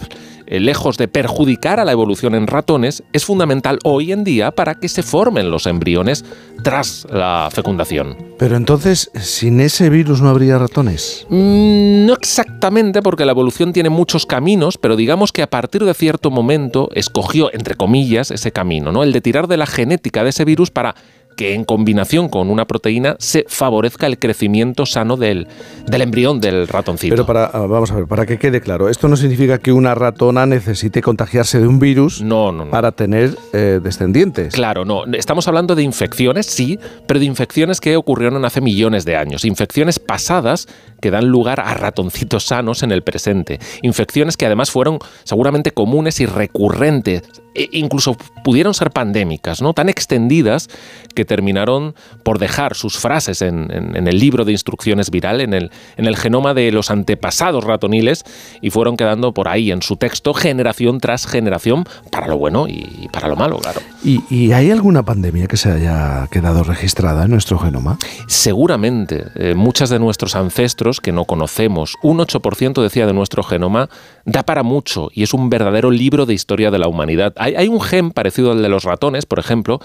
lejos de perjudicar a la evolución en ratones, es fundamental hoy en día para que se formen los embriones tras la fecundación. Pero entonces, sin ese virus no habría ratones. Mm, No exactamente, porque la evolución tiene muchos caminos, pero digamos que a partir de cierto momento escogió, entre comillas, ese camino, ¿no? El de tirar de la genética de ese virus para que en combinación con una proteína se favorezca el crecimiento sano del, del embrión del ratoncito. Pero para, ah, vamos a ver, para que quede claro, esto no significa que una ratona necesite contagiarse de un virus para tener eh, descendientes. Claro, no. Estamos hablando de infecciones, sí, pero de infecciones que ocurrieron hace millones de años. Infecciones pasadas que dan lugar a ratoncitos sanos en el presente. Infecciones que además fueron seguramente comunes y recurrentes. E incluso pudieron ser pandémicas, ¿no? Tan extendidas que terminaron por dejar sus frases en, en- en el libro de instrucciones viral, en el, en el genoma de los antepasados ratoniles, y fueron quedando por ahí en su texto generación tras generación, para lo bueno y para lo malo, claro. ¿Y, y hay alguna pandemia que se haya quedado registrada en nuestro genoma? Seguramente, eh, muchas de nuestros ancestros que no conocemos, un 8% decía de nuestro genoma, da para mucho y es un verdadero libro de historia de la humanidad. Hay, un gen parecido al de los ratones, por ejemplo,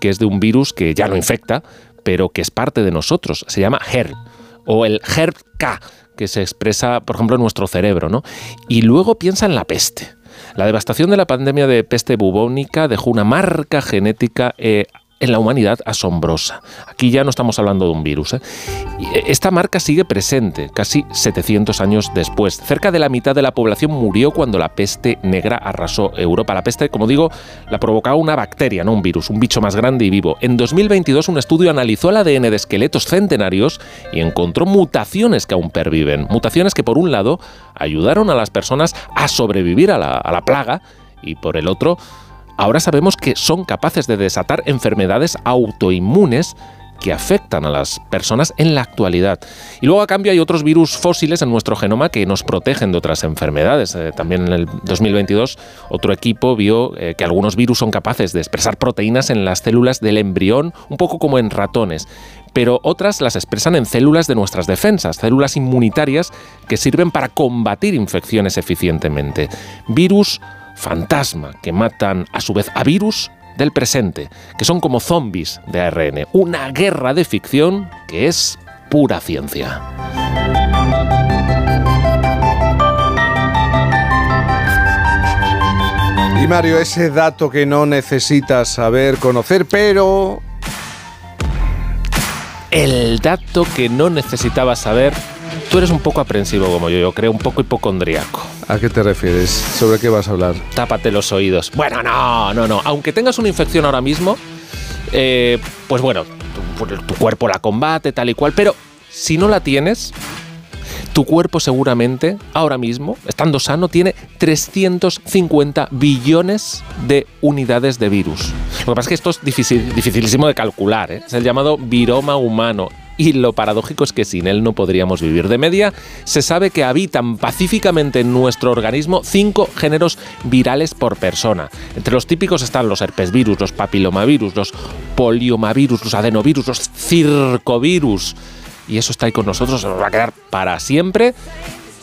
que es de un virus que ya no infecta, pero que es parte de nosotros. Se llama HERP o el HERP-K, que se expresa, por ejemplo, en nuestro cerebro. ¿no? Y luego piensa en la peste. La devastación de la pandemia de peste bubónica dejó una marca genética eh, en la humanidad asombrosa. Aquí ya no estamos hablando de un virus. ¿eh? Eh, Esta marca sigue presente casi 700 años después. Cerca de la mitad de la población murió cuando la peste negra arrasó Europa. La peste, como digo, la provocaba una bacteria, no un virus, un bicho más grande y vivo. En 2022 un estudio analizó el ADN de esqueletos centenarios y encontró mutaciones que aún perviven. Mutaciones que por un lado ayudaron a las personas a sobrevivir a la plaga y por el otro ahora sabemos que son capaces de desatar enfermedades autoinmunes que afectan a las personas en la actualidad. Y luego a cambio hay otros virus fósiles en nuestro genoma que nos protegen de otras enfermedades. Eh, también en el 2022 otro equipo vio eh, que algunos virus son capaces de expresar proteínas en las células del embrión, un poco como en ratones pero otras las expresan en células de nuestras defensas, células inmunitarias que sirven para combatir infecciones eficientemente. Virus fantasma que matan a su vez a virus del presente, que son como zombies de ARN. Una guerra de ficción que es pura ciencia. Y Mario, ese dato que no necesitas saber, conocer, pero... El dato que no necesitabas saber, tú eres un poco aprensivo como yo, yo creo, un poco hipocondriaco. ¿A qué te refieres? ¿Sobre qué vas a hablar? Tápate los oídos. Bueno, no, no, no. Aunque tengas una infección ahora mismo, eh, pues bueno, tu, tu cuerpo la combate, tal y cual, pero si no la tienes, tu cuerpo seguramente, ahora mismo, estando sano, tiene 350 billones de unidades de virus. Lo que pasa es que esto es difícil, dificilísimo de calcular, ¿eh? es el llamado viroma humano. Y lo paradójico es que sin él no podríamos vivir. De media, se sabe que habitan pacíficamente en nuestro organismo cinco géneros virales por persona. Entre los típicos están los herpesvirus, los papilomavirus, los poliomavirus, los adenovirus, los circovirus y eso está ahí con nosotros, se nos va a quedar para siempre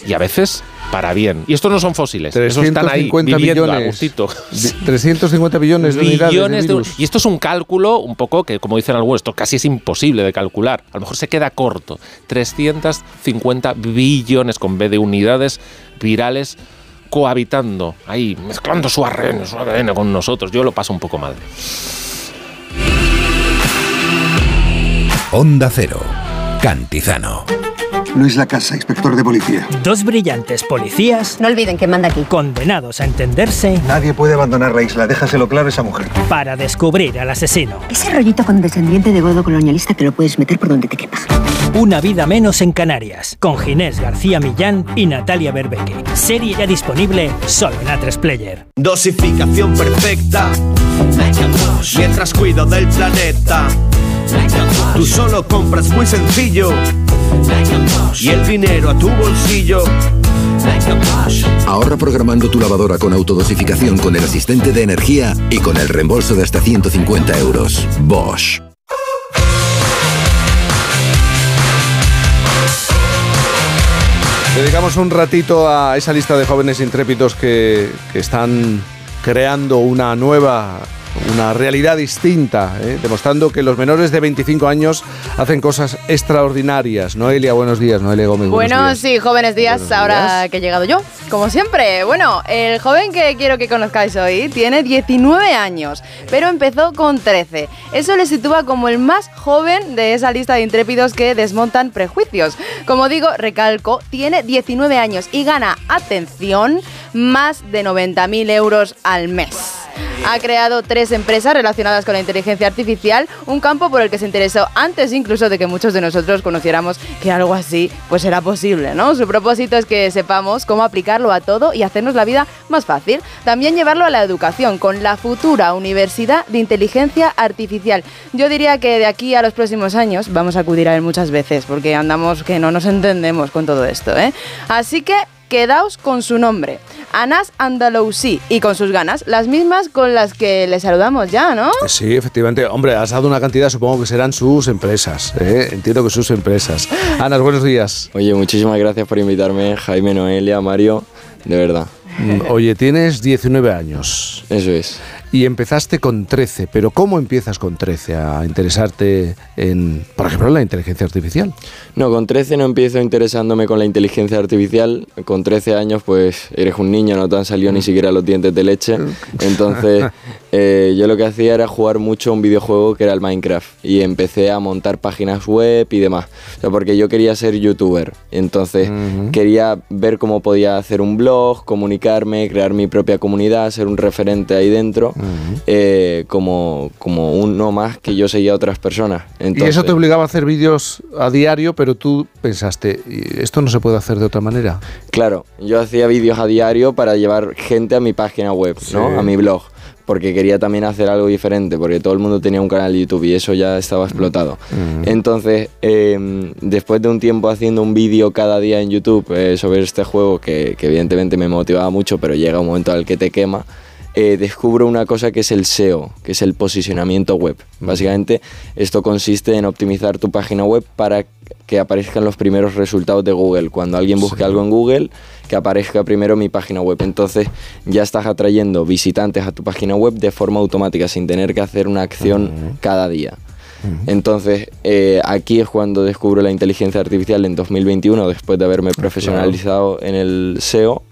y a veces para bien. Y estos no son fósiles, esos están ahí 350 viviendo a billones. gustito. Bi- 350 billones de unidades de- virus. y esto es un cálculo un poco que, como dicen algunos, esto casi es imposible de calcular. A lo mejor se queda corto. 350 billones con B de unidades virales cohabitando ahí, mezclando su ARN, su ADN con nosotros. Yo lo paso un poco mal. Onda Cero. Cantizano. Luis Lacasa, inspector de policía. Dos brillantes policías. No olviden que manda aquí. Condenados a entenderse. Nadie puede abandonar la isla, déjaselo claro a esa mujer. Para descubrir al asesino. Ese rollito con descendiente de godo colonialista te lo puedes meter por donde te quepa. Una vida menos en Canarias. Con Ginés García Millán y Natalia Berbeque. Serie ya disponible solo en A3 Player. Dosificación perfecta. Mientras cuido del planeta. Tú solo compras muy sencillo. Y el dinero a tu bolsillo. Ahorra programando tu lavadora con autodosificación con el asistente de energía y con el reembolso de hasta 150 euros. Bosch. Dedicamos un ratito a esa lista de jóvenes intrépidos que, que están creando una nueva, una realidad distinta, ¿eh? demostrando que los menores de 25 años hacen cosas extraordinarias. Noelia, buenos días. Noelia Gómez, buenos Bueno, días. sí, jóvenes días, Buenos ahora días. que he llegado yo, como siempre. Bueno, el joven que quiero que conozcáis hoy tiene 19 años, pero empezó con 13. Eso le sitúa como el más joven de esa lista de intrépidos que desmontan prejuicios. Como digo, recalco, tiene 19 años y gana, atención, más de 90.000 euros al mes. Ha creado tres empresas relacionadas con la inteligencia artificial, un campo por el que se interesó antes incluso de que muchos de nosotros conociéramos que algo así pues era posible, ¿no? Su propósito es que sepamos cómo aplicarlo a todo y hacernos la vida más fácil. También llevarlo a la educación con la futura Universidad de Inteligencia Artificial. Yo diría que de aquí a los próximos años vamos a acudir a él muchas veces porque andamos que no nos entendemos con todo esto, ¿eh? Así que quedaos con su nombre, Anas Andalousi, y con sus ganas, las mismas con las que le saludamos ya, ¿no? Sí, efectivamente. Hombre, has dado una cantidad, supongo que serán sus empresas. ¿eh? Entiendo que sus empresas. Ana, buenos días. Oye, muchísimas gracias por invitarme, Jaime, Noelia, Mario, de verdad. Mm, Oye, tienes 19 años. Eso es. Y empezaste con 13, pero ¿cómo empiezas con 13 a interesarte en, por ejemplo, en la inteligencia artificial? No, con 13 no empiezo interesándome con la inteligencia artificial. Con 13 años, pues eres un niño, no te han salido ni siquiera los dientes de leche. [laughs] Entonces, eh, yo lo que hacía era jugar mucho un videojuego que era el Minecraft. Y empecé a montar páginas web y demás. O sea, porque yo quería ser youtuber. Entonces, quería ver cómo podía hacer un blog, comunicarme, crear mi propia comunidad, ser un referente ahí dentro. Eh, como, como uno más que yo seguía a otras personas. y eso te obligaba a hacer vídeos a diario, pero tú pensaste, "¿Y esto no se puede hacer de otra manera. Claro, yo hacía vídeos a diario para llevar gente a mi página web, ¿no? A mi blog. Porque quería también hacer algo diferente, porque todo el mundo tenía un canal de YouTube y eso ya estaba explotado. Entonces, eh, después de un tiempo haciendo un vídeo cada día en YouTube eh, sobre este juego, que, que evidentemente me motivaba mucho, pero llega un momento al que te quema, eh, descubro una cosa que es el SEO, que es el posicionamiento web. Básicamente, esto consiste en optimizar tu página web para que aparezcan los primeros resultados de Google. Cuando alguien busque algo en Google, que aparezca primero mi página web. Entonces ya estás atrayendo visitantes a tu página web de forma automática, sin tener que hacer una acción cada día. Entonces, eh, aquí es cuando descubro la inteligencia artificial en 2021, después de haberme profesionalizado en el SEO,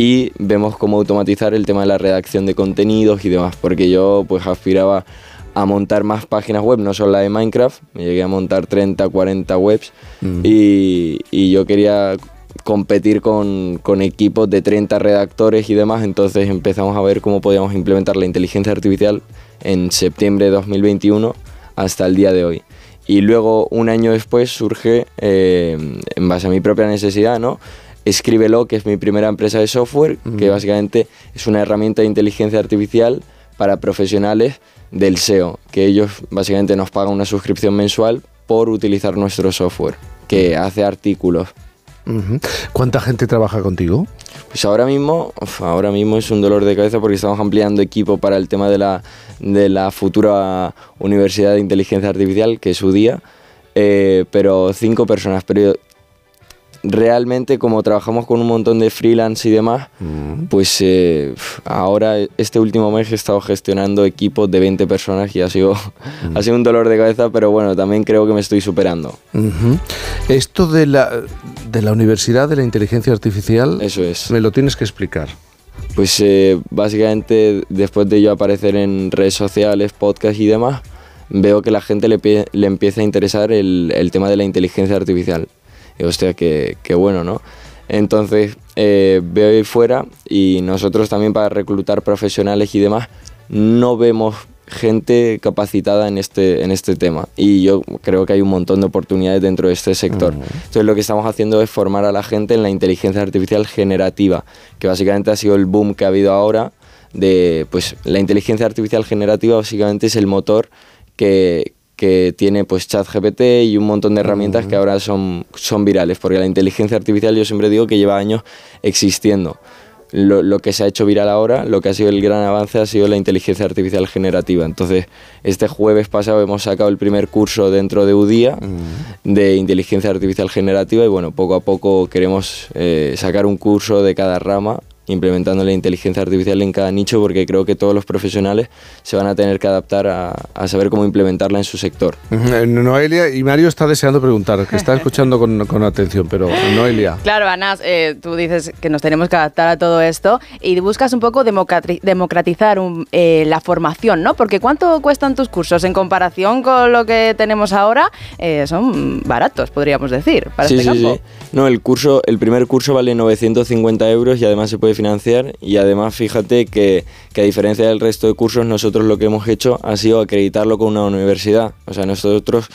y vemos cómo automatizar el tema de la redacción de contenidos y demás, porque yo pues aspiraba a montar más páginas web, no solo la de Minecraft, me llegué a montar 30, 40 webs, y, y yo quería competir con, con equipos de 30 redactores y demás, entonces empezamos a ver cómo podíamos implementar la inteligencia artificial en septiembre de 2021 hasta el día de hoy. Y luego, un año después, surge, eh, en base a mi propia necesidad, ¿no? Escríbelo, que es mi primera empresa de software, que básicamente es una herramienta de inteligencia artificial para profesionales del SEO, que ellos básicamente nos pagan una suscripción mensual por utilizar nuestro software, que hace artículos. ¿Cuánta gente trabaja contigo? Pues ahora mismo, uf, ahora mismo es un dolor de cabeza porque estamos ampliando equipo para el tema de la, de la futura Universidad de Inteligencia Artificial, que es su día, eh, pero cinco personas. Pero realmente como trabajamos con un montón de freelance y demás, pues eh, ahora este último mes he estado gestionando equipos de 20 personas y ha sido, [laughs] ha sido un dolor de cabeza, pero bueno, también creo que me estoy superando. Esto de la, de la Universidad de la Inteligencia Artificial, Eso es. me lo tienes que explicar. Pues eh, básicamente después de yo aparecer en redes sociales, podcast y demás, veo que la gente le, le empieza a interesar el, el tema de la inteligencia artificial. Y hostia, qué, qué bueno, ¿no? Entonces eh, veo ahí fuera y nosotros también para reclutar profesionales y demás no vemos gente capacitada en este, en este tema y yo creo que hay un montón de oportunidades dentro de este sector. Entonces lo que estamos haciendo es formar a la gente en la inteligencia artificial generativa, que básicamente ha sido el boom que ha habido ahora de pues la inteligencia artificial generativa básicamente es el motor que, que tiene pues ChatGPT y un montón de herramientas que ahora son, son virales, porque la inteligencia artificial yo siempre digo que lleva años existiendo, lo, lo que se ha hecho viral ahora, lo que ha sido el gran avance ha sido la inteligencia artificial generativa. Entonces, este jueves pasado hemos sacado el primer curso dentro de UDIA de inteligencia artificial generativa y bueno, poco a poco queremos eh, sacar un curso de cada rama implementando la inteligencia artificial en cada nicho porque creo que todos los profesionales se van a tener que adaptar a, a saber cómo implementarla en su sector. Ujú, Noelia y Mario está deseando preguntar, que está [laughs] escuchando con, con atención, pero Noelia. Claro, Anas, eh, tú dices que nos tenemos que adaptar a todo esto y buscas un poco democrati- democratizar un- eh, la formación, ¿no? Porque ¿cuánto cuestan tus cursos en comparación con lo que tenemos ahora? Eh, son baratos, podríamos decir, para sí, este sí, campo. sí. No, el curso, el primer curso vale 950 euros y además se puede financiar y además fíjate que, que a diferencia del resto de cursos nosotros lo que hemos hecho ha sido acreditarlo con una universidad. O sea, nosotros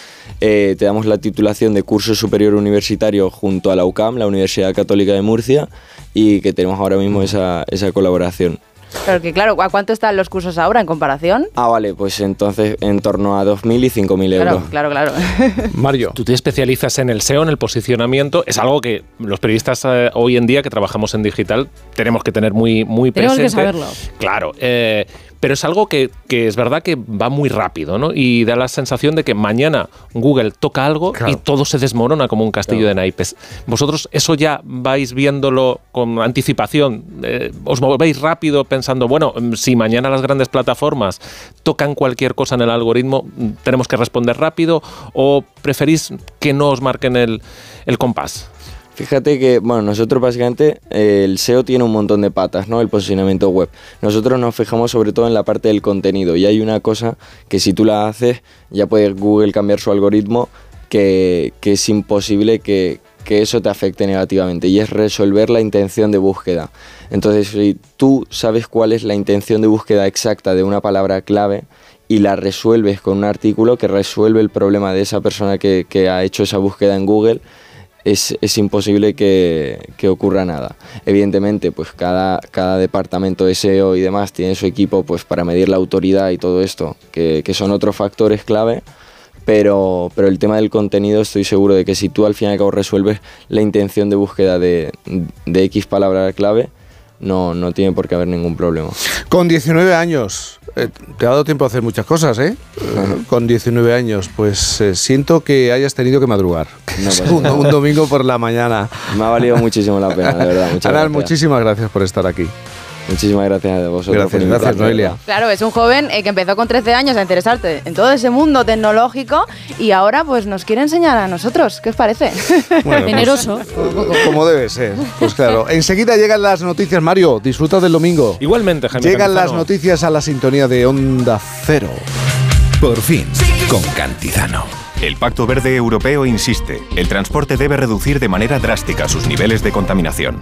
eh, te damos la titulación de curso superior universitario junto a la UCAM, la Universidad Católica de Murcia, y que tenemos ahora mismo esa, esa colaboración. Pero que claro, ¿a cuánto están los cursos ahora en comparación? Ah, vale, pues entonces en torno a 2.000 y 5.000 Claro, euros. claro, claro. [laughs] Mario. Tú te especializas en el SEO, en el posicionamiento. Es algo que los periodistas eh, hoy en día que trabajamos en digital tenemos que tener muy, muy Tenemos que presente. saberlo. Claro. eh, pero es algo que, que es verdad que va muy rápido, ¿no? Y da la sensación de que mañana Google toca algo y todo se desmorona como un castillo de naipes. Vosotros eso ya vais viéndolo con anticipación. eh, os movéis rápido pensando, bueno, mm, si mañana las grandes plataformas tocan cualquier cosa en el algoritmo, mm, tenemos que responder rápido o preferís que no os marquen el, el compás. Fíjate que, bueno, nosotros básicamente eh, el SEO tiene un montón de patas, ¿no? El posicionamiento web. Nosotros nos fijamos sobre todo en la parte del contenido y hay una cosa que si tú la haces ya puede Google cambiar su algoritmo que, que es imposible que, que eso te afecte negativamente y es resolver la intención de búsqueda. Entonces, si tú sabes cuál es la intención de búsqueda exacta de una palabra clave, y la resuelves con un artículo que resuelve el problema de esa persona que, ha hecho esa búsqueda en Google, es, es imposible que, que ocurra nada. Evidentemente, pues cada, cada departamento de SEO y demás tiene su equipo pues para medir la autoridad y todo esto, que son otros factores clave, pero, pero el tema del contenido estoy seguro de que si tú al fin y al cabo resuelves la intención de búsqueda de, de X palabra clave, no, no tiene por qué haber ningún problema. Con 19 años, eh, te ha dado tiempo a hacer muchas cosas, ¿eh? Eh, Con 19 años, pues eh, siento que hayas tenido que madrugar. [laughs] un, un domingo por la mañana. Me ha valido muchísimo la pena, de verdad. Muchas gracias. muchísimas gracias por estar aquí. Muchísimas gracias a vosotros. Gracias, por gracias, invitarme, Noelia. Claro, es un joven eh, que empezó con 13 años a interesarte en todo ese mundo tecnológico y ahora pues nos quiere enseñar a nosotros. ¿Qué os parece? Bueno, Generoso. Como debe ser. Pues claro. Enseguida llegan las noticias, Mario. Disfruta del domingo. Igualmente, Jaime Llegan las noticias a la sintonía de Onda Cero. Por fin, con Cantizano. El Pacto Verde Europeo insiste, el transporte debe reducir de manera drástica sus niveles de contaminación.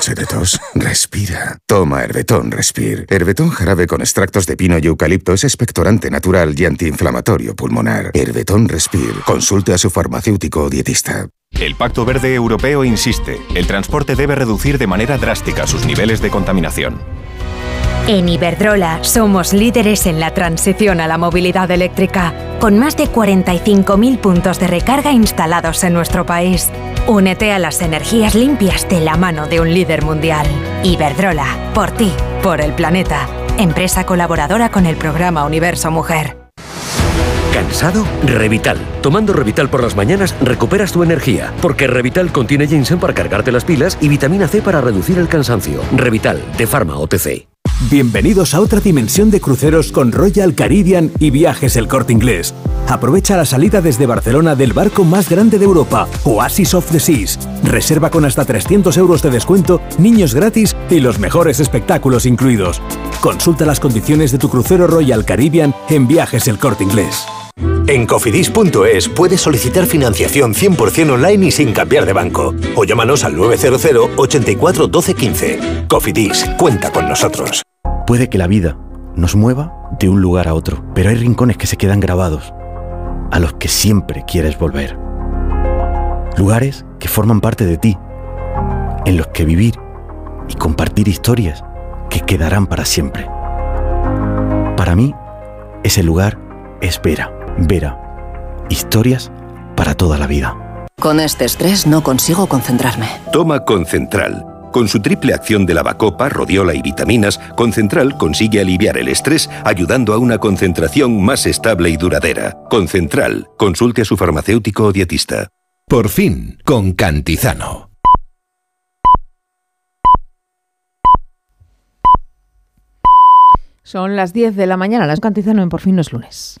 Noche de tos. Respira. Toma Herbetón Respir. Herbetón jarabe con extractos de pino y eucalipto es expectorante natural y antiinflamatorio pulmonar. Herbetón Respir. Consulte a su farmacéutico o dietista. El Pacto Verde Europeo insiste, el transporte debe reducir de manera drástica sus niveles de contaminación. En Iberdrola somos líderes en la transición a la movilidad eléctrica, con más de 45.000 puntos de recarga instalados en nuestro país. Únete a las energías limpias de la mano de un líder mundial. Iberdrola, por ti, por el planeta. Empresa colaboradora con el programa Universo Mujer. ¿Cansado? Revital. Tomando Revital por las mañanas recuperas tu energía, porque Revital contiene ginseng para cargarte las pilas y vitamina C para reducir el cansancio. Revital, de Pharma OTC. Bienvenidos a otra dimensión de cruceros con Royal Caribbean y Viajes El Corte Inglés. Aprovecha la salida desde Barcelona del barco más grande de Europa, Oasis of the Seas. Reserva con hasta 300 euros de descuento, niños gratis y los mejores espectáculos incluidos. Consulta las condiciones de tu crucero Royal Caribbean en Viajes El Corte Inglés. En cofidis.es puedes solicitar financiación 100% online y sin cambiar de banco. O llámanos al 900 84 12 15. Cofidis, cuenta con nosotros. Puede que la vida nos mueva de un lugar a otro, pero hay rincones que se quedan grabados, a los que siempre quieres volver. Lugares que forman parte de ti, en los que vivir y compartir historias que quedarán para siempre. Para mí, ese lugar es Vera. Vera. Historias para toda la vida. Con este estrés no consigo concentrarme. Toma Concentral. Con su triple acción de lavacopa, rodiola y vitaminas, Concentral consigue aliviar el estrés ayudando a una concentración más estable y duradera. Concentral. Consulte a su farmacéutico o dietista. Por fin, con Cantizano. Son las 10 de la mañana, las Cantizano en Por fin no es lunes.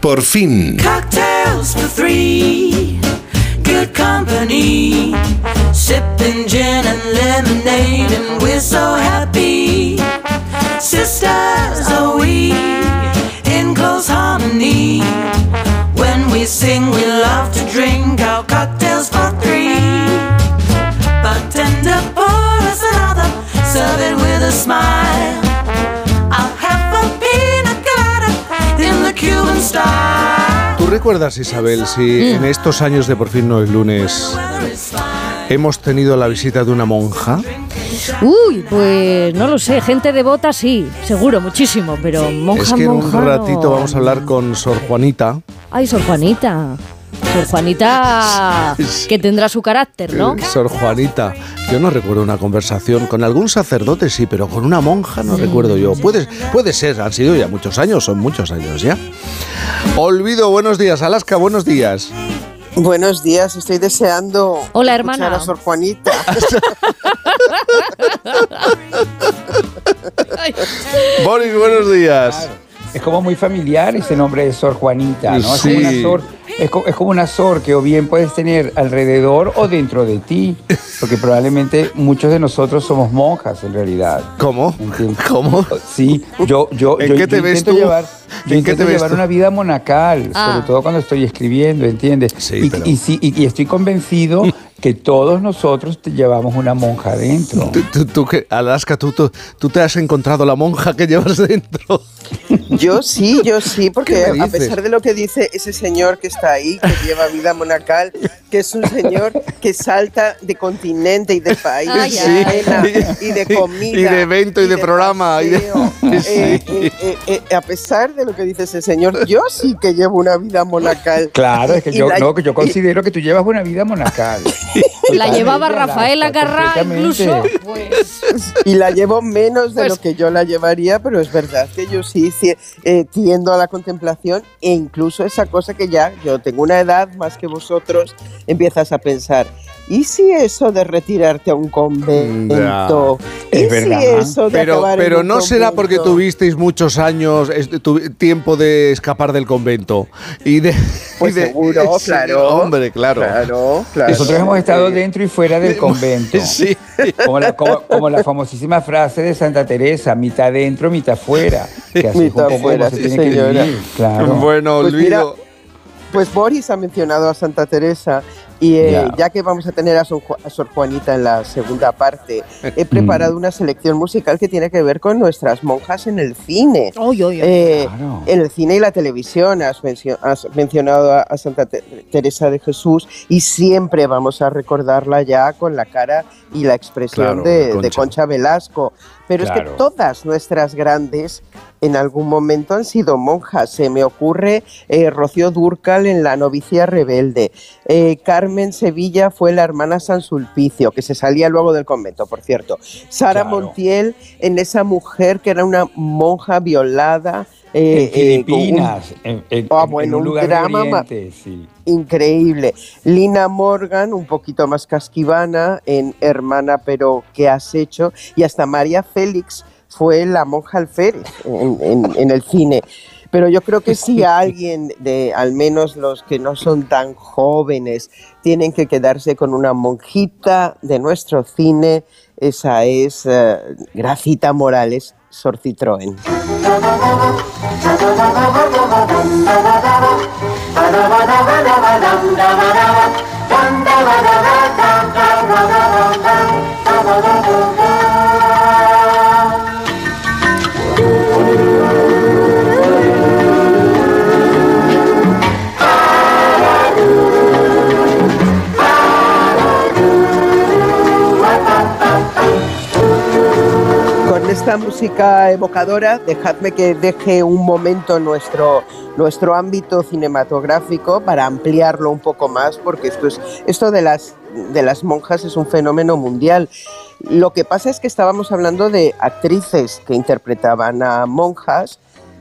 Por fin. Cocktails for three, good company. Sipping gin and lemonade, and we're so happy. Sisters are we in close harmony. When we sing, we love to drink our cocktails for three. It with a smile. I'll have a pina colada in the Cuban style. ¿Tú recuerdas, Isabel, si en estos años de por fin no es lunes hemos tenido la visita de una monja? Uy, pues no lo sé, gente devota sí, seguro, muchísimo, pero monja, es que en un monja, no. ratito vamos a hablar con Sor Juanita. Ay, Sor Juanita. Sor Juanita que tendrá su carácter, ¿no? Eh, Sor Juanita. Yo no recuerdo una conversación con algún sacerdote, sí, pero con una monja no recuerdo yo. Puede, puede ser, han sido ya muchos años, son muchos años ya. Olvido, buenos días. Alaska, buenos días. Buenos días, estoy deseando Hola, escuchar hermana. a Sor Juanita. [laughs] Boris, buenos días. Es como muy familiar ese nombre de Sor Juanita, ¿no? Es, como una Sor, es, co- es como una Sor que o bien puedes tener alrededor o dentro de ti, porque probablemente muchos de nosotros somos monjas en realidad. ¿Cómo? ¿Cómo? Sí, yo, yo, ¿En yo, qué te yo ves intento tú? llevar, yo ¿En qué te intento ves llevar tú? una vida monacal, Ah. sobre todo cuando estoy escribiendo, ¿entiendes? y, pero- y sí, y- y estoy convencido [laughs] que todos nosotros te llevamos una monja dentro. Tú, tú- tú que- Alaska, tú, tú, tú te has encontrado la monja que llevas [laughs] dentro. Yo sí, yo sí, porque ¿Qué me a pesar de lo que dice ese señor que está ahí, que lleva vida monacal, que es un señor que salta de continente y de país, Ay, de ay. cena y de comida. Y de evento y, de, programa. y de- [laughs] Eh, Sí. eh, eh, eh, a pesar de lo que dice ese señor, yo sí que llevo una vida monacal. Claro, es que Y yo, la- no, que yo considero que tú llevas una vida monacal. [laughs] La llevaba Rafaela Carrá incluso. Pues, y la llevo menos de Pues- lo que yo la llevaría, pero es verdad que yo sí ci- eh, tiendo a la contemplación e incluso esa cosa que ya yo tengo una edad más que vosotros, empiezas a pensar, ¿y si eso de retirarte a un convento? ¿Y Es verdad. si eso de Pero, acabar en pero un no será porque tuvisteis muchos años, tu- tiempo de escapar del convento. Y de, Pues y de- seguro, [laughs] Sí, claro. Hombre, claro. Claro, claro. Nosotros hemos estado dentro y fuera del [laughs] convento. Sí. Como la, como- como la famosísima frase de Santa Teresa, mitad dentro, mitad fuera. Que así [laughs] Mitad fuera, se sí, tiene que vivir, claro. Bueno, Pues olvido. Pues Boris ha mencionado a Santa Teresa Y eh, Ya. ya que vamos a tener a Sor, Ju- a Sor Juanita en la segunda parte, he preparado una selección musical que tiene que ver con nuestras monjas en el cine. Eh, En el cine y la televisión. Has, mencio- has mencionado a, a Santa Te- Teresa de Jesús y siempre vamos a recordarla ya con la cara y la expresión Claro, de, de de Concha. Velasco. Pero es Claro. que todas nuestras grandes en algún momento han sido monjas. Se me ocurre eh, Rocío Dúrcal en La novicia rebelde. Eh, Carmen Sevilla fue la hermana San Sulpicio, que se salía luego del convento, por cierto. Sara Claro. Montiel en esa mujer que era una monja violada. eh, en con un- Filipinas, en, en- en- bueno, en un lugar drama Oriente, sí. increíble. Lina Morgan, un poquito más casquivana, en Hermana, pero ¿qué has hecho? Y hasta María Félix fue la monja alférez en, en- en el cine. Pero yo creo que si [laughs] alguien, de al menos los que no son tan jóvenes, tienen que quedarse con una monjita de nuestro cine, esa es eh, Gracita Morales, Sor [laughs] música evocadora, dejadme que deje un momento nuestro, nuestro ámbito cinematográfico para ampliarlo un poco más, porque esto, es, esto de, las, de las monjas es un fenómeno mundial. Lo que pasa es que estábamos hablando de actrices que interpretaban a monjas,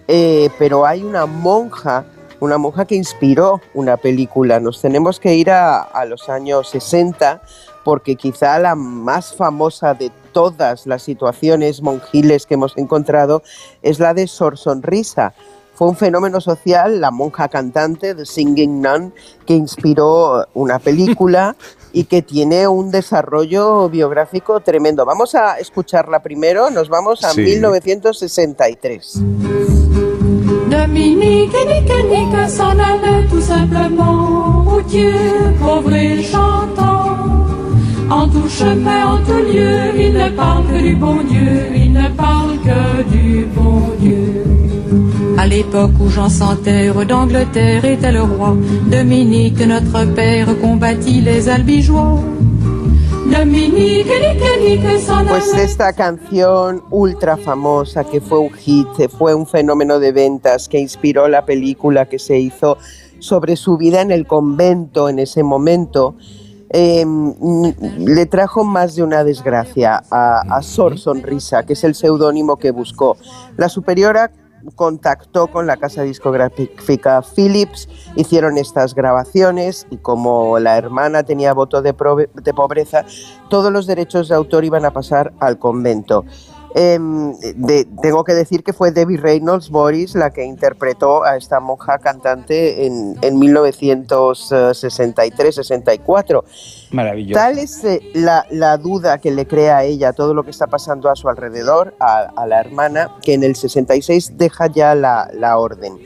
eh, pero hay una monja, una monja que inspiró una película. Nos tenemos que ir a, a los años 60 porque quizá la más famosa de todas las situaciones monjiles que hemos encontrado es la de Sor Sonrisa. Fue un fenómeno social, la monja cantante, The Singing Nun, que inspiró una película y que tiene un desarrollo biográfico tremendo. Vamos a escucharla primero, nos vamos a Sí. 1963. Dominique et Nique Nique s'en allait tout simplement au Dieu, pauvre et chantant. En tout chemin, en tout lieu, il ne parle que du bon Dieu, il ne parle que du bon Dieu. À l'époque où Jean sans terre d'Angleterre était le roi, Dominique, notre père, combattit les albigeois. Pues esta canción ultra famosa que fue un hit, fue un fenómeno de ventas que inspiró la película que se hizo sobre su vida en el convento en ese momento, eh, mm, le trajo más de una desgracia a, a Sor Sonrisa, que es el seudónimo que buscó. La superiora contactó con la casa discográfica Philips, hicieron estas grabaciones y como la hermana tenía voto de pobreza, todos los derechos de autor iban a pasar al convento. Em, de- tengo que decir que fue Debbie Reynolds Boris la que interpretó a esta monja cantante en, en 1963-64. Maravilloso. Tal es eh, la, la duda que le crea a ella todo lo que está pasando a su alrededor, a, a la hermana, que en el 66 deja ya la, la orden.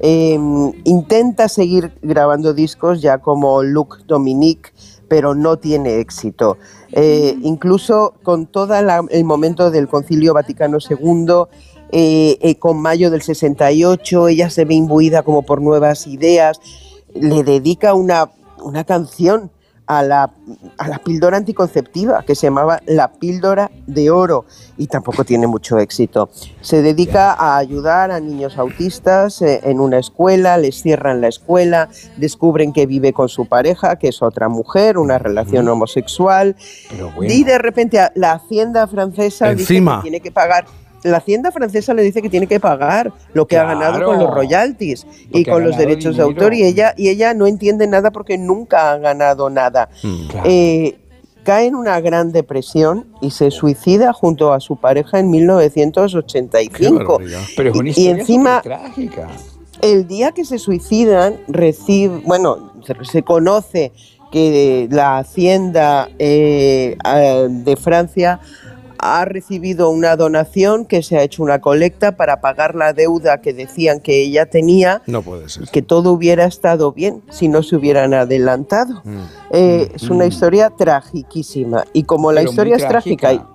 Eh, intenta seguir grabando discos ya como Luc Dominique, pero no tiene éxito. Eh, incluso con todo el momento del Concilio Vaticano II, eh, eh, con mayo del 68, ella se ve imbuida como por nuevas ideas, le dedica una, una canción a la, a la píldora anticonceptiva que se llamaba La píldora de oro y tampoco tiene mucho éxito. Se dedica a ayudar a niños autistas eh, en una escuela, les cierran la escuela, descubren que vive con su pareja, que es otra mujer, una relación homosexual y de repente la hacienda francesa dice que tiene que pagar la hacienda francesa le dice que tiene que pagar lo que ha ganado con los royalties y con los derechos de autor y ella y ella no entiende nada porque nunca ha ganado nada. Claro. Eh, cae en una gran depresión y se suicida junto a su pareja en 1985. Pero es una Y- y historia encima trágica. el día que se suicidan, recibe, bueno, se, conoce que la hacienda eh, ah, de Francia ha recibido una donación que se ha hecho una colecta para pagar la deuda que decían que ella tenía, No puede ser. que todo hubiera estado bien si no se hubieran adelantado. Eh, es una historia tragiquísima y como la Pero historia es trágica, trágica.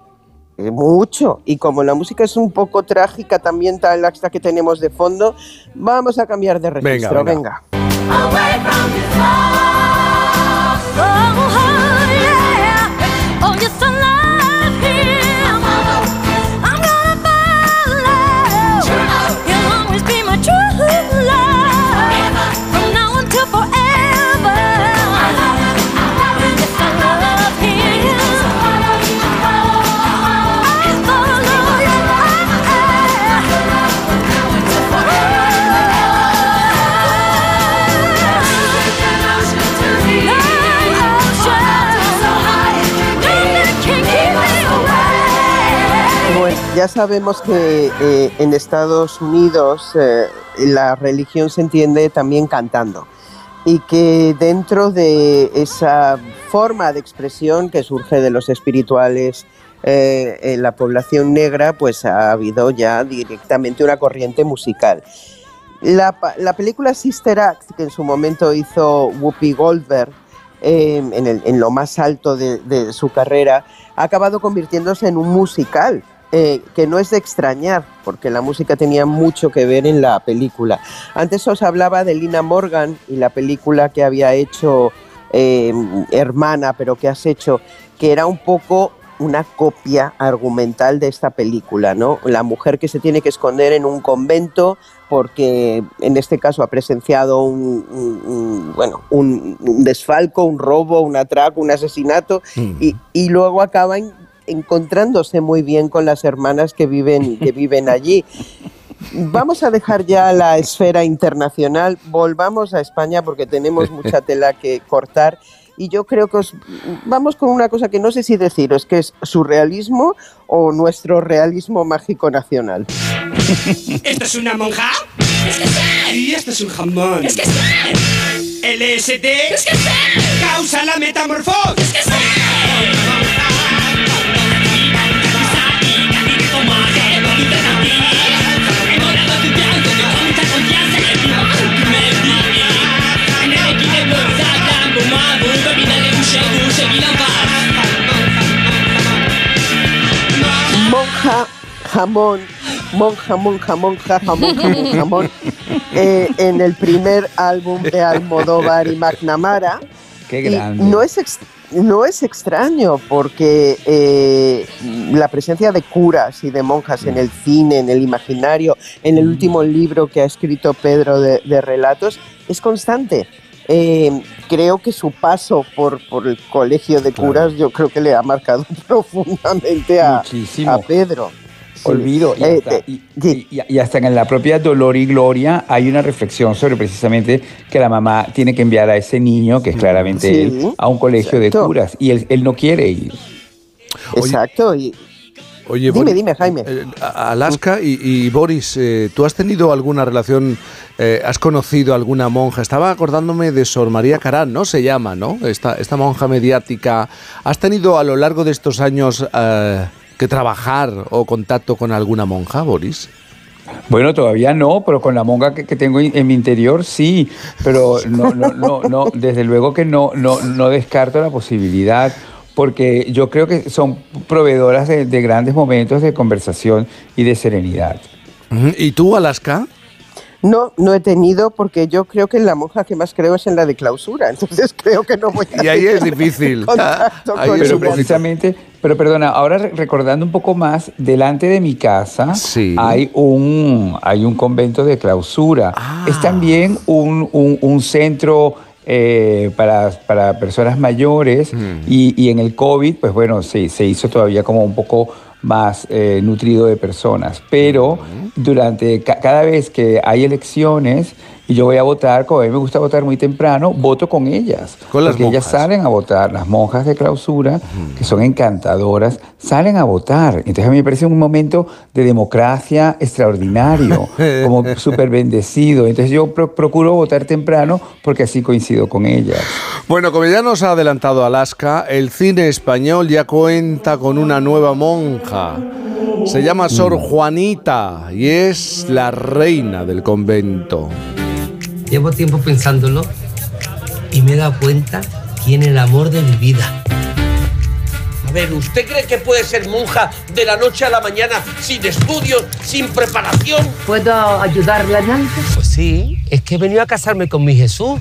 y- eh, mucho, y como la música es un poco trágica también tal la que tenemos de fondo, vamos a cambiar de registro. venga. venga. Ya sabemos que eh, en Estados Unidos eh, la religión se entiende también cantando y que dentro de esa forma de expresión que surge de los espirituales eh, en la población negra, pues ha habido ya directamente una corriente musical. La, película Sister Act, que en su momento hizo Whoopi Goldberg, eh, en, lo más alto de su carrera, ha acabado convirtiéndose en un musical, eh, que no es de extrañar, porque la música tenía mucho que ver en la película. Antes os hablaba de Lina Morgan y la película que había hecho eh, Hermana, pero que has hecho, que era un poco una copia argumental de esta película, ¿no? La mujer que se tiene que esconder en un convento porque en este caso ha presenciado un, un- un- bueno, un, un desfalco, un robo, un atraco, un asesinato y, y luego acaba en- encontrándose muy bien con las hermanas que viven, que viven allí. Vamos a dejar ya la esfera internacional, volvamos a España porque tenemos mucha tela que cortar y yo creo que os, vamos con una cosa que no sé si deciros, que es surrealismo o nuestro realismo mágico nacional. ¿Esto es una monja? Es que sí. Y esto es un jamón. Es que sí. LSD. Es que sí. Causa la metamorfosis. Es que Monja, jamón, monja, monja, monja, jamón, jamón, jamón. Eh, en el primer álbum de Almodóvar y McNamara. Qué Y grande. no es, no es extraño porque eh, la presencia de curas y de monjas en el cine, en el imaginario, en el último libro que ha escrito Pedro de, de relatos, es constante. Eh, creo que su paso por, por el colegio de curas yo creo que le ha marcado [laughs] profundamente a, a Pedro. Sí. Olvido. Y Eh, hasta, eh, y- y- y hasta en la propia Dolor y Gloria hay una reflexión sobre precisamente que la mamá tiene que enviar a ese niño, que es claramente Sí, él, a un colegio de curas. Y él, él no quiere ir. Exacto. Y, Oye, Dime, Boris, dime, Jaime. eh, Alaska y, y Boris, eh, ¿tú has tenido alguna relación, eh, has conocido alguna monja? Estaba acordándome de Sor María Carán, ¿no? Se llama, ¿no? Esta, esta monja mediática. ¿Has tenido a lo largo de estos años eh, que trabajar o contacto con alguna monja, Boris? Bueno, todavía no, pero con la monga que, que tengo en, en mi interior sí, pero no, no, no, no, desde luego que no, no, no descarto la posibilidad, porque yo creo que son proveedoras de, de grandes momentos de conversación y de serenidad. ¿Y tú, Alaska? No, no he tenido porque yo creo que en la monja que más creo es en la de clausura, [laughs] entonces creo que no voy a Y ahí es difícil. [laughs] Ahí es Pero precisamente, pero perdona, ahora re- recordando un poco más, delante de mi casa hay, un, hay un convento de clausura. Es también un, un- un centro eh, para, para personas mayores y, y en el COVID, pues bueno, sí, se hizo todavía como un poco más eh, nutrido de personas. Pero durante ca- cada vez que hay elecciones y yo voy a votar, como a mí me gusta votar muy temprano, voto con ellas. Con las porque ellas salen a votar, las monjas de clausura, que son encantadoras, salen a votar. Entonces a mí me parece un momento de democracia extraordinario, [laughs] como súper bendecido. Entonces yo pro- procuro votar temprano porque así coincido con ellas. Bueno, como ya nos ha adelantado Alaska, el cine español ya cuenta con una nueva monja. Se llama Sor Juanita y es la reina del convento. Llevo tiempo pensándolo y me he dado cuenta quién es el amor de mi vida. A ver, ¿usted cree que puede ser monja de la noche a la mañana sin estudios, sin preparación? ¿Puedo ayudarla en algo? Pues sí, es que he venido a casarme con mi Jesús.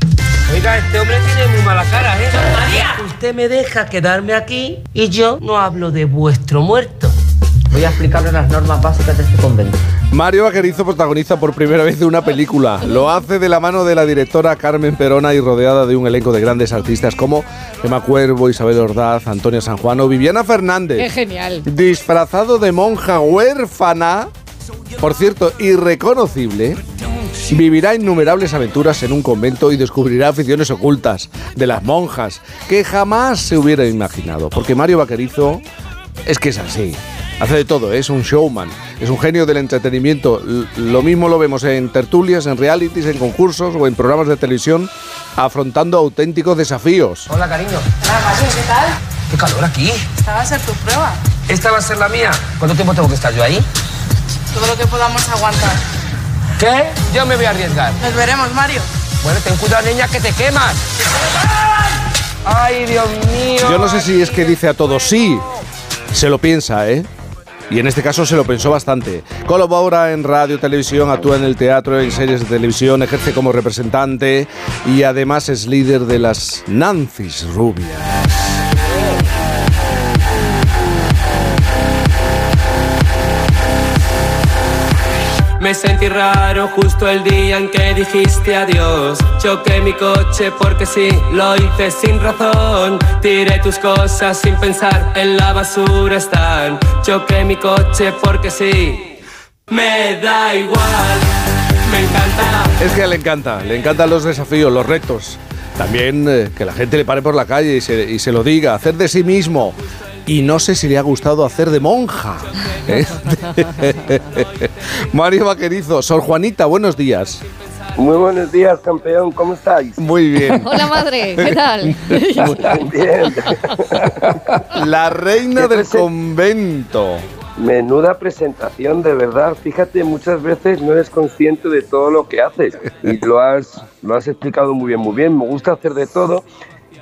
Oiga, este hombre tiene muy mala cara, ¿eh? María. Usted me deja quedarme aquí y yo no hablo de vuestro muerto. Voy a explicarle las normas básicas de este convento. Mario Vaquerizo protagoniza por primera vez una película. Lo hace de la mano de la directora Carmen Perona y rodeada de un elenco de grandes artistas como Emma Cuervo, Isabel Ordaz, Antonia San Juan o Viviana Fernández. Qué genial. disfrazado de monja huérfana, por cierto, irreconocible, vivirá innumerables aventuras en un convento y descubrirá aficiones ocultas de las monjas que jamás se hubiera imaginado. Porque Mario Vaquerizo es que es así. Hace de todo, es un showman, es un genio del entretenimiento. Lo mismo lo vemos en tertulias, en realities, en concursos o en programas de televisión, afrontando auténticos desafíos. Hola, cariño. Hola, Mario, ¿qué tal? Qué calor aquí. Esta va a ser tu prueba. ¿Esta va a ser la mía? ¿Cuánto tiempo tengo que estar yo ahí? Todo lo que podamos aguantar. ¿Qué? Yo me voy a arriesgar. Nos veremos, Mario. Bueno, ten cuidado, niña, que te quemas. Ay, Dios mío. Yo no sé si es que dice a todos sí, se lo piensa, ¿eh? Y en este caso se lo pensó bastante. Colabora en radio, televisión, actúa en el teatro, en series de televisión, ejerce como representante y además es líder de las Nancy's Rubias. Me sentí raro justo el día en que dijiste adiós. Choqué mi coche porque sí, lo hice sin razón. Tiré tus cosas sin pensar, en la basura están. Choqué mi coche porque sí, me da igual. Me encanta. Es que le encanta, le encantan los desafíos, los retos. También eh, que la gente le pare por la calle y se, y se lo diga, hacer de sí mismo. Y no sé si le ha gustado hacer de monja. ¿eh? [laughs] Mario Vaquerizo, Sor Juanita, buenos días. Muy buenos días, campeón. ¿Cómo estáis? Muy bien. [laughs] Hola, madre, ¿qué tal? Muy [laughs] bien. La reina del convento. Menuda presentación, de verdad. Fíjate, muchas veces no eres consciente de todo lo que haces y lo has, lo has explicado muy bien, muy bien. Me gusta hacer de todo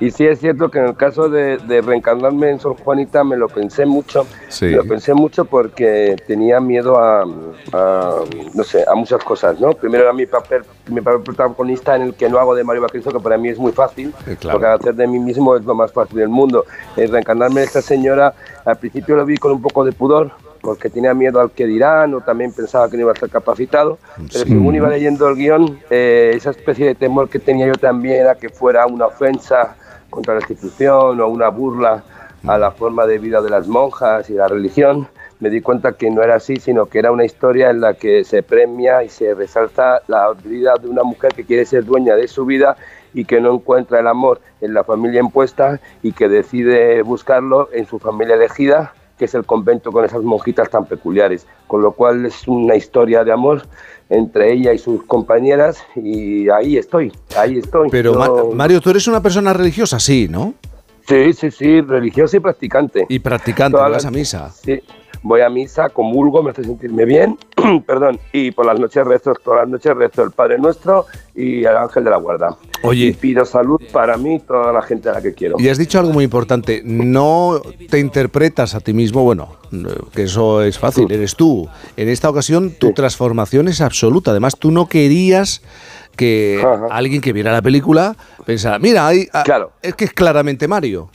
y sí es cierto que en el caso de, de reencarnarme en Sor Juanita me lo pensé mucho. Sí. Lo pensé mucho porque tenía miedo a, a, no sé, a muchas cosas, ¿no? Primero era mi papel, mi papel protagonista en el que no hago de Mario Bacristo, que para mí es muy fácil, Eh, claro. porque hacer de mí mismo es lo más fácil del mundo. Eh, reencarnarme en esta señora, al principio lo vi con un poco de pudor, porque tenía miedo al que dirán, o también pensaba que no iba a estar capacitado, pero Sí. según iba leyendo el guion, eh, esa especie de temor que tenía yo también era que fuera una ofensa contra la institución o una burla a la forma de vida de las monjas y la religión, me di cuenta que no era así, sino que era una historia en la que se premia y se resalta la vida de una mujer que quiere ser dueña de su vida y que no encuentra el amor en la familia impuesta y que decide buscarlo en su familia elegida, que es el convento con esas monjitas tan peculiares. Con lo cual es una historia de amor entre ella y sus compañeras y ahí estoy, ahí estoy. Pero Yo- Mario, tú eres una persona religiosa, sí, ¿no? Sí, sí, sí, religioso y practicante. Y practicante, vas las- a misa. Sí, voy a misa, comulgo, me hace sentirme bien, [clears throat] perdón, y por las noches rezo, todas las noches rezo el Padre Nuestro y el Ángel de la Guarda. Oye. Y pido salud para mí y toda la gente a la que quiero. Y has dicho algo muy importante, no te interpretas a ti mismo, bueno, que eso es fácil, eres tú. En esta ocasión tu transformación es absoluta, además tú no querías que alguien que viera la película pensara, mira, ahí, ah, es que es claramente Mario.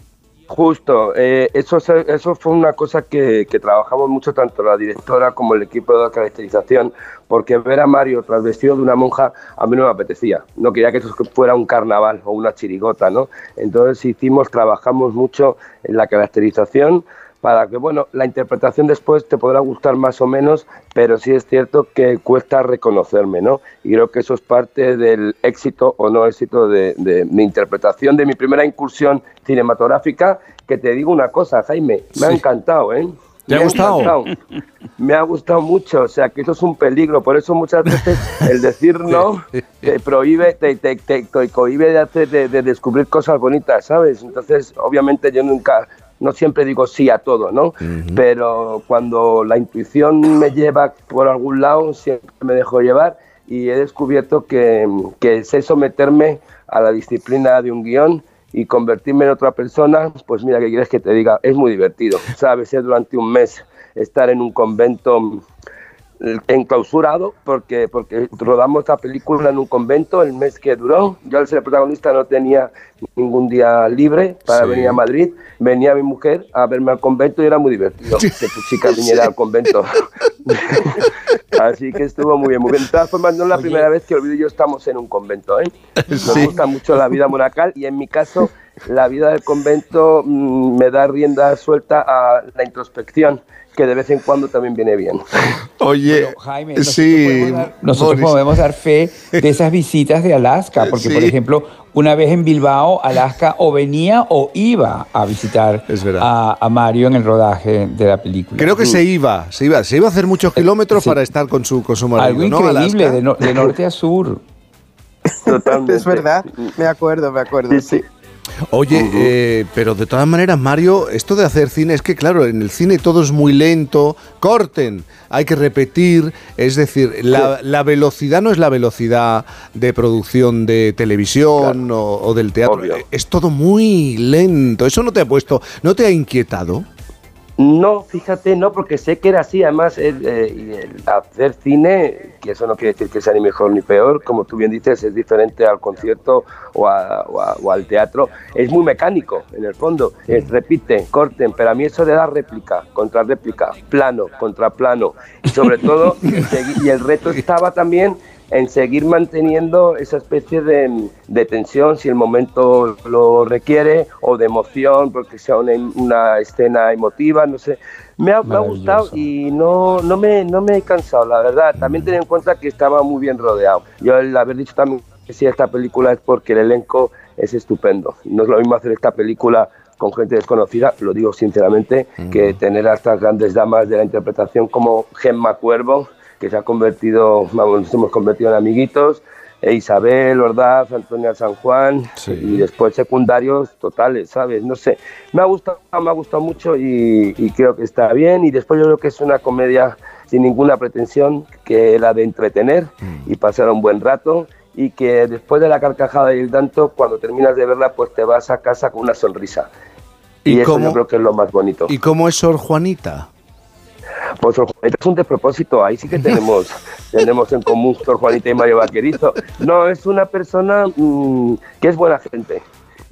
Justo, eh, eso, eso fue una cosa que, trabajamos mucho tanto la directora como el equipo de caracterización, porque ver a Mario trasvestido de una monja a mí no me apetecía, no quería que eso fuera un carnaval o una chirigota, ¿no? Entonces hicimos, trabajamos mucho en la caracterización para que, bueno, la interpretación después te podrá gustar más o menos, pero sí es cierto que cuesta reconocerme, ¿no? Y creo que eso es parte del éxito o no éxito de, de mi interpretación, de mi primera incursión cinematográfica, que te digo una cosa, Jaime, me ha encantado, ¿eh? ¿Te ha gustado? encantado. Me ha gustado mucho, o sea que eso es un peligro, por eso muchas veces el decir no te prohíbe, te, te, te, te cohíbe de, hacer, de, de descubrir cosas bonitas, ¿sabes? Entonces, obviamente yo nunca, no siempre digo sí a todo, ¿no? Pero cuando la intuición me lleva por algún lado, siempre me dejo llevar y he descubierto que, que sé someterme a la disciplina de un guion y convertirme en otra persona, pues mira, ¿qué quieres que te diga? Es muy divertido, ¿sabes? Es durante un mes estar en un convento enclausurado porque, porque rodamos esta película en un convento el mes que duró. Yo al ser protagonista no tenía ningún día libre para Sí. venir a Madrid. Venía mi mujer a verme al convento y era muy divertido que tu chica [laughs] viniera al convento. [laughs] Así que estuvo muy bien. Muy bien. De todas formas, no es la primera vez que Olvido y yo estamos en un convento. ¿eh? Nos gusta mucho la vida monacal y en mi caso la vida del convento mm, me da rienda suelta a la introspección que de vez en cuando también viene bien. Oye, Jaime, nosotros sí, podemos dar- nosotros podemos dar fe de esas visitas de Alaska, [laughs] porque por Sí. ejemplo, una vez en Bilbao, Alaska o venía o iba a visitar a, a Mario en el rodaje de la película. Creo que se iba, se iba, se iba a hacer muchos kilómetros para estar con su, con su marido, Algo ¿no? increíble, Alaska. de, no- de norte a sur. Totalmente. Es verdad, me acuerdo, me acuerdo. Sí, Oye, eh, pero de todas maneras, Mario, esto de hacer cine es que, claro, en el cine todo es muy lento, corten, hay que repetir, es decir, la, la velocidad no es la velocidad de producción de televisión o, o del teatro, es todo muy lento, eso no te ha puesto, no te ha inquietado. No, fíjate, no, porque sé que era así. Además, el, eh, el hacer cine, que eso no quiere decir que sea ni mejor ni peor, como tú bien dices, es diferente al concierto o, a- o a- o al teatro. Es muy mecánico, en el fondo. Es repiten, corten, pero a mí eso de dar réplica, contra réplica, plano, contra plano, y sobre todo, [laughs] y el reto estaba también en seguir manteniendo esa especie de, de tensión si el momento lo requiere o de emoción porque sea una, una escena emotiva, no sé. Me ha, me ha gustado y no, no, me, no me he cansado, la verdad. También ten en cuenta que estaba muy bien rodeado. Yo el haber dicho también que sí, esta película es porque el elenco es estupendo. No es lo mismo hacer esta película con gente desconocida, lo digo sinceramente, que tener a estas grandes damas de la interpretación como Gemma Cuervo, que se ha convertido, vamos, nos hemos convertido en amiguitos, e Isabel, Ordaz, Antonia San Juan, y después secundarios totales, ¿sabes? No sé, me ha gustado, me ha gustado mucho y, y creo que está bien, y después yo creo que es una comedia sin ninguna pretensión, que la de entretener y pasar un buen rato, y que después de la carcajada y el tanto, cuando terminas de verla, pues te vas a casa con una sonrisa. Y, ¿Y eso cómo- yo creo que es lo más bonito. ¿Y cómo es Sor Juanita? Pues Sor Juanita es un despropósito, ahí sí que tenemos, [laughs] tenemos en común Sor Juanita y Mario Vaquerizo. No, es una persona mm, que es buena gente.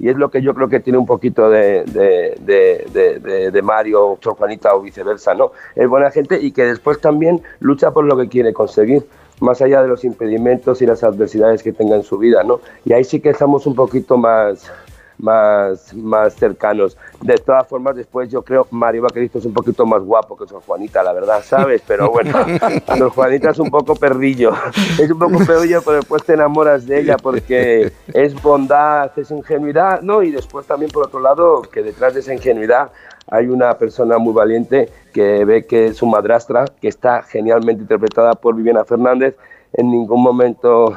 Y es lo que yo creo que tiene un poquito de, de, de- de- de- de Mario, Sor Juanita o viceversa, ¿no? Es buena gente y que después también lucha por lo que quiere conseguir, más allá de los impedimentos y las adversidades que tenga en su vida, ¿no? Y ahí sí que estamos un poquito más, más, más cercanos. De todas formas, después yo creo Mario Vaquerizo es un poquito más guapo que Sor Juanita, la verdad, ¿sabes? Pero bueno, [laughs] Sor Juanita es un poco perrillo. [laughs] Es un poco perrillo, pero después te enamoras de ella porque es bondad, es ingenuidad, ¿no? Y después también, por otro lado, que detrás de esa ingenuidad hay una persona muy valiente que ve que su madrastra, que está genialmente interpretada por Viviana Fernández, en ningún momento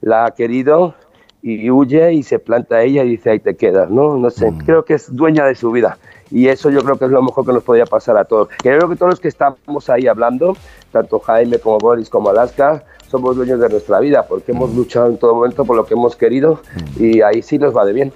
la ha querido y huye y se planta a ella y dice ahí te quedas, ¿no? No sé, creo que es dueña de su vida y eso yo creo que es lo mejor que nos podría pasar a todos. Creo que todos los que estamos ahí hablando, tanto Jaime como Boris como Alaska, somos dueños de nuestra vida porque hemos luchado en todo momento por lo que hemos querido y ahí sí nos va de bien.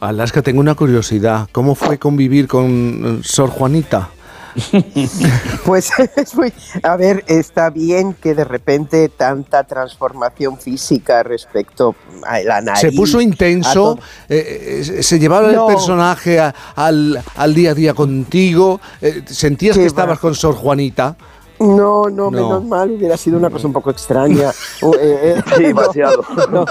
Alaska, tengo una curiosidad. ¿Cómo fue convivir con eh, Sor Juanita? [laughs] Pues es muy, a ver, está bien que de repente tanta transformación física respecto a la nariz. Se puso intenso, eh, eh, se llevaba No. el personaje a- al, al día a día contigo, eh, sentías que estabas va. con Sor Juanita. No, no, menos mal, hubiera sido una cosa un poco extraña. [laughs] Uh, eh, eh, Sí, [laughs] no, demasiado. No,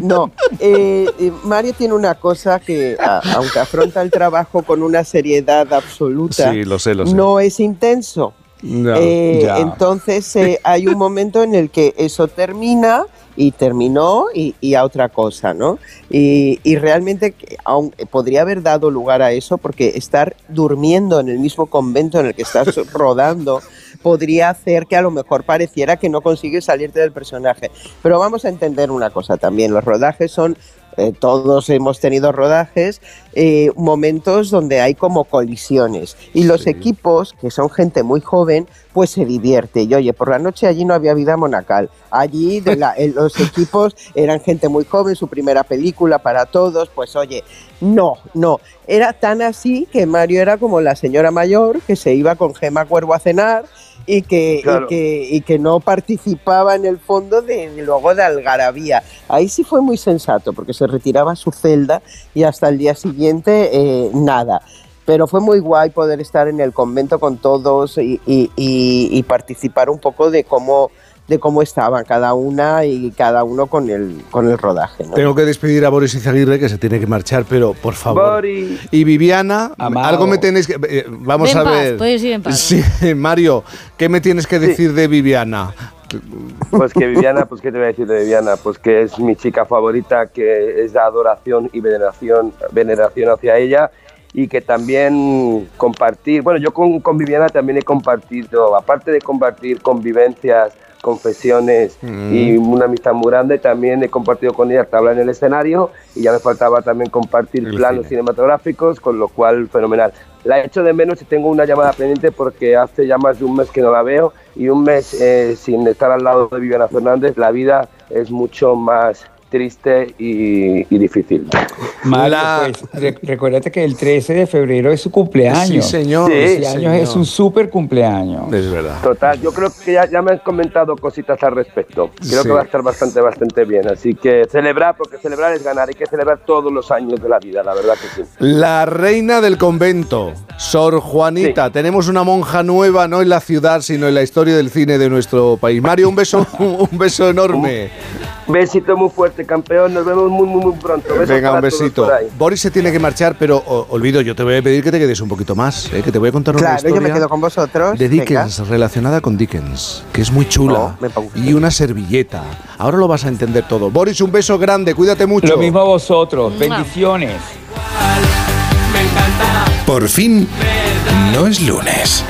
no. Eh, eh, Mario tiene una cosa que, a- aunque afronta el trabajo con una seriedad absoluta, Sí, lo sé, lo sé. no es intenso. No, Eh, entonces eh, hay un momento en el que eso termina y terminó y, y a otra cosa, ¿no? Y, y realmente aun- podría haber dado lugar a eso porque estar durmiendo en el mismo convento en el que estás [laughs] rodando podría hacer que a lo mejor pareciera que no consigues salirte del personaje. Pero vamos a entender una cosa también, los rodajes son eh, todos hemos tenido rodajes, eh, momentos donde hay como colisiones. Y los equipos, que son gente muy joven, pues se divierte. Y oye, por la noche allí no había vida monacal. Allí de la- en los [laughs] equipos eran gente muy joven, su primera película para todos. Pues oye, no, no. Era tan así que Mario era como la señora mayor que se iba con Gema Cuervo a cenar y que, Claro. y que, y que no participaba en el fondo de, luego de algarabía. Ahí sí fue muy sensato, porque se retiraba a su celda y hasta el día siguiente eh, nada. Pero fue muy guay poder estar en el convento con todos y, y- y- y participar un poco de cómo, de cómo estaban cada una y cada uno con el, con el rodaje. ¿no? Tengo que despedir a Boris Izaguirre, que se tiene que marchar, pero por favor. Boris. Y Viviana, Amado. algo me tenéis que. eh, vamos Ven a paz, ver. puedes ir en paz. Sí, [laughs] Mario, ¿qué me tienes que decir de Viviana? Pues que Viviana, pues qué te voy a decir de Viviana, pues que es mi chica favorita, que es de adoración y veneración, veneración hacia ella y que también compartir, bueno, yo con, con Viviana también he compartido, aparte de compartir convivencias, confesiones Mm. y una amistad muy grande, también he compartido con ella tabla en el escenario y ya me faltaba también compartir El planos cine. cinematográficos, con lo cual fenomenal. La echo de menos y tengo una llamada pendiente porque hace ya más de un mes que no la veo y un mes eh, sin estar al lado de Viviana Fernández, la vida es mucho más triste y, y difícil. [laughs] Mario, La- pues, re- recuérdate que el 13 de febrero es su cumpleaños. Sí, señor. Ese Sí, año es señor. un súper cumpleaños. Es verdad. Total, yo creo que ya, ya me han comentado cositas al respecto. Creo Sí. que va a estar bastante, bastante bien. Así que celebrar, porque celebrar es ganar. Hay que celebrar todos los años de la vida, la verdad que sí. La reina del convento, Sor Juanita. Tenemos una monja nueva, no en la ciudad, sino en la historia del cine de nuestro país. Mario, un beso, [laughs] un beso enorme. Besito muy fuerte, campeón. Nos vemos muy, muy, muy pronto. Besos Venga, un besito. Boris se tiene que marchar, pero o- olvido, yo te voy a pedir que te quedes un poquito más, ¿eh? que te voy a contar una Claro, historia yo me quedo con vosotros. de venga. Dickens, relacionada con Dickens, que es muy chula. Oh, y una servilleta. Ahora lo vas a entender todo. Boris, un beso grande, cuídate mucho. Lo mismo a vosotros. Bendiciones. Por fin, no es lunes.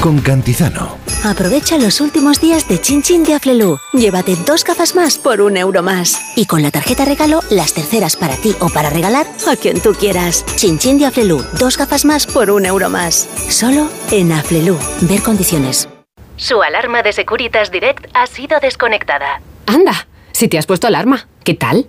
Con Cantizano. Aprovecha los últimos días de Chin Chin de Aflelu. Llévate dos gafas más por un euro más. Y con la tarjeta regalo, las terceras para ti o para regalar a quien tú quieras. Chin Chin de Aflelu. Dos gafas más por un euro más. Solo en Aflelu. Ver condiciones. Su alarma de Securitas Direct ha sido desconectada. Anda, si te has puesto alarma, ¿qué tal?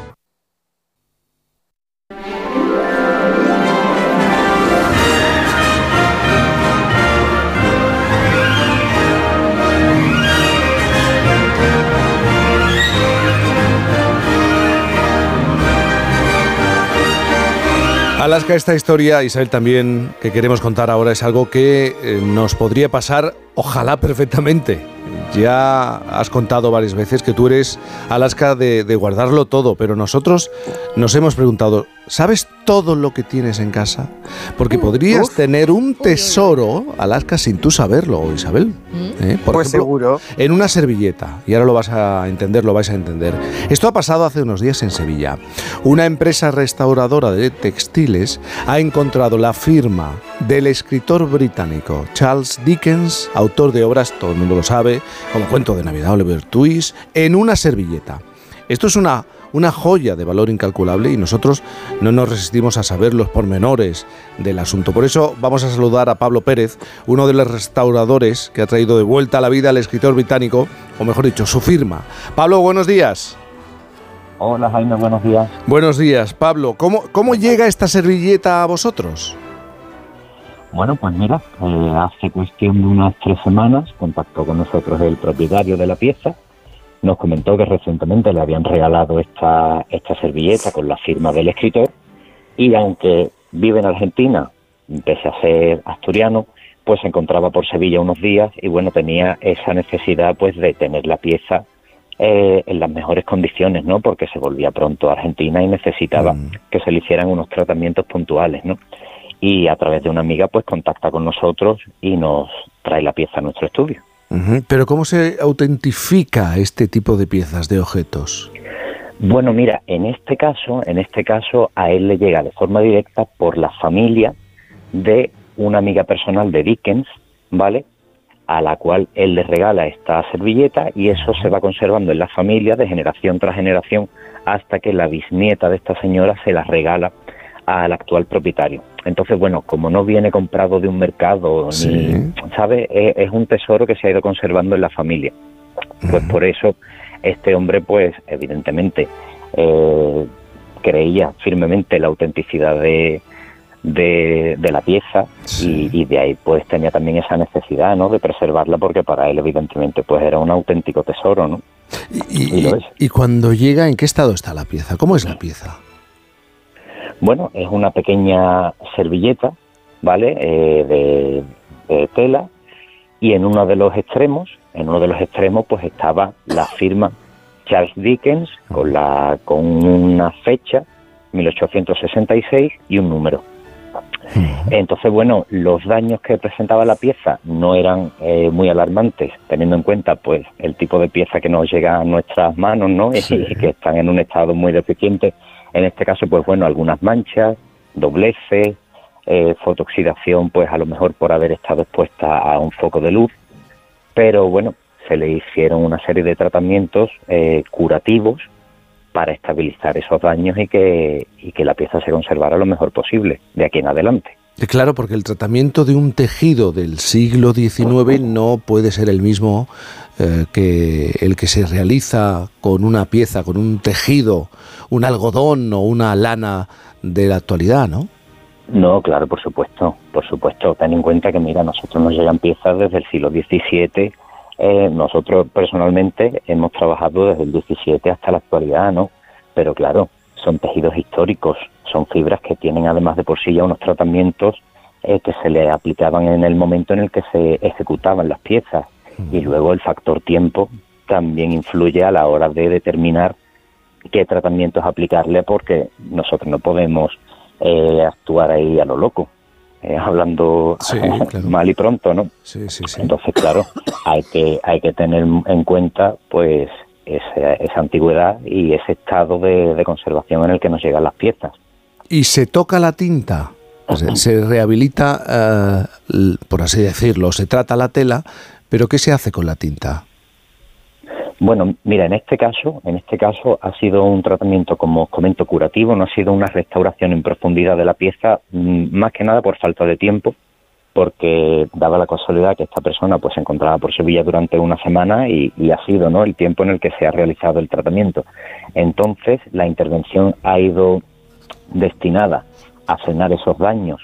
Alaska, esta historia, Isabel, también que queremos contar ahora es algo que eh, nos podría pasar, ojalá perfectamente. Ya has contado varias veces que tú eres, Alaska, de, de guardarlo todo, pero nosotros nos hemos preguntado, ¿sabes todo lo que tienes en casa? Porque podrías tener un tesoro, Alaska, sin tú saberlo, Isabel. ¿eh? Por Pues ejemplo, seguro. en una servilleta, y ahora lo vas a entender, lo vais a entender. Esto ha pasado hace unos días en Sevilla. Una empresa restauradora de textiles ha encontrado la firma del escritor británico Charles Dickens, autor de obras, todo el mundo lo sabe, como Cuento de Navidad, Oliver Twist, en una servilleta. Esto es una, una joya de valor incalculable y nosotros no nos resistimos a saber los pormenores del asunto. Por eso vamos a saludar a Pablo Pérez, uno de los restauradores que ha traído de vuelta a la vida al escritor británico, o mejor dicho, su firma. Pablo, buenos días. Hola Jaime, buenos días. Buenos días, Pablo. ¿Cómo, cómo llega esta servilleta a vosotros? Bueno, pues mira, eh, hace cuestión de unas tres semanas contactó con nosotros el propietario de la pieza, nos comentó que recientemente le habían regalado esta, esta servilleta con la firma del escritor y aunque vive en Argentina, pese a ser asturiano, pues se encontraba por Sevilla unos días y bueno, tenía esa necesidad pues de tener la pieza eh, en las mejores condiciones, ¿no? Porque se volvía pronto a Argentina y necesitaba que se le hicieran unos tratamientos puntuales, ¿no? Y a través de una amiga pues contacta con nosotros y nos trae la pieza a nuestro estudio. Pero ¿cómo se autentifica este tipo de piezas, de objetos? Bueno, mira, en este caso, en este caso a él le llega de forma directa por la familia de una amiga personal de Dickens, ¿vale? A la cual él le regala esta servilleta y eso se va conservando en la familia de generación tras generación hasta que la bisnieta de esta señora se la regala al actual propietario. Entonces, bueno, como no viene comprado de un mercado, ni, ¿sabe? Es, es un tesoro que se ha ido conservando en la familia. Pues por eso este hombre, pues evidentemente, eh, creía firmemente la autenticidad de, de, de la pieza y, y de ahí pues tenía también esa necesidad, ¿no? De preservarla porque para él evidentemente pues era un auténtico tesoro, ¿no? Y, lo es. y cuando llega, ¿en qué estado está la pieza? ¿Cómo es la pieza? Bueno, es una pequeña servilleta, ¿vale? Eh, de, de tela y en uno de los extremos, en uno de los extremos, pues estaba la firma Charles Dickens con la con una fecha 1866 y un número. Entonces, bueno, los daños que presentaba la pieza no eran eh, muy alarmantes, teniendo en cuenta, pues, el tipo de pieza que nos llega a nuestras manos, ¿no? Y que están en un estado muy deficiente. En este caso, pues, bueno, algunas manchas, dobleces, eh, fotooxidación, pues, a lo mejor por haber estado expuesta a un foco de luz. Pero, bueno, se le hicieron una serie de tratamientos eh, curativos para estabilizar esos daños y que, y que la pieza se conservara lo mejor posible de aquí en adelante. Eh, Claro, porque el tratamiento de un tejido del siglo XIX no puede ser el mismo eh, que el que se realiza con una pieza, con un tejido, un algodón o una lana de la actualidad, ¿no? No, claro, por supuesto, por supuesto. Ten en cuenta que, mira, nosotros nos llegan piezas desde el siglo XVII. eh, nosotros personalmente hemos trabajado desde el XVII hasta la actualidad, ¿no? Pero claro, son tejidos históricos, son fibras que tienen además de por sí ya unos tratamientos eh, que se le aplicaban en el momento en el que se ejecutaban las piezas. Y luego el factor tiempo también influye a la hora de determinar qué tratamientos aplicarle porque nosotros no podemos eh, actuar ahí a lo loco, eh, hablando [laughs] mal y pronto, ¿no? Entonces, claro, hay que, hay que tener en cuenta pues esa, esa antigüedad y ese estado de, de conservación en el que nos llegan las piezas. Y se toca la tinta, se, rehabilita, eh, l- por así decirlo, se trata la tela, pero ¿qué se hace con la tinta? Bueno, mira, en este caso, en este caso ha sido un tratamiento, como os comento, curativo, no ha sido una restauración en profundidad de la pieza, mm, más que nada por falta de tiempo, porque daba la casualidad que esta persona pues se encontraba por Sevilla durante una semana y, y ha sido no el tiempo en el que se ha realizado el tratamiento. Entonces, la intervención ha ido destinada a frenar esos daños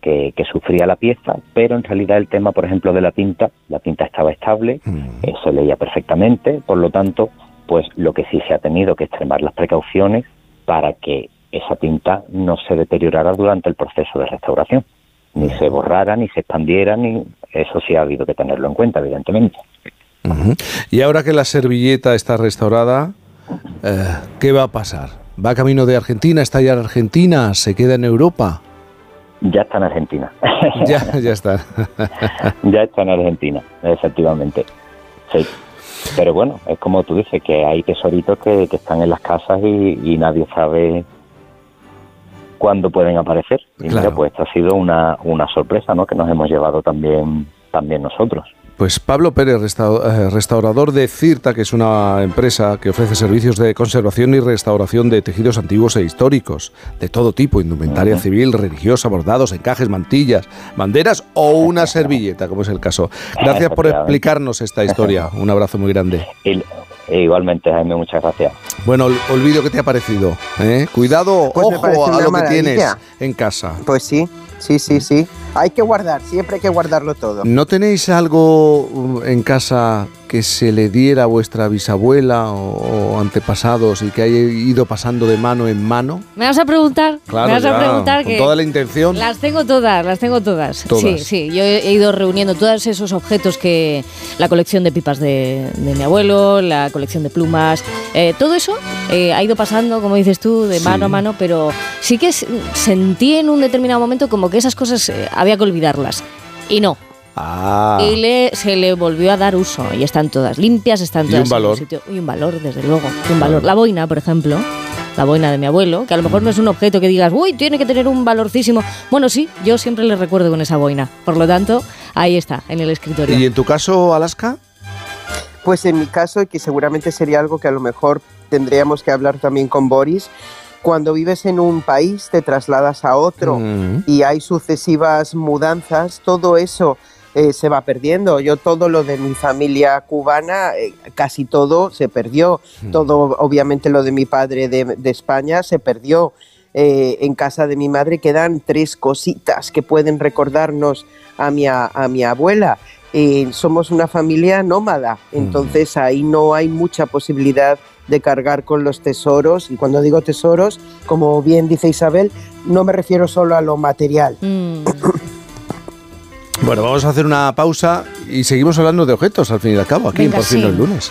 que, que sufría la pieza, pero en realidad el tema, por ejemplo, de la tinta, la tinta estaba estable, eh, se leía perfectamente, por lo tanto, pues lo que sí se ha tenido que extremar las precauciones para que esa tinta no se deteriorara durante el proceso de restauración, ni se borrara, ni se expandiera, ni eso sí ha habido que tenerlo en cuenta, evidentemente. Y ahora que la servilleta está restaurada, eh, ¿qué va a pasar? ¿Va camino de Argentina? ¿Está ya en Argentina? ¿Se queda en Europa? Ya está en Argentina. [laughs] ya, ya está. [laughs] ya está en Argentina, efectivamente. Sí. Pero bueno, es como tú dices, que hay tesoritos que, que están en las casas y, y nadie sabe cuándo pueden aparecer. Y mira, Claro. pues esta ha sido una, una sorpresa, ¿no? Que nos hemos llevado también, también nosotros. Pues Pablo Pérez, resta- eh, restaurador de Cirta, que es una empresa que ofrece servicios de conservación y restauración de tejidos antiguos e históricos, de todo tipo, indumentaria civil, religiosa, bordados, encajes, mantillas, banderas o una servilleta, como es el caso. Gracias por explicarnos esta historia. [laughs] Un abrazo muy grande. E igualmente, Jaime, muchas gracias. Bueno, ol- olvido, ¿qué te ha parecido? ¿Eh? Cuidado, Pues ojo a lo que tienes en casa. Pues sí, sí, sí, sí. Hay que guardar, siempre hay que guardarlo todo. ¿No tenéis algo uh, en casa que se le diera a vuestra bisabuela o, o antepasados y que haya ido pasando de mano en mano? ¿Me vas a preguntar? Claro, ¿Me vas ya, a preguntar con que toda la intención. Las tengo todas, las tengo todas. Todas. Sí, sí. Yo he ido reuniendo todos esos objetos que la colección de pipas de, de mi abuelo, la colección de plumas, eh, todo eso eh, ha ido pasando, como dices tú, de mano a mano, pero sí que sentí en un determinado momento como que esas cosas eh, había que olvidarlas. Y no. Ah. Y le, se le volvió a dar uso y están todas limpias, están Y todas un en valor. sitio. Y un valor, desde luego. y un valor. La boina, por ejemplo, la boina de mi abuelo, que a lo mejor no es un objeto que digas, uy, tiene que tener un valorcísimo. Bueno, sí, yo siempre le recuerdo con esa boina. Por lo tanto, ahí está, en el escritorio. ¿Y en tu caso, Alaska? Pues en mi caso, y que seguramente sería algo que a lo mejor tendríamos que hablar también con Boris, cuando vives en un país, te trasladas a otro Mm. y hay sucesivas mudanzas, todo eso eh, se va perdiendo. Yo todo lo de mi familia cubana, eh, casi todo se perdió. Mm. Todo, obviamente, lo de mi padre de, de España se perdió. Eh, en casa de mi madre quedan tres cositas que pueden recordarnos a mi, a, a mi abuela. Eh, somos una familia nómada, entonces ahí no hay mucha posibilidad de cargar con los tesoros. Y cuando digo tesoros, como bien dice Isabel, no me refiero solo a lo material. Mm. Bueno, vamos a hacer una pausa y seguimos hablando de objetos al fin y al cabo, aquí en Por fin sí. es lunes.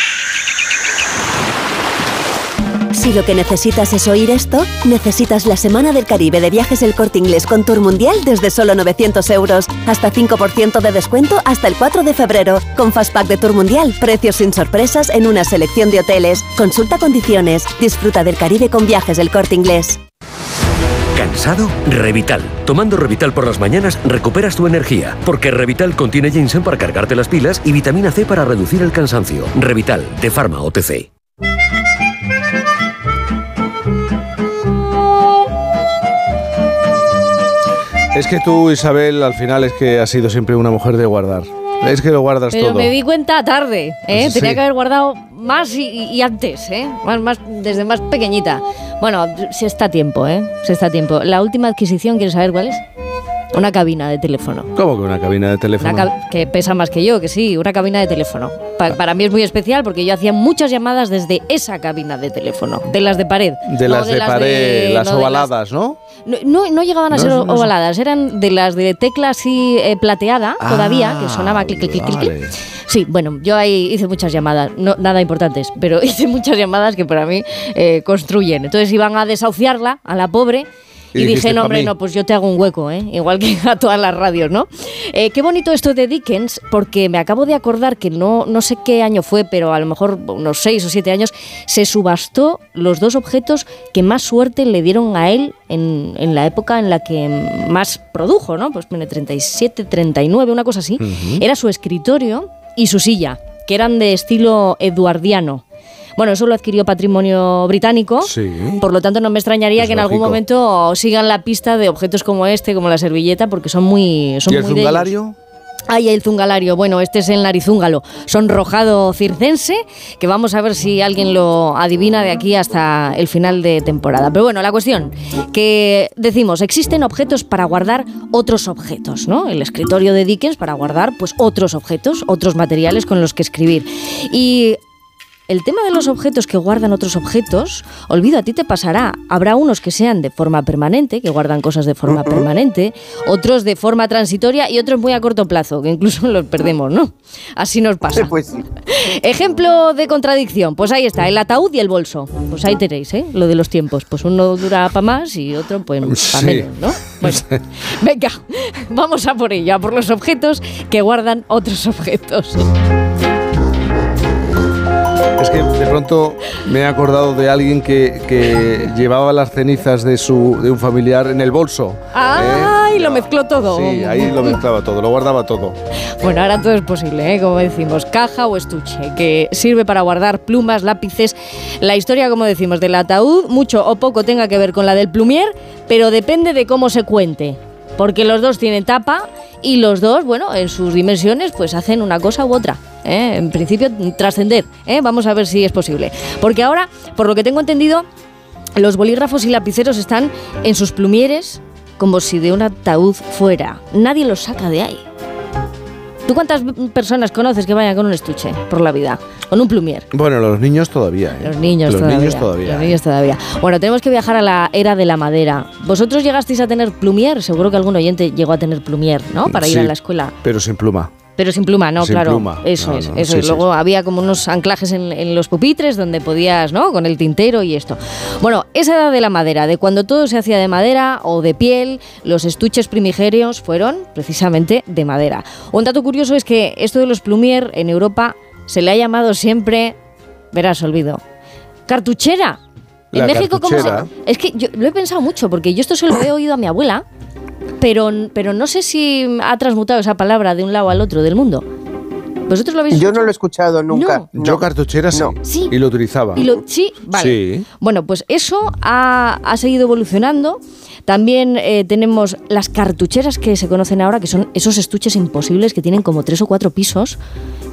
Si lo que necesitas es oír esto, necesitas la Semana del Caribe de Viajes El Corte Inglés con Tour Mundial desde solo 900 euros. Hasta 5% de descuento hasta el 4 de febrero. Con Fastpack de Tour Mundial, precios sin sorpresas en una selección de hoteles. Consulta condiciones. Disfruta del Caribe con Viajes El Corte Inglés. ¿Cansado? Revital. Tomando Revital por las mañanas recuperas tu energía, porque Revital contiene ginseng para cargarte las pilas y vitamina C para reducir el cansancio. Revital, de Pharma OTC. Es que tú, Isabel, al final es que has sido siempre una mujer de guardar. Es que lo guardas Pero todo. me di cuenta tarde, ¿eh? Sí. Tenía que haber guardado más y, y antes, ¿eh? Más, más, desde más pequeñita. Bueno, se está a tiempo, ¿eh? Se está a tiempo. La última adquisición, ¿quieres saber cuál es? Una cabina de teléfono. ¿Cómo que una cabina de teléfono? Cab- que pesa más que yo, que sí, una cabina de teléfono. Pa- para mí es muy especial porque yo hacía muchas llamadas desde esa cabina de teléfono, de las de pared. de no las de, pared, de- las no ovaladas, ¿no? No, no, no llegaban a ser ovaladas, eran de las de tecla así eh, plateada Ah, todavía, que sonaba clic, clic, clic, clic. Sí, bueno, yo ahí hice muchas llamadas, no, nada importantes, pero [laughs] hice muchas llamadas que para mí eh, construyen. Entonces iban a desahuciarla, a la pobre. Y dije, no, "Pa' hombre, mí". no, pues yo te hago un hueco, ¿eh? igual que a todas las radios, ¿no? Eh, qué bonito esto de Dickens, porque me acabo de acordar que no, no sé qué año fue, pero a lo mejor unos seis o siete años, se subastó los dos objetos que más suerte le dieron a él en, en la época en la que más produjo, ¿no? Pues pone 37, 39, una cosa así. Era su escritorio y su silla, que eran de estilo eduardiano. Bueno, eso lo adquirió Patrimonio Británico. Sí. Por lo tanto, no me extrañaría Es que en algún momento sigan la pista de objetos como este, como la servilleta, porque son muy. Son ¿Y el muy zungalario? Ay, el zungalario. Bueno, este es el narizúngalo, sonrojado circense, que vamos a ver si alguien lo adivina de aquí hasta el final de temporada. Pero bueno, la cuestión, que decimos, existen objetos para guardar otros objetos, ¿no? El escritorio de Dickens para guardar pues otros objetos, otros materiales con los que escribir. Y el tema de los objetos que guardan otros objetos, olvido, a ti te pasará. Habrá unos que sean de forma permanente, que guardan cosas de forma permanente, otros de forma transitoria y otros muy a corto plazo, que incluso los perdemos, ¿no? Así nos [laughs] pasa. Pues sí. Ejemplo de contradicción, pues ahí está, el ataúd y el bolso. Pues ahí tenéis, ¿eh? Lo de los tiempos. Pues uno dura para más y otro pues para Sí. menos, ¿no? Bueno, [laughs] venga, vamos a por ello, a por los objetos que guardan otros objetos. Es que de pronto me he acordado de alguien que, que llevaba las cenizas de, su, de un familiar en el bolso. ¡Ay! Lo mezcló todo. Sí, ahí lo mezclaba todo, lo guardaba todo. Bueno, ahora todo es posible, ¿eh? como decimos, caja o estuche, que sirve para guardar plumas, lápices. La historia, como decimos, del ataúd, mucho o poco tenga que ver con la del plumier, pero depende de cómo se cuente. Porque los dos tienen tapa y los dos, bueno, en sus dimensiones, pues hacen una cosa u otra. ¿eh? En principio, trascender. ¿eh? Vamos a ver si es posible. Porque ahora, por lo que tengo entendido, los bolígrafos y lapiceros están en sus plumieres como si de un ataúd fuera. Nadie los saca de ahí. ¿Tú cuántas personas conoces que vayan con un estuche por la vida? Con un plumier. Bueno, los niños todavía. ¿eh? Los niños los todavía. Niños todavía. Los niños todavía. Bueno, tenemos que viajar a la era de la madera. ¿Vosotros llegasteis a tener plumier? Seguro que algún oyente llegó a tener plumier, ¿no? Para ir a la escuela. Pero sin pluma. Pero sin pluma, no, Sin claro. pluma. Eso No, es, no, eso sí, es. sí, Luego había como unos anclajes en, en los pupitres donde podías, ¿no? Con el tintero y esto. Bueno, esa edad de la madera, de cuando todo se hacía de madera o de piel, los estuches primigenios fueron precisamente de madera. Un dato curioso es que esto de los plumier en Europa se le ha llamado siempre, verás, olvido, cartuchera. En México, ¿cómo se.? Es que yo lo he pensado mucho, porque yo esto se lo he oído a mi abuela, pero, pero no sé si ha transmutado esa palabra de un lado al otro del mundo. ¿Vosotros lo habéis Yo no lo he escuchado nunca. Yo cartuchera sí. Sí. Y lo utilizaba. Y lo- sí, vale. Sí. Bueno, pues eso ha, ha seguido evolucionando. También eh, tenemos las cartucheras que se conocen ahora, que son esos estuches imposibles que tienen como tres o cuatro pisos.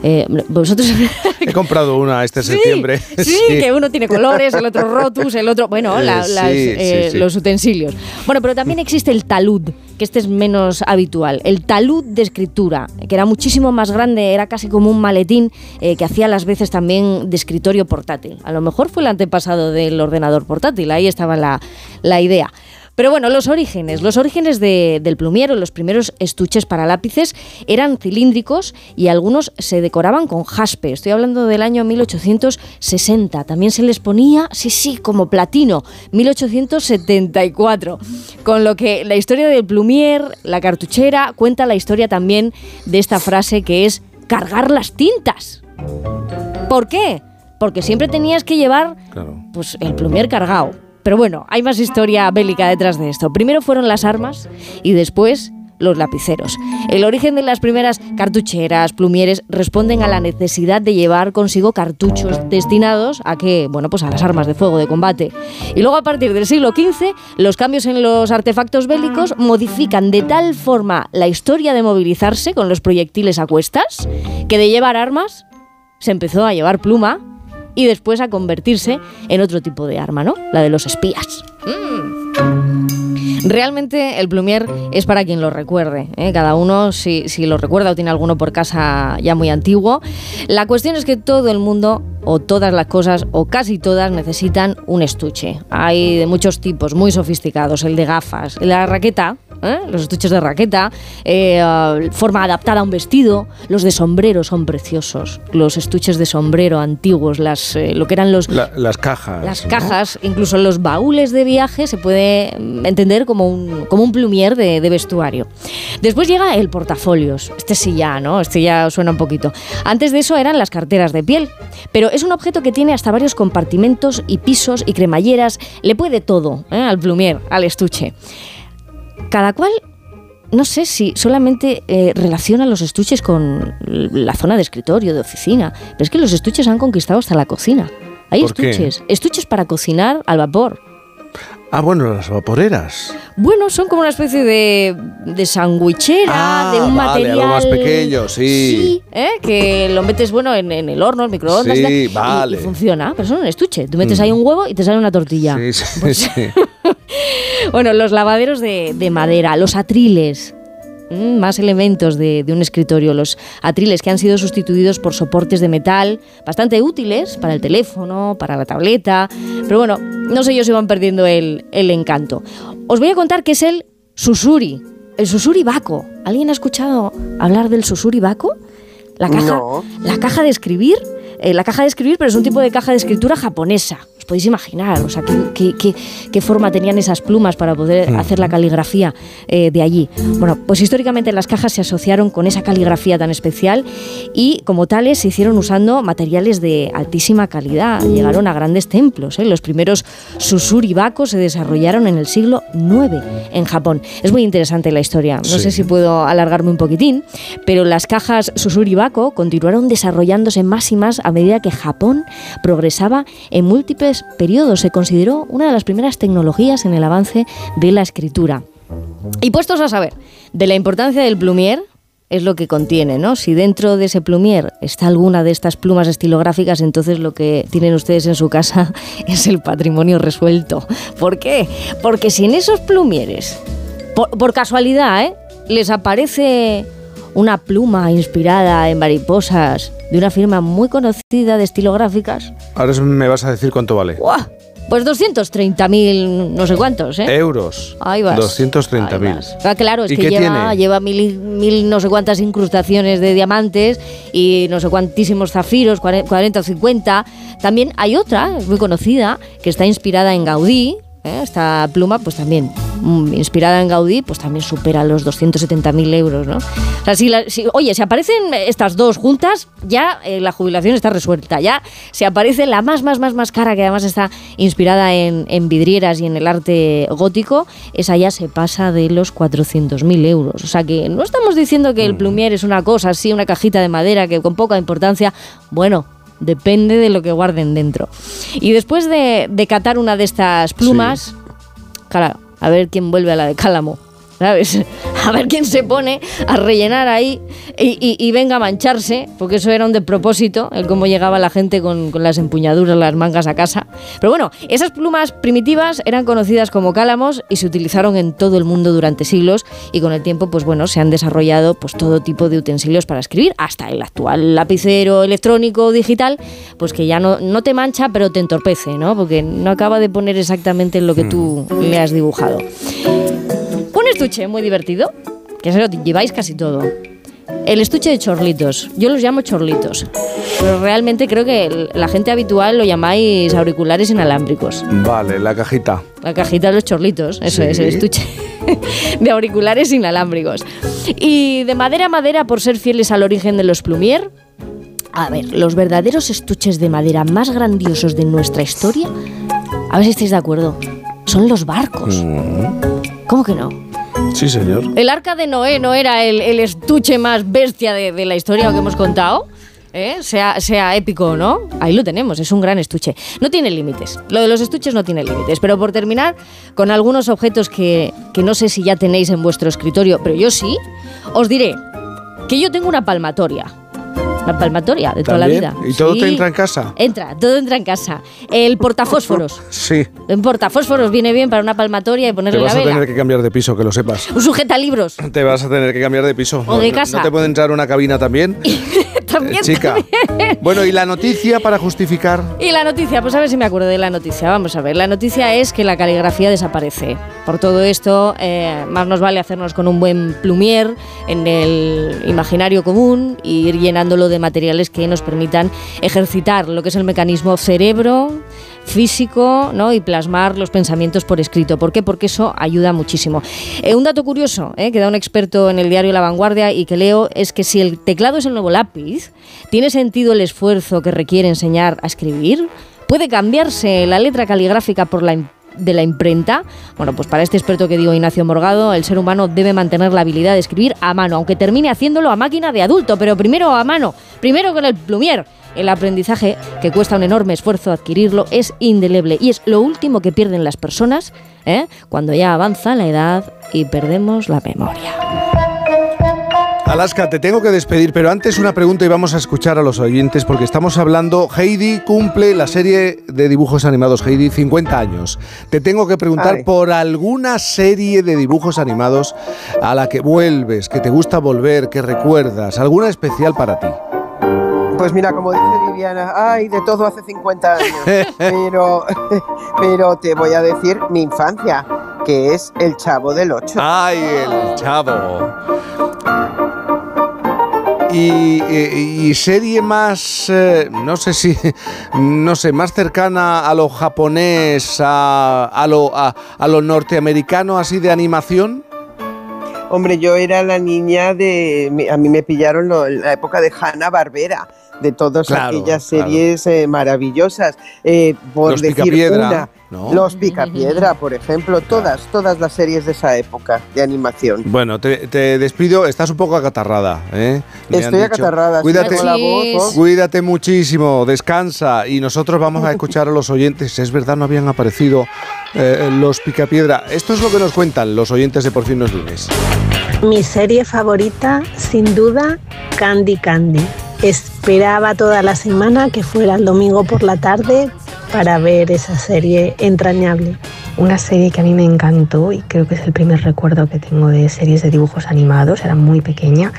Eh, vosotros [laughs] He comprado una este septiembre. [laughs] Sí, que uno tiene colores, el otro rotus, el otro, bueno, Eh, la- sí, las, sí, eh, sí. los utensilios. Bueno, pero también existe el talud, que este es menos habitual. El talud de escritura, que era muchísimo más grande, era casi como un maletín eh, que hacía las veces también de escritorio portátil. A lo mejor fue el antepasado del ordenador portátil, ahí estaba la, la idea. Pero bueno, los orígenes. Los orígenes de- del plumiero, los primeros estuches para lápices, eran cilíndricos y algunos se decoraban con jaspe. Estoy hablando del año 1860. También se les ponía, sí, sí, como platino, 1874. Con lo que la historia del plumier, la cartuchera, cuenta la historia también de esta frase que es cargar las tintas. ¿Por qué? Porque siempre tenías que llevar pues, el plumier cargado. Pero bueno, hay más historia bélica detrás de esto. Primero fueron las armas y después los lapiceros. El origen de las primeras cartucheras, plumieres, responden a la necesidad de llevar consigo cartuchos destinados a que, bueno, pues a las armas de fuego de combate. Y luego a partir del siglo XV, los cambios en los artefactos bélicos modifican de tal forma la historia de movilizarse con los proyectiles a cuestas, que de llevar armas se empezó a llevar pluma y después a convertirse en otro tipo de arma, ¿no? La de los espías. Realmente el plumier es para quien lo recuerde. ¿eh? Cada uno, si, si lo recuerda o tiene alguno por casa ya muy antiguo. La cuestión es que todo el mundo, o todas las cosas, o casi todas, necesitan un estuche. Hay de muchos tipos, muy sofisticados. El de gafas, la raqueta, ¿eh? los estuches de raqueta, eh, forma adaptada a un vestido. Los de sombrero son preciosos. Los estuches de sombrero antiguos, las, eh, lo que eran los, La- las cajas. las ¿no? cajas, incluso los baúles de viaje, se puede entender como un, como un plumier de, de vestuario. Después llega el portafolios. Este sí ya, ¿no? Este ya suena un poquito. Antes de eso eran las carteras de piel. Pero es un objeto que tiene hasta varios compartimentos y pisos y cremalleras. Le puede todo ¿eh? al plumier, al estuche. Cada cual no sé si solamente eh, relaciona los estuches con la zona de escritorio, de oficina, pero es que los estuches han conquistado hasta la cocina. Hay estuches, estuches para cocinar al vapor. Ah, bueno, las vaporeras. Bueno, son como una especie de, de sandwichera, Ah, de un vale, material. algo más pequeño, sí. Sí, ¿eh? que lo metes bueno en, en el horno, en microondas Sí, y- vale. y, funciona. Pero son un estuche. Tú metes Mm. ahí un huevo y te sale una tortilla. Sí, sí, [laughs] sí. [laughs] [laughs] Bueno, los lavaderos de, de madera, los atriles. Mm, más elementos de, de un escritorio, los atriles que han sido sustituidos por soportes de metal bastante útiles para el teléfono, para la tableta, pero bueno, no sé yo si van perdiendo el, el encanto. Os voy a contar qué es el susuri, el susuri baco. ¿Alguien ha escuchado hablar del susuri baco? La caja, No. la caja de escribir, eh, la caja de escribir, pero es un tipo de caja de escritura japonesa. Os podéis imaginar, o sea, qué, qué- qué- forma tenían esas plumas para poder Mm. hacer la caligrafía eh, de allí. Bueno, pues históricamente las cajas se asociaron con esa caligrafía tan especial y como tales se hicieron usando materiales de altísima calidad. Llegaron a grandes templos. ¿eh? Los primeros susuribako se desarrollaron en el siglo IX en Japón. Es muy interesante la historia. No Sí. sé si puedo alargarme un poquitín, pero las cajas susuribako continuaron desarrollándose más y más a medida que Japón progresaba en múltiples periodos. Se consideró una de las primeras tecnologías en el avance de la escritura. Y puestos a saber de la importancia del plumier, es lo que contiene, ¿no? Si dentro de ese plumier está alguna de estas plumas estilográficas, entonces lo que tienen ustedes en su casa [laughs] es el patrimonio resuelto. ¿Por qué? Porque si en esos plumieres, por, por casualidad, ¿eh? les aparece una pluma inspirada en mariposas de una firma muy conocida de estilográficas, Ahora me vas a decir cuánto vale. ¡guau! Pues 230.000 no sé cuántos, ¿eh? Euros. Ahí vas. 230.000. Ah, claro, es ¿Y que lleva, mil, mil no sé cuántas incrustaciones de diamantes y no sé cuantísimos zafiros, 40 o 50. También hay otra, muy conocida, que está inspirada en Gaudí. ¿eh? Esta pluma, pues también, inspirada en Gaudí, pues también supera los 270.000 euros, ¿no? O sea, si la- si- oye, si aparecen estas dos juntas, ya eh, la jubilación está resuelta. Ya si aparece la más, más, más, más cara, que además está inspirada en, en vidrieras y en el arte gótico, esa ya se pasa de los 400.000 euros. O sea que no estamos diciendo que el plumier es una cosa así, una cajita de madera que con poca importancia. Bueno, depende de lo que guarden dentro. Y después de, de catar una de estas plumas, claro, a ver quién vuelve a la de Cálamo. ¿Sabes? [laughs] A ver quién se pone a rellenar ahí y, y- y venga a mancharse, porque eso era un despropósito, el cómo llegaba la gente con, con las empuñaduras, las mangas a casa. Pero bueno, esas plumas primitivas eran conocidas como cálamos y se utilizaron en todo el mundo durante siglos y con el tiempo, pues bueno, se han desarrollado pues todo tipo de utensilios para escribir, hasta el actual lapicero electrónico digital, pues que ya no, no te mancha, pero te entorpece, ¿no? Porque no acaba de poner exactamente lo que tú le has dibujado. Estuche muy divertido, que se lo lleváis casi todo. El estuche de chorlitos. Yo los llamo chorlitos. Pero realmente creo que la gente habitual lo llamáis auriculares inalámbricos. Vale, la cajita. La cajita de los chorlitos, eso Sí. es, el estuche [laughs] de auriculares inalámbricos. Y de madera a madera, por ser fieles al origen de los plumier, a ver, los verdaderos estuches de madera más grandiosos de nuestra historia, a ver si estáis de acuerdo, son los barcos. ¿Cómo que no? Sí, señor. El arca de Noé no era el, estuche más bestia de, de la historia que hemos contado. ¿eh? Sea, sea épico o no, ahí lo tenemos, es un gran estuche. No tiene límites, lo de los estuches no tiene límites, pero por terminar con algunos objetos que, que no sé si ya tenéis en vuestro escritorio, pero yo sí, os diré que yo tengo una palmatoria. Una palmatoria de toda la vida. ¿Y todo Sí. te entra en casa? Entra, todo entra en casa. El portafósforos. [laughs] Sí. Un portafósforos viene bien para una palmatoria y Te ponerle vas la a vela. tener que cambiar de piso, que lo sepas. [laughs] Un sujetalibros. Te vas a tener que cambiar de piso. O de ¿No- casa. ¿No te puede entrar una cabina también? [laughs] También, Eh, chica. Bueno, ¿y la noticia para justificar? Y la noticia, pues a ver si me acuerdo de la noticia. Vamos a ver, la noticia es que la caligrafía desaparece. Por todo esto, eh, más nos vale hacernos con un buen plumier en el imaginario común e ir llenándolo de materiales que nos permitan ejercitar lo que es el mecanismo cerebro físico ¿no? y plasmar los pensamientos por escrito. ¿Por qué? Porque eso ayuda muchísimo. Eh, un dato curioso eh, que da un experto en el diario La Vanguardia y que leo es que si el teclado es el nuevo lápiz, ¿tiene sentido el esfuerzo que requiere enseñar a escribir? ¿Puede cambiarse la letra caligráfica por la de la imprenta? Bueno, pues para este experto que digo Ignacio Morgado, el ser humano debe mantener la habilidad de escribir a mano, aunque termine haciéndolo a máquina de adulto, pero primero a mano, primero con el plumier. El aprendizaje, que cuesta un enorme esfuerzo adquirirlo, es indeleble y es lo último que pierden las personas ¿eh? cuando ya avanza la edad y perdemos la memoria. Alaska, te tengo que despedir, pero antes una pregunta y vamos a escuchar a los oyentes porque estamos hablando, Heidi cumple la serie de dibujos animados Heidi 50 años. Te tengo que preguntar Ay. por alguna serie de dibujos animados a la que vuelves, que te gusta volver, que recuerdas, alguna especial para ti. Pues mira, como dice Viviana, ay, de todo hace 50 años. [laughs] Pero, pero te voy a decir mi infancia, que es el Chavo del 8. Ay, el Chavo. Y, y- serie más, eh, no sé si, [laughs] no sé, más cercana a lo japonés, a, a lo, a, lo norteamericano, así de animación. Hombre, yo era la niña de. A mí me pillaron lo- la época de Hanna Barbera, de todas Claro, aquellas claro. series eh, maravillosas. Eh, por Los decir Picapiedra, una. ¿no? Los Picapiedra, por ejemplo, todas, todas las series de esa época de animación. Bueno, te, te despido, estás un poco acatarrada. ¿eh? Me Estoy acatarrada, Cuídate, la voz, ¿no? cuídate muchísimo, descansa y nosotros vamos a escuchar a los oyentes. Es verdad, no habían aparecido eh, los Picapiedra. Esto es lo que nos cuentan los oyentes de Por fin no es lunes. Mi serie favorita, sin duda, Candy Candy. Esperaba toda la semana que fuera el domingo por la tarde para ver esa serie entrañable. Una serie que a mí me encantó y creo que es el primer recuerdo que tengo de series de dibujos animados, era muy pequeña,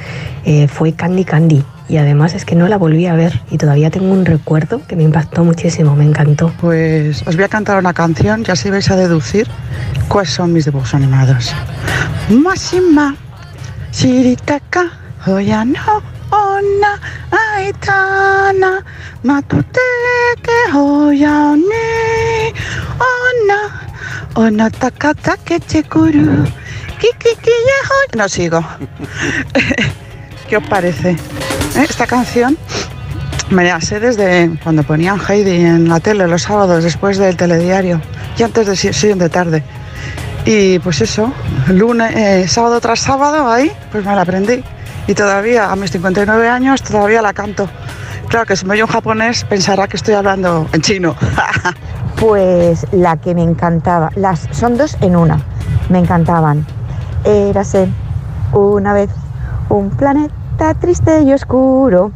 eh, fue Candy Candy. Y además es que no la volví a ver y todavía tengo un recuerdo que me impactó muchísimo, me encantó. Pues os voy a cantar una canción y así vais a deducir cuáles son mis dibujos animados. Mashima, Shiritaka, No sigo. [laughs] ¿Qué os parece? ¿Eh? Esta canción me la sé desde cuando ponían Heidi en la tele los sábados después del telediario y antes de si- Sillón de tarde. Y pues eso, lunes, eh, sábado tras sábado ahí, pues me la aprendí. Y todavía, a mis 59 años, todavía la canto. Claro que si me oye un japonés pensará que estoy hablando en chino. [laughs] Pues la que me encantaba, las son dos en una, me encantaban. Érase una vez un planeta triste y oscuro.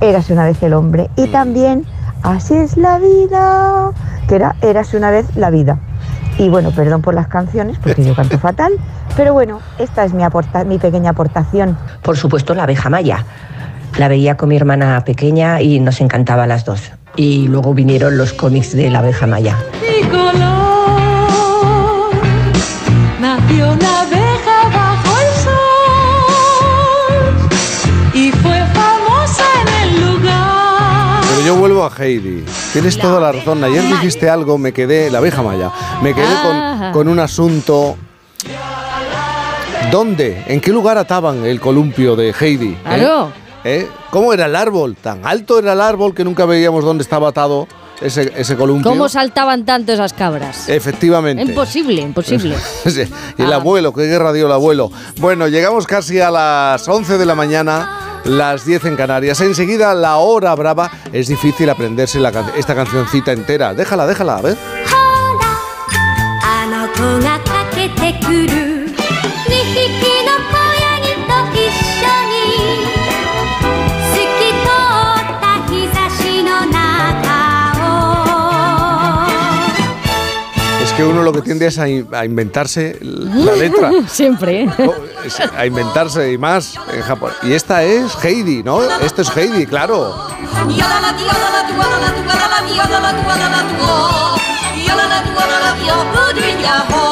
Érase una vez el hombre. Y también Así es la vida, que era Érase una vez la vida. Y bueno, perdón por las canciones, porque yo canto fatal, pero bueno, esta es mi, aporta mi pequeña aportación. Por supuesto, la abeja maya. La veía con mi hermana pequeña y nos encantaba a las dos. Y luego vinieron los cómics de la abeja maya. A Heidi. Tienes toda la razón. Ayer dijiste algo, me quedé, la abeja maya, me quedé con, con un asunto. ¿Dónde? ¿En qué lugar ataban el columpio de Heidi? ¿Eh? ¿Eh? ¿Cómo era el árbol? Tan alto era el árbol que nunca veíamos dónde estaba atado ese, ese columpio. ¿Cómo saltaban tanto esas cabras? Efectivamente. Imposible, imposible. [laughs] Sí, Y el Ah. abuelo, qué guerra dio el abuelo. Bueno, llegamos casi a las 11 de la mañana, las 10 en Canarias. Enseguida, la hora brava. Es difícil aprenderse la esta cancioncita entera. Déjala, déjala, a ver. Que uno lo que tiende es a, in- a inventarse la letra. [laughs] Siempre. A inventarse y más en Japón. Y esta es Heidi, ¿no? Esto es Heidi, claro.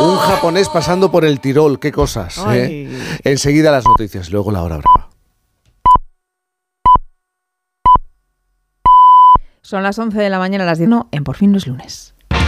Un japonés pasando por el Tirol, qué cosas. ¿eh? Enseguida las noticias, luego la hora brava. Son las 11 de la mañana, las 10. No, en Por fin no es lunes.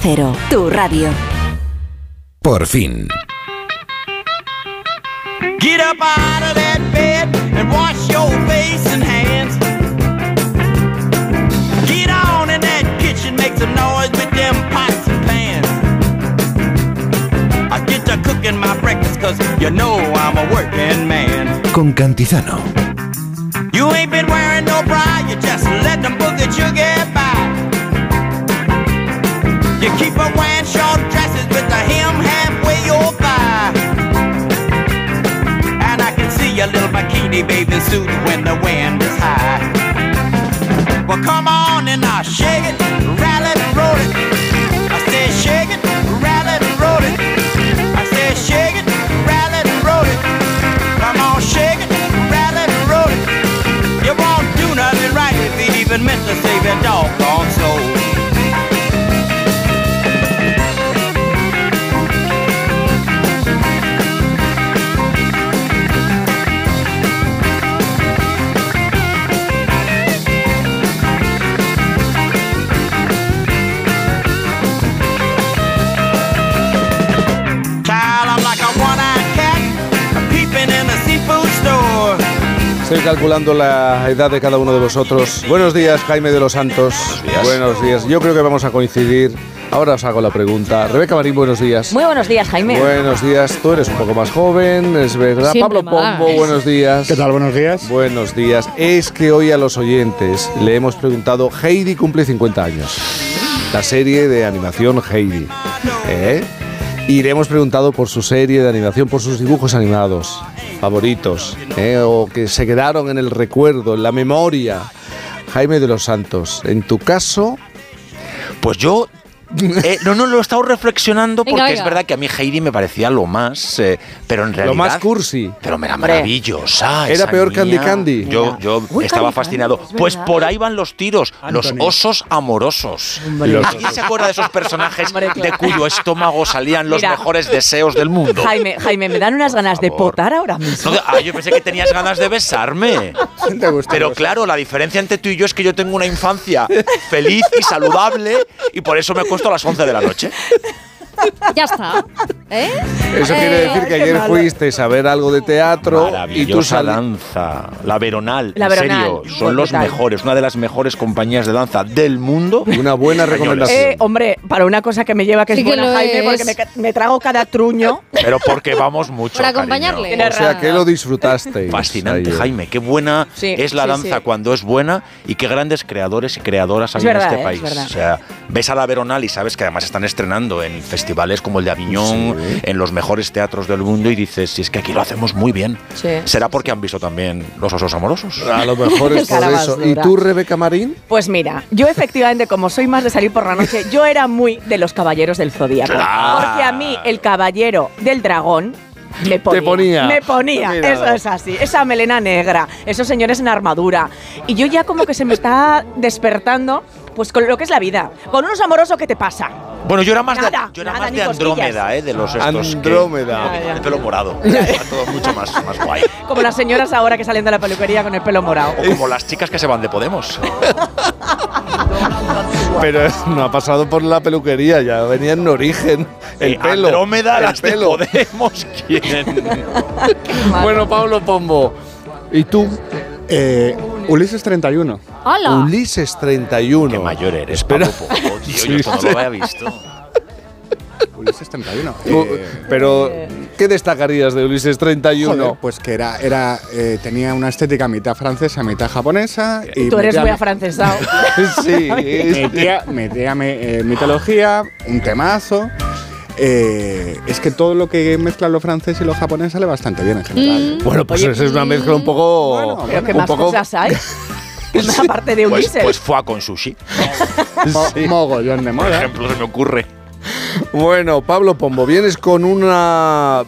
Cero, tu radio. Por fin. Get up out of that bed and wash your face and hands. Get on in that kitchen, make some noise with them pots and pans. I get to cooking my breakfast cause you know I'm a working man. Con Cantizano. You ain't been wearing no bra, you just let them bikini bathing suit when the wind is high. Well, come on and now shake it, rattle and roll it. I said shake it, rattle and roll it. I said shake it, rattle and roll it. Come on, shake it, rattle and roll it. You won't do nothing right if you even meant to save your doggone calculando la edad de cada uno de vosotros. Buenos días, Jaime de los Santos. Buenos días. Yo creo que vamos a coincidir. Ahora os hago la pregunta. Rebeca Marín, buenos días. Muy buenos días, Jaime. Buenos días, tú eres un poco más joven, es verdad. Siempre Pablo Pombo, más. buenos días. ¿Qué tal? Buenos días. Buenos días. Es que hoy a los oyentes le hemos preguntado, Heidi cumple 50 años. La serie de animación Heidi. ¿Eh? Y le hemos preguntado por su serie de animación, por sus dibujos animados favoritos, ¿eh? o que se quedaron en el recuerdo, en la memoria. Jaime de los Santos, en tu caso... Pues yo [laughs] Eh, no, no, lo he estado reflexionando porque venga. es verdad que a mí Heidi me parecía lo más, eh, pero en realidad... Lo más cursi. Pero me era maravillosa. Era esa peor Candy niña. Candy. Yo, yo Uy, estaba Candy fascinado. Candy, es pues verdad. por ahí van los tiros, los Anthony. osos amorosos. Los ¿Alguien se acuerda de esos personajes de cuyo estómago salían los Mira. mejores deseos del mundo? Jaime, Jaime, me dan unas ganas de potar ahora mismo. No, ah, yo pensé que tenías ganas de besarme. Pero claro, la diferencia entre tú y yo es que yo tengo una infancia feliz y saludable y por eso me acuesto a las 11 de la noche. [laughs] Ya está. ¿Eh? Eso quiere Eh, decir que ayer malo. fuiste a ver algo de teatro y tú danza, la Veronal, La en Veronal, serio, son los mejores, una de las mejores compañías de danza del mundo. Una buena Eh, hombre, para una cosa que me lleva que Sí es que buena, lo Jaime, es. porque me, me trago cada truño. Pero porque vamos mucho. Para cariño. acompañarle. O sea, que lo disfrutasteis. Fascinante, ayer. Jaime. Qué buena Sí, es la sí, danza sí. cuando es buena y qué grandes creadores y creadoras hay Es en eh, este es país. verdad. O sea, ves a la Veronal y sabes que además están estrenando en festivales como el de Aviñón, en los mejores teatros del mundo y dices, si es que aquí lo hacemos muy bien. Sí. ¿Será porque han visto también los osos amorosos? A lo mejor es [laughs] por eso. ¿Y tú, Rebeca Marín? Pues mira, yo efectivamente, como soy más de salir por la noche, yo era muy de los caballeros del zodíaco. Claro. Porque a mí, el caballero del dragón. Me ponía, ponía. Me ponía, Mira. eso es así. Esa melena negra, esos señores en armadura. Y yo ya como que se me está despertando, pues con lo que es la vida. Con unos amorosos, ¿qué te pasa? Bueno, yo era más Nada, de, yo era nada, más de. Andrómeda, ¿eh? De los estos que- Andrómeda. con el pelo morado. Todo mucho más, más guay. [laughs] Como las señoras ahora que salen de la peluquería con el pelo morado. O como las chicas que se van de Podemos. [laughs] Pero no ha pasado por la peluquería, ya venía en origen. El Eh, pelo. Andrómeda, el las de pelo. Podemos, ¿quién? [laughs] Bueno, Pablo Pombo. ¿Y tú? Eh, Ulises 31. ¡Hala! Ulises 31. Qué mayor eres, Espera. Tío. [laughs] Sí, yo sí. lo había visto. [laughs] Ulises 31. Tú, Eh, Pero, ¿qué destacarías de Ulises 31? Joder, pues que era, era eh, tenía una estética mitad francesa, mitad japonesa. Y Tú eres muy afrancesado. [laughs] sí. Metía, metía me- eh, mitología, un temazo. Eh, es que todo lo que mezcla lo francés y lo japonés sale bastante bien en general. Bueno, pues esa es una mezcla un poco. Pero ¿qué un más poco cosas hay? [laughs] Aparte de Pues, Ulises. pues fue con sushi. Mo- Mogollón de Por moda. ejemplo, se me ocurre. Bueno, Pablo Pombo, vienes con una.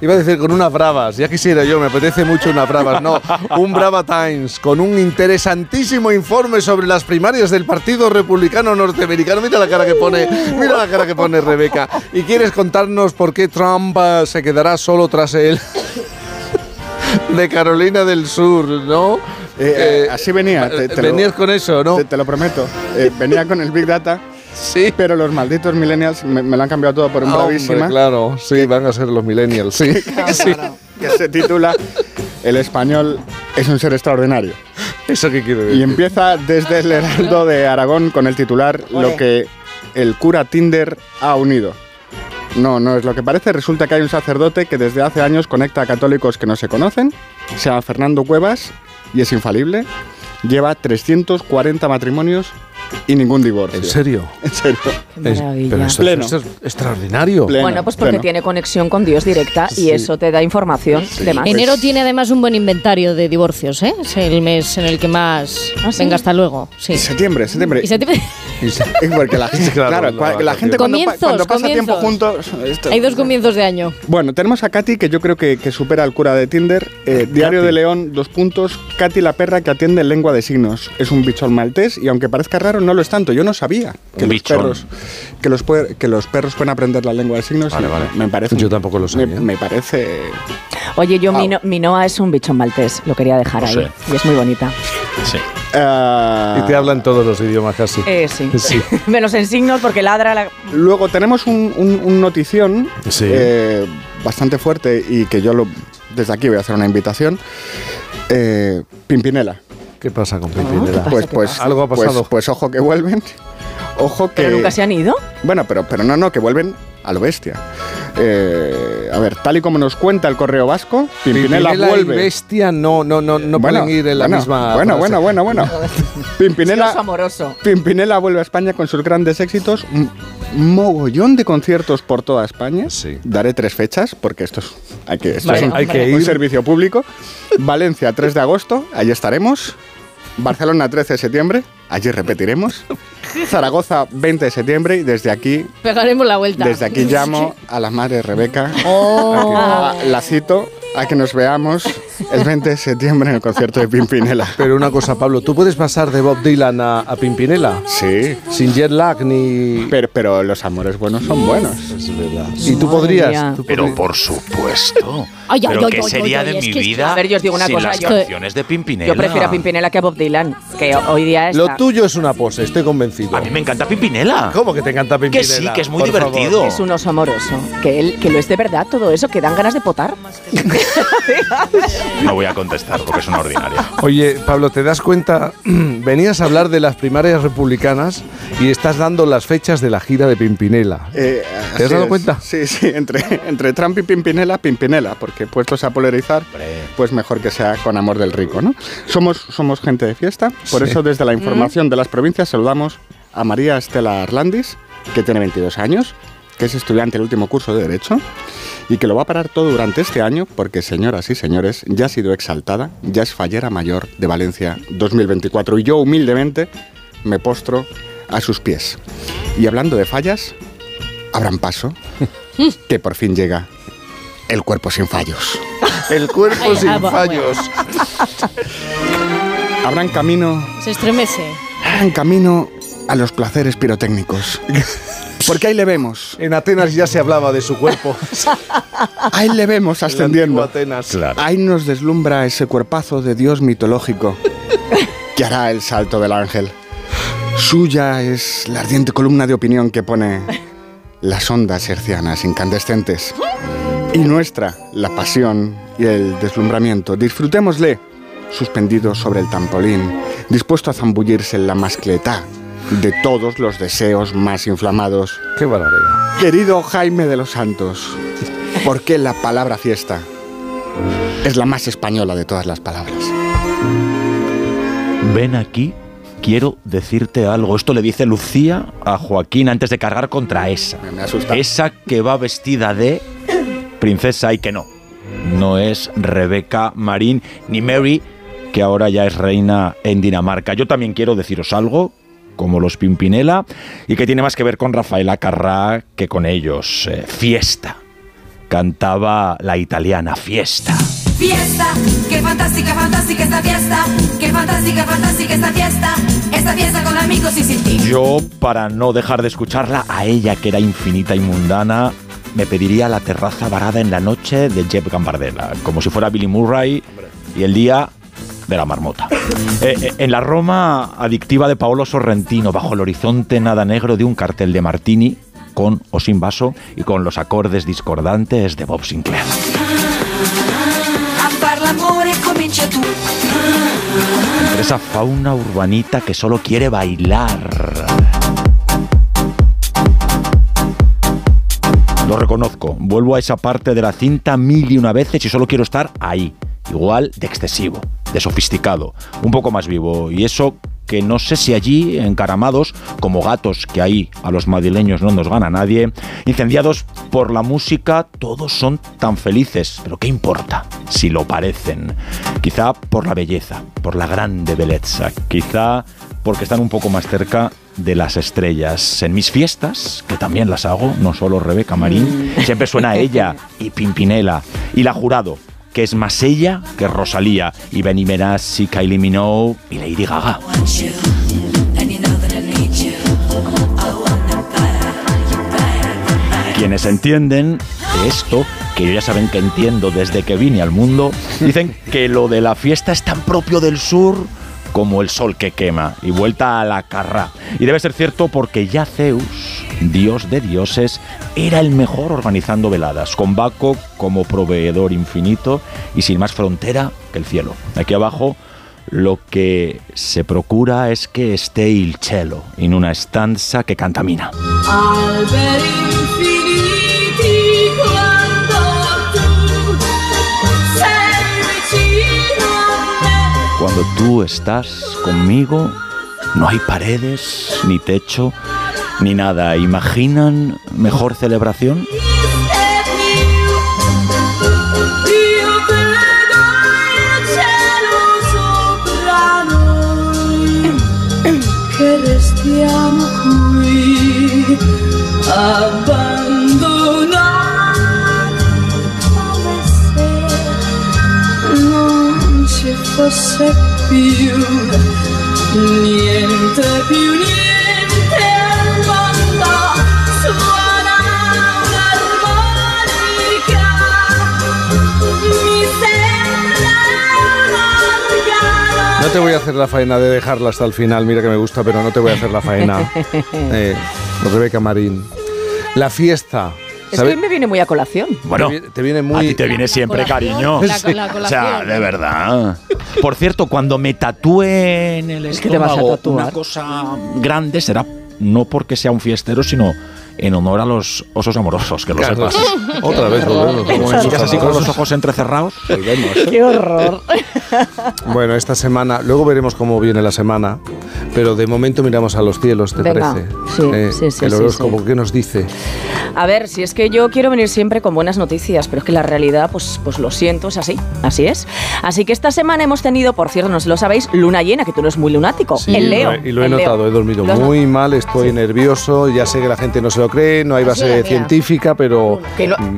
Iba a decir con unas bravas, ya quisiera yo, me apetece mucho unas bravas. No, un Brava Times, con un interesantísimo informe sobre las primarias del Partido Republicano Norteamericano. Mira la cara que pone, mira la cara que pone Rebeca. Y quieres contarnos por qué Trump eh, se quedará solo tras él. De Carolina del Sur, ¿no? Eh, eh, así venía. te- te lo- venías con eso, ¿no? Te, te lo prometo. Eh, venía con el Big Data. Sí. Pero los malditos millennials me, me lo han cambiado todo por un Hombre, bravísima. claro, sí, van a ser los millennials, sí. [laughs] sí. Que se titula El español es un ser extraordinario. ¿Eso qué quiere decir? Y empieza desde el Heraldo de Aragón con el titular Lo que el cura Tinder ha unido. No, no es lo que parece. Resulta que hay un sacerdote que desde hace años conecta a católicos que no se conocen. Se llama Fernando Cuevas y es infalible. Lleva 340 matrimonios y ningún divorcio. ¿En serio? [laughs] En serio. Es- maravilla. pero esto, Pleno. esto es extraordinario. bueno, pues porque tiene conexión con Dios directa y eso te da información de más. Enero tiene además un buen inventario de divorcios, ¿eh? Es el mes en el que más. Venga, hasta luego. Sí. Septiembre, septiembre. Y septiembre- Porque la [laughs] gente, Claro, claro, la gente cuando, pa- Comienzos, cuando pasa tiempo juntos... esto- Hay dos comienzos de año. Bueno, tenemos a Katy, que yo creo que, que supera al cura de Tinder. Eh, Diario de León, dos puntos. Katy, la perra que atiende en lengua de signos. Es un bichón maltés y aunque parezca raro, no lo es tanto. Yo no sabía que, los perros, que, los, puer- que los perros pueden aprender la lengua de signos. Vale, y vale. Me parece, Yo tampoco lo sabía. Me, me parece... Oye, yo, mi, no- mi Noa es un bichón maltés, lo quería dejar ahí. sé. Y es muy bonita. Sí. ah, Y te hablan todos los idiomas casi. Eh, sí. [laughs] Sí. [laughs] Menos en signos porque ladra la... Luego tenemos un, un- un notición Sí. eh, bastante fuerte y que yo lo, desde aquí voy a hacer una invitación. Eh, Pimpinela. ¿Qué pasa con Pimpinela? Pues, pues, Algo ha pues- pasado. Pues, ojo que vuelven. [laughs] Ojo que. ¿Pero nunca se han ido? Bueno, pero, pero no, no, que vuelven a lo bestia. Eh, a ver, tal y como nos cuenta el correo vasco, Pimpinela, Pimpinela y vuelve. Bestia no, no, no, no Bueno, pueden ir en la bueno, misma. Bueno, frase. bueno, bueno, bueno. [laughs] Pimpinela, amoroso. Pimpinela vuelve a España con sus grandes éxitos. Un mogollón de conciertos por toda España. Sí. Daré tres fechas porque esto es, hay que, esto Vale, es un, hay que un ir. servicio público. Valencia, 3 de agosto, allí estaremos. Barcelona, 13 de septiembre, allí repetiremos. Zaragoza, 20 de septiembre y desde aquí, Pegaremos la vuelta. desde aquí llamo a la madre Rebeca. Oh. a que- a- la cito a que nos veamos el 20 de septiembre en el concierto de Pimpinela. Pero una cosa, Pablo, ¿tú puedes pasar de Bob Dylan a, a Pimpinela? Sí. Sin jet lag ni. Pero, pero los amores buenos son buenos. Es verdad. ¿Y tú podrías? tú Pero podrías- por supuesto. [laughs] Ay, ay, Pero ay, ¿qué ay, sería ay, de ay, es mi que es- vida A ver, yo os digo una sin cosa, las yo- canciones de Pimpinela? Yo prefiero a Pimpinela que a Bob Dylan, que hoy día está... Lo tuyo es una pose, estoy convencido. A mí me encanta Pimpinela. ¿Cómo que te encanta Que Pimpinela? sí, que es muy Por favor. divertido. Es un oso amoroso. Que, él, que lo es de verdad todo eso, que dan ganas de potar. No voy a contestar porque es una ordinaria. Oye, Pablo, ¿te das cuenta? [clears throat] Venías a hablar de las primarias republicanas y estás dando las fechas de la gira de Pimpinela. Eh, ¿Te has dado es. cuenta? Sí, sí, entre, entre Trump y Pimpinela, Pimpinela, porque puestos a polarizar, pues mejor que sea con amor del rico, ¿no? Somos, somos gente de fiesta, por Sí. eso desde la información de las provincias saludamos a María Estela Arlandis, que tiene 22 años, que es estudiante del último curso de Derecho y que lo va a parar todo durante este año porque, señoras y señores, ya ha sido exaltada, ya es fallera mayor de Valencia 2024 y yo humildemente me postro a sus pies. Y hablando de fallas, abran paso, [laughs] que por fin llega el cuerpo sin fallos. El cuerpo Ay, sin ah, bueno. fallos. Abran camino, Se estremece. abran camino a los placeres pirotécnicos. [laughs] Porque ahí le vemos, En Atenas ya se hablaba de su cuerpo. [laughs] ahí le vemos ascendiendo. Atenas. Ahí nos deslumbra ese cuerpazo de dios mitológico [laughs] que hará el salto del ángel. Suya es la ardiente columna de opinión que pone las ondas hercianas incandescentes. Y nuestra, la pasión y el deslumbramiento. Disfrutémosle, suspendido sobre el trampolín, dispuesto a zambullirse en la mascletá de todos los deseos más inflamados. Qué barbaridad. Querido Jaime de los Santos, ¿por qué la palabra fiesta es la más española de todas las palabras? Ven aquí, quiero decirte algo. Esto le dice Lucía a Joaquín antes de cargar contra esa. Me- asusta. Esa que va vestida de princesa y que no. No es Rebeca Marín ni Mary, que ahora ya es reina en Dinamarca. Yo también quiero deciros algo, como los Pimpinela, y que tiene más que ver con Rafaela Carrà que con ellos. Eh, fiesta. Cantaba la italiana, fiesta. Fiesta, qué fantástica, fantástica esta fiesta. Qué fantástica, fantástica esta fiesta. Esta fiesta con amigos y sin ti. Yo, para no dejar de escucharla, a ella que era infinita y mundana, me pediría la terraza varada en la noche de Jeff Gambardella, como si fuera Billy Murray y el día de la marmota. Eh, eh, en la Roma adictiva de Paolo Sorrentino, bajo el horizonte nada negro de un cartel de Martini, con o sin vaso y con los acordes discordantes de Bob Sinclair. Entre esa fauna urbanita que solo quiere bailar. Lo reconozco, vuelvo a esa parte de la cinta mil y una veces y solo quiero estar ahí. Igual de excesivo, de sofisticado, un poco más vivo. Y eso que no sé si allí, encaramados, como gatos que ahí a los madrileños no nos gana nadie, incendiados por la música, todos son tan felices. Pero ¿qué importa si lo parecen? Quizá por la belleza, por la grande belleza, quizá porque están un poco más cerca de las estrellas. En mis fiestas, que también las hago, no solo Rebeca Marín, siempre suena ella y Pimpinela y la jurado, que es más ella que Rosalía y Benny Benassi, Kylie Minogue y Lady Gaga. Quienes entienden de esto, que yo ya saben que entiendo desde que vine al mundo, [laughs] dicen que lo de la fiesta es tan propio del sur como el sol que quema y vuelta a la carra. Y debe ser cierto porque ya Zeus, dios de dioses, era el mejor organizando veladas, con Baco como proveedor infinito y sin más frontera que el cielo. Aquí abajo lo que se procura es que esté il cielo en una estanza que contamina. Alberi infiniti quando tu sei vicino a me. Cuando tú estás conmigo, no hay paredes, ni techo, ni nada. ¿Imaginan mejor celebración? Non ci fosse più niente più No te voy a hacer la faena de dejarla hasta el final, mira que me gusta, pero no te voy a hacer la faena. [laughs] Eh, Rebeca Marín. La fiesta. Es ¿sabe? que hoy me viene muy a colación. Bueno, te, vi- te viene muy. a ti te viene siempre, cariño. La- la o sea, de verdad. Por cierto, cuando me tatúe en el que te vas a estómago tatuar. una cosa grande será no porque sea un fiestero, sino en honor a los osos amorosos, que lo Carlos, sepas. [laughs] otra vez volvemos. Como así con los ojos entrecerrados, volvemos. ¡Qué horror! [laughs] Bueno, esta semana, luego veremos cómo viene la semana, pero de momento miramos a los cielos, ¿te Venga, parece? sí, sí, sí, El sí, horóscopo, sí. ¿qué nos dice? A ver, si es que yo quiero venir siempre con buenas noticias, pero es que la realidad, pues, pues lo siento, es así, así es. Así que esta semana hemos tenido, por cierto, no se lo sabéis, luna llena, que tú no eres muy lunático. Sí, el Leo. Y lo he el Leo. notado, he dormido ¿Lo has muy mal, estoy nervioso, ya sé que la gente no se lo cree, no hay base mira, mira. científica, pero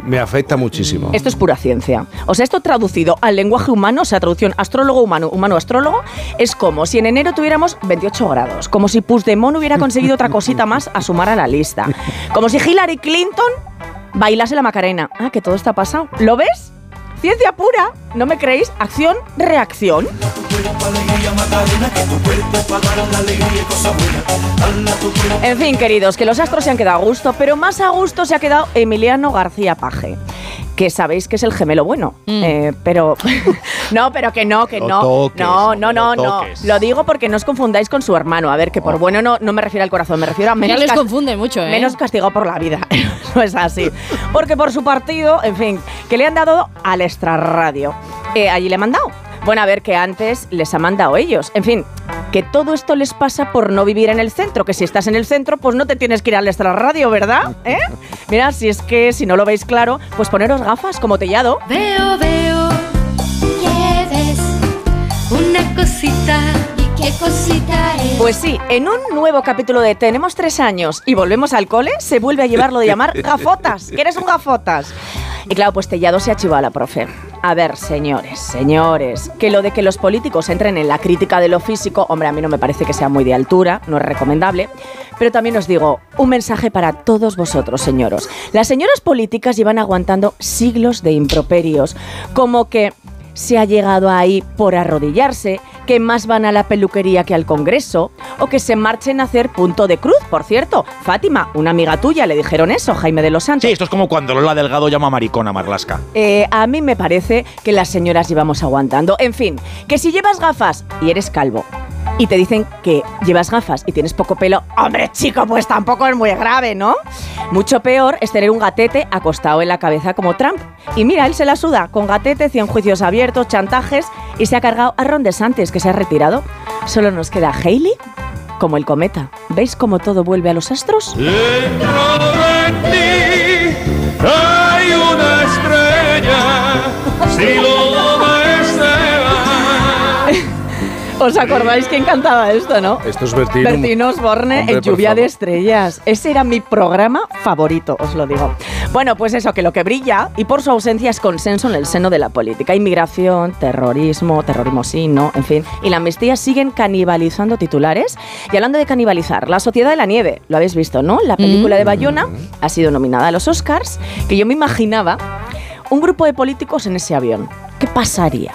me afecta muchísimo. Esto es pura ciencia. O sea, esto traducido al lenguaje humano, o sea, traducción astrólogo humano, humano astrólogo, es como si en enero tuviéramos 28 grados, como si Puigdemont hubiera conseguido otra cosita más a sumar a la lista, como si Hillary Clinton bailase la Macarena. Ah, que todo está pasado. ¿Lo ves? Ciencia pura, ¿no me creéis? Acción, reacción. En fin, queridos, que los astros se han quedado a gusto, pero más a gusto se ha quedado Emiliano García Paje. Que sabéis que es el gemelo bueno. Eh, pero. [laughs] no, pero que no, que Lo no. toques, no, no, no, lo no. toques. Lo digo porque no os confundáis con su hermano. A ver, que por bueno no, no me refiero al corazón, me refiero a menos. les cas- confunde mucho, ¿eh? Menos castigado por la vida. [laughs] no es así. Porque por su partido, en fin, que le han dado al extrarradio. Eh, allí le han mandado. Bueno, a ver, que antes les ha mandado ellos. En fin, que todo esto les pasa por no vivir en el centro. Que si estás en el centro, pues no te tienes que ir al extrarradio, ¿verdad? ¿Eh? Mira, si es que si no lo veis claro, pues poneros gafas como tellado. Veo, veo que una cosita qué cosita es. Pues sí, en un nuevo capítulo de Tenemos tres años y volvemos al cole, se vuelve a llevarlo de llamar [laughs] gafotas. que eres un gafotas? Y claro, pues Tellado se ha chivado a la profe. A ver, señores, señores, que lo de que los políticos entren en la crítica de lo físico, hombre, a mí no me parece que sea muy de altura, no es recomendable. Pero también os digo, un mensaje para todos vosotros, señoros. Las señoras políticas llevan aguantando siglos de improperios, como que se ha llegado ahí por arrodillarse, que más van a la peluquería que al Congreso, o que se marchen a hacer punto de cruz, por cierto. Fátima, una amiga tuya, le dijeron eso, Jaime de los Santos. Sí, esto es como cuando Lola Delgado llama maricona a Marlasca. Eh, a mí me parece que las señoras llevamos aguantando. En fin, que si llevas gafas y eres calvo y te dicen que llevas gafas y tienes poco pelo, hombre chico, pues tampoco es muy grave, ¿no? Mucho peor es tener un gatete acostado en la cabeza como Trump. Y mira, él se la suda, con gatete, 100 juicios abiertos, chantajes y se ha cargado a Ron DeSantis, que se ha retirado. Solo nos queda Hailey como el cometa. ¿Veis cómo todo vuelve a los astros? Dentro de ti hay una estrella. Si lo ¿Os acordáis quién cantaba esto, no? Esto es Bertino. Bertín Osborne Hombre, en Lluvia de. Estrellas. Ese era mi programa favorito, os lo digo. Bueno, pues eso, que lo que brilla y por su ausencia es consenso en el seno de la política. Inmigración, terrorismo, terrorismo sí, no, en fin. Y la amnistía siguen canibalizando titulares. Y hablando de canibalizar, La Sociedad de la Nieve, lo habéis visto, ¿no? La película de Bayona ha sido nominada a los Oscars, que yo me imaginaba un grupo de políticos en ese avión. ¿Qué pasaría?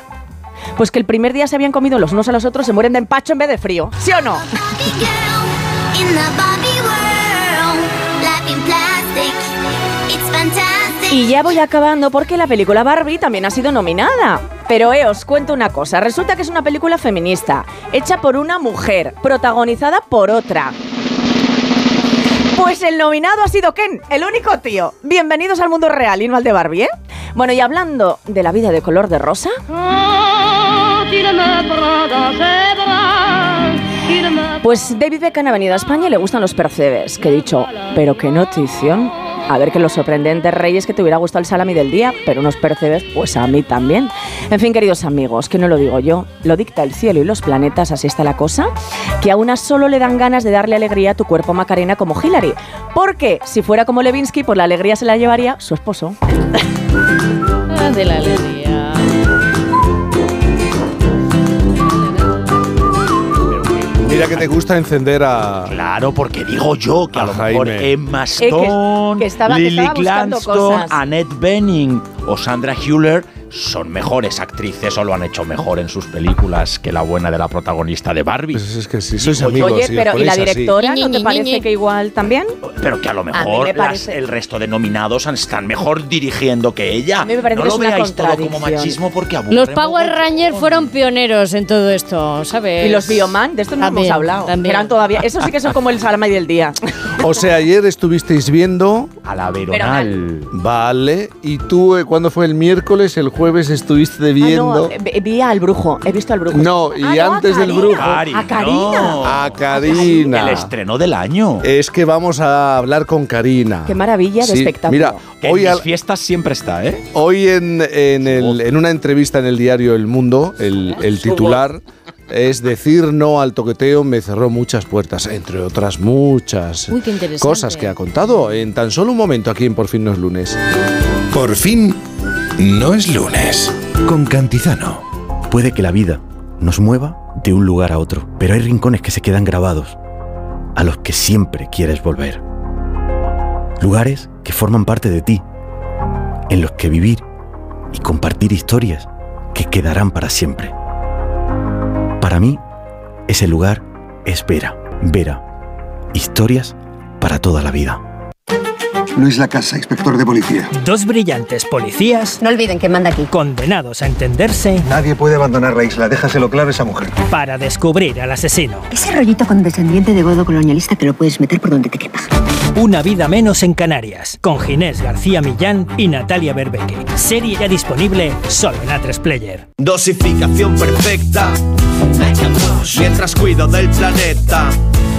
Pues que el primer día se habían comido los unos a los otros, se mueren de empacho en vez de frío. ¿Sí o no? Y ya voy acabando porque la película Barbie también ha sido nominada. Pero eh, os cuento una cosa, resulta que es una película feminista, hecha por una mujer, protagonizada por otra. Pues el nominado ha sido Ken, el único tío. Bienvenidos al mundo real y no al de Barbie, ¿eh? Bueno, y hablando de la vida de color de rosa, pues David Beckham ha venido a España y le gustan los percebes. Que he dicho, pero qué notición. A ver que los sorprendentes reyes que te hubiera gustado el salami del día, pero unos percebes, pues a mí también. En fin, queridos amigos, que no lo digo yo, lo dicta el cielo y los planetas, así está la cosa, que a una solo le dan ganas de darle alegría a tu cuerpo Macarena como Hillary. Porque si fuera como Levinsky, pues la alegría se la llevaría su esposo. [laughs] de la alegría. Mira que te gusta encender a. Claro, porque digo yo que a, lo mejor Jaime. Emma que- Stone, que estaba- que Lily estaba cosas. Annette Bening o Sandra Hüller son mejores actrices o lo han hecho mejor en sus películas que la buena de la protagonista de Barbie. Pues es que si sois amigos. Oye, si pero ¿y la así. directora no te parece que igual también? Pero que a lo me mejor las- el resto de nominados están mejor dirigiendo que ella. A mí me parece no que lo es una veáis todo como machismo porque aburre Los Power Rangers fueron pioneros en todo esto, ¿sabes? Y los Bioman, de estos no También, hemos hablado. también. Eran todavía, esos sí que son como el salami del día. [laughs] O sea, ayer estuvisteis viendo. A la Veronal. Vale. ¿Y tú, eh, cuándo fue el miércoles? El jueves estuviste Ah, viendo. no, vi- vi al brujo, he visto al brujo. No, y Ah, no, antes del Karina. brujo. A Karina. A Karina. El estreno del año. Es que vamos a hablar con Karina. Qué maravilla de Sí, espectáculo. Mira, Que hoy, en mis fiestas siempre está, ¿eh? hoy en, en el- en una entrevista en el diario El Mundo, el, el titular es decir no al toqueteo me cerró muchas puertas, entre otras muchas Uy, cosas que ha contado en tan solo un momento aquí en Por fin no es lunes. Por fin, no es lunes. Con Cantizano. Puede que la vida nos mueva de un lugar a otro, pero hay rincones que se quedan grabados, a los que siempre quieres volver. Lugares que forman parte de ti, en los que vivir y compartir historias que quedarán para siempre. Para mí, ese lugar es Vera. Vera. Historias para toda la vida. Luis Lacasa, inspector de policía. Dos brillantes policías. No olviden que manda aquí. Condenados a entenderse Nadie puede abandonar la isla, déjaselo claro a esa mujer. para descubrir al asesino. Ese rollito condescendiente de godo colonialista te lo puedes meter por donde te quepa. Una vida menos en Canarias. Con Ginés García Millán y Natalia Berbeque. Serie ya disponible solo en A3 Player. Dosificación perfecta. Mientras cuido del planeta.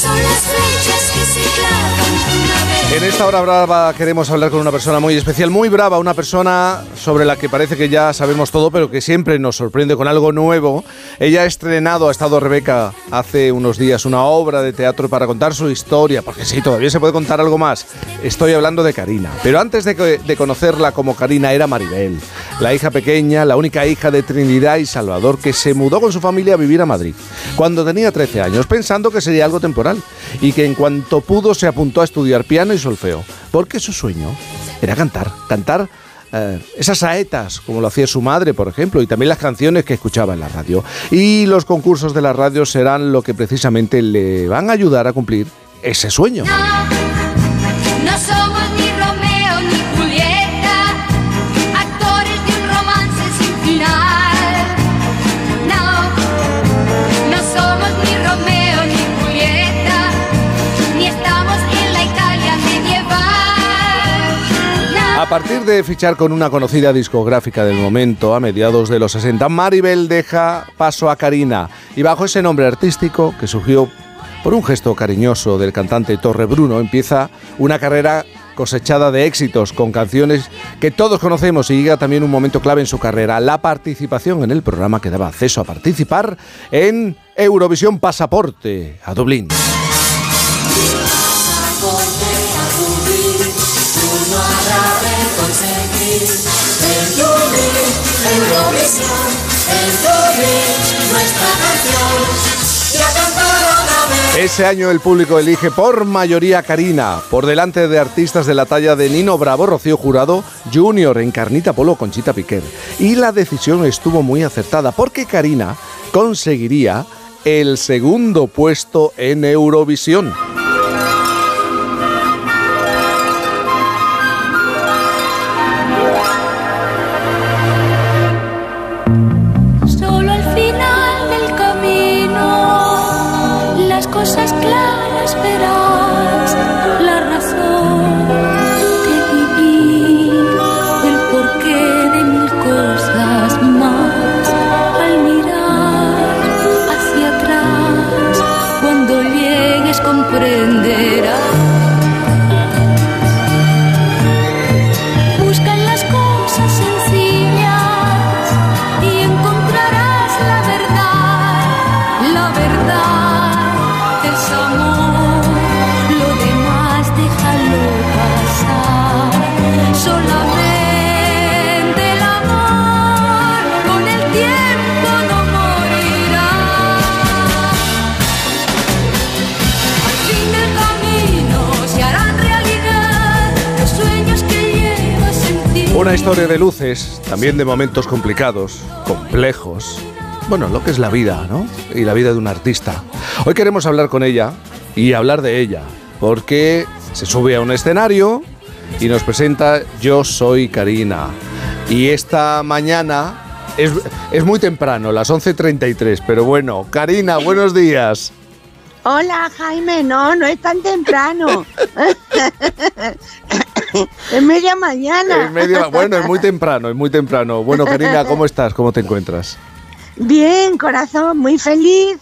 Son las flechas que se clavan. En esta hora brava queremos hablar con una persona muy especial, muy brava, una persona sobre la que parece que ya sabemos todo, pero que siempre nos sorprende con algo nuevo. Ella ha estrenado, ha estado Rebeca hace unos días una obra de teatro para contar su historia, porque sí, todavía se puede contar algo más. Estoy hablando de Karina, pero antes de, conocerla como Karina era Maribel. la hija pequeña, la única hija de Trinidad y Salvador, que se mudó con su familia a vivir a Madrid cuando tenía 13 años, pensando que sería algo temporal y que en cuanto pudo se apuntó a estudiar piano y solfeo, porque su sueño era cantar, cantar eh, esas saetas, como lo hacía su madre, por ejemplo, y también las canciones que escuchaba en la radio. Y los concursos de la radio serán lo que precisamente le van a ayudar a cumplir ese sueño. Partir de fichar con una conocida discográfica del momento, a mediados de los 60, Maribel deja paso a Karina y bajo ese nombre artístico que surgió por un gesto cariñoso del cantante Torre Bruno, empieza una carrera cosechada de éxitos con canciones que todos conocemos y llega también un momento clave en su carrera, la participación en el programa que daba acceso a participar en Eurovisión Pasaporte a Dublín. Eurovisión, nuestra canción, ya cantaron a ver. Ese año el público elige por mayoría Karina, por delante de artistas de la talla de Nino Bravo, Rocío Jurado, Junior, Encarnita Polo, Conchita Piquer. Y la decisión estuvo muy acertada, porque Karina conseguiría el segundo puesto en Eurovisión. Historia de luces, también de momentos complicados, complejos. Bueno, lo que es la vida, ¿no? Y la vida de un artista. Hoy queremos hablar con ella y hablar de ella, porque se sube a un escenario y nos presenta Yo soy Karina. Y esta mañana es, es muy temprano, las 11.33, pero bueno, Karina, buenos días. Hola Jaime, no, no es tan temprano. [laughs] [laughs] es media mañana. Bueno, es muy temprano, es muy temprano. Bueno, Karina, [laughs] ¿cómo estás? ¿Cómo te encuentras? Bien, corazón, muy feliz.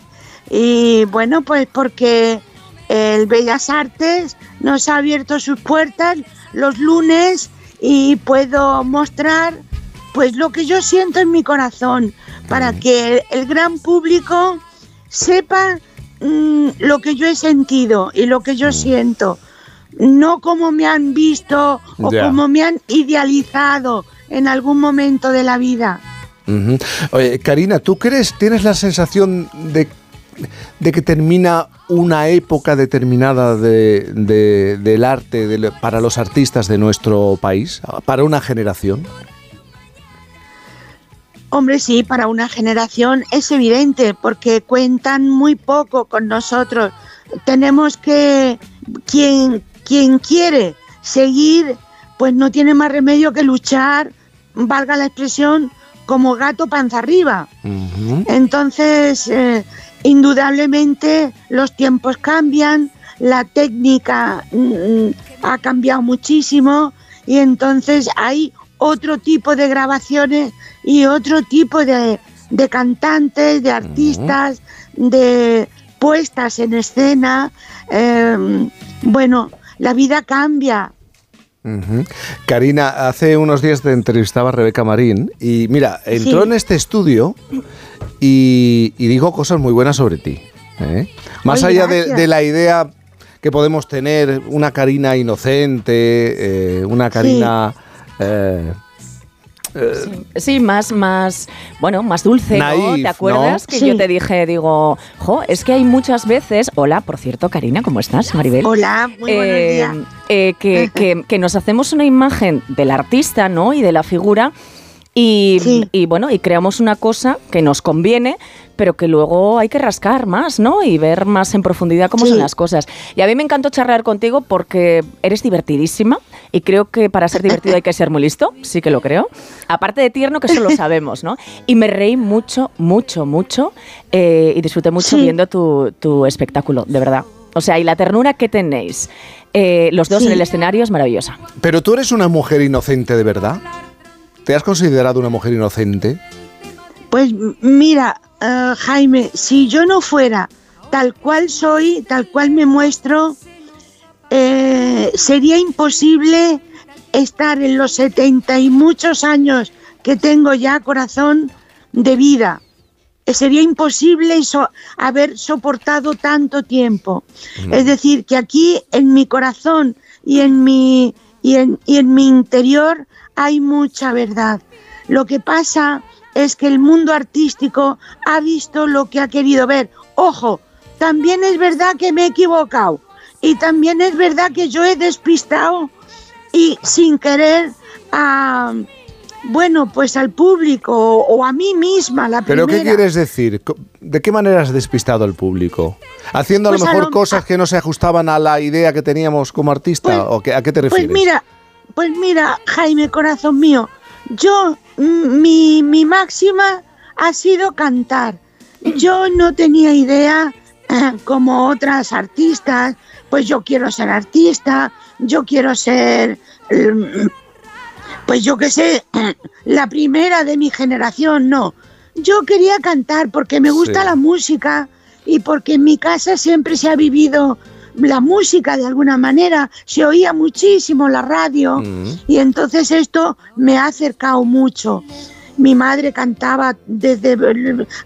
Y bueno, pues porque el Bellas Artes nos ha abierto sus puertas los lunes y puedo mostrar pues lo que yo siento en mi corazón para que el gran público sepa mm, lo que yo he sentido y lo que yo siento, no como me han visto o Ya. como me han idealizado en algún momento de la vida. Oye, Karina, ¿tú crees, tienes la sensación de, de que termina una época determinada de- de- del arte de para los artistas de nuestro país, para una generación? Hombre, sí, para una generación es evidente, porque cuentan muy poco con nosotros. Tenemos que, quien, quien quiere seguir, pues no tiene más remedio que luchar, valga la expresión, como gato panza arriba. Entonces, eh, indudablemente los tiempos cambian, la técnica mm, ha cambiado muchísimo y entonces hay otro tipo de grabaciones y otro tipo de, de cantantes, de artistas, de puestas en escena. Eh, bueno, la vida cambia. Karina, hace unos días te entrevistaba a Rebeca Marín y mira, entró Sí. en este estudio y, y dijo cosas muy buenas sobre ti. ¿eh? Más Ay, allá de, la idea que podemos tener, una Karina inocente, eh, una Karina eh, Sí, más, más, bueno, más dulce, ¿no? ¿Te acuerdas ¿no? que Sí. yo te dije, digo, jo, es que hay muchas veces, hola, por cierto, Karina, ¿cómo estás, Maribel? Hola, muy buenos Eh, días. eh, que, que- que nos hacemos una imagen del artista, ¿no? Y de la figura. Y, y, bueno, y creamos una cosa que nos conviene, pero que luego hay que rascar más, ¿no? Y ver más en profundidad cómo son las cosas. Y a mí me encantó charlar contigo porque eres divertidísima y creo que para ser divertido hay que ser muy listo, sí que lo creo. Aparte de tierno, que eso lo sabemos, ¿no? Y me reí mucho, mucho, mucho eh, y disfruté mucho Sí. viendo tu, tu espectáculo, de verdad. O sea, y la ternura que tenéis eh, los dos Sí. en el escenario es maravillosa. Pero tú eres una mujer inocente de verdad. ¿Te has considerado una mujer inocente? Pues mira, eh, Jaime, si yo no fuera tal cual soy, tal cual me muestro, eh, sería imposible estar en los 70 y muchos años que tengo ya corazón de vida. Eh, Sería imposible so- haber soportado tanto tiempo. Es decir, que aquí en mi corazón y en mi, y en, y en mi interior hay mucha verdad. Lo que pasa es que el mundo artístico ha visto lo que ha querido ver. Ojo, también es verdad que me he equivocado y también es verdad que yo he despistado y sin querer a bueno pues al público o, o a mí misma la ¿Pero qué primera. quieres decir? ¿De qué manera has despistado al público? ¿Haciendo a Pues lo a mejor lo- cosas que no se ajustaban a la idea que teníamos como artista? ¿O qué- a qué te Pues refieres? mira, pues mira, Jaime, corazón mío, yo, mi, mi máxima ha sido cantar. Yo no tenía idea, eh, como otras artistas, pues yo quiero ser artista, yo quiero ser, mm, pues yo qué sé, [clears throat] la primera de mi generación, no. Yo quería cantar porque me gusta Sí. la música y porque en mi casa siempre se ha vivido la música de alguna manera, se oía muchísimo la radio y entonces esto me ha acercado mucho. Mi madre cantaba desde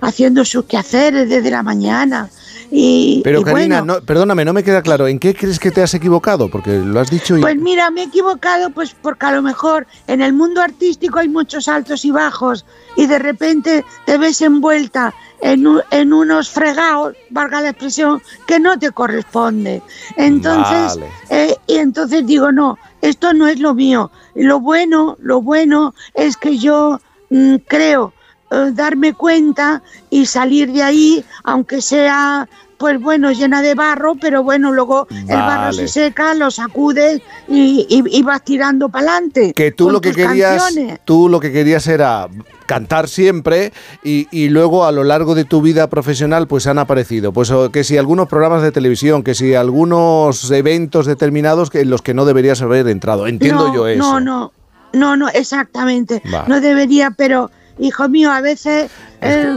haciendo sus quehaceres desde la mañana y, Pero y Karina, bueno, no- perdóname, no me queda claro. ¿En qué crees que te has equivocado? Porque lo has dicho y... Pues mira, me he equivocado pues porque a lo mejor en el mundo artístico hay muchos altos y bajos y de repente te ves envuelta en, en unos fregados, valga la expresión, que no te corresponde. Entonces, Vale. eh, y entonces digo, no, esto no es lo mío. Lo bueno, lo bueno es que yo mm, creo eh, darme cuenta y salir de ahí, aunque sea, pues bueno, llena de barro, pero bueno, luego el barro se seca, lo sacudes y, y- y vas tirando para adelante. que tú lo que querías tú lo que querías era cantar siempre y, y luego a lo largo de tu vida profesional pues han aparecido pues o que si algunos programas de televisión que si algunos eventos determinados que en los que no deberías haber entrado entiendo no, yo eso No, no, no, no, exactamente. Vale. No debería, pero, hijo mío, a veces... eh,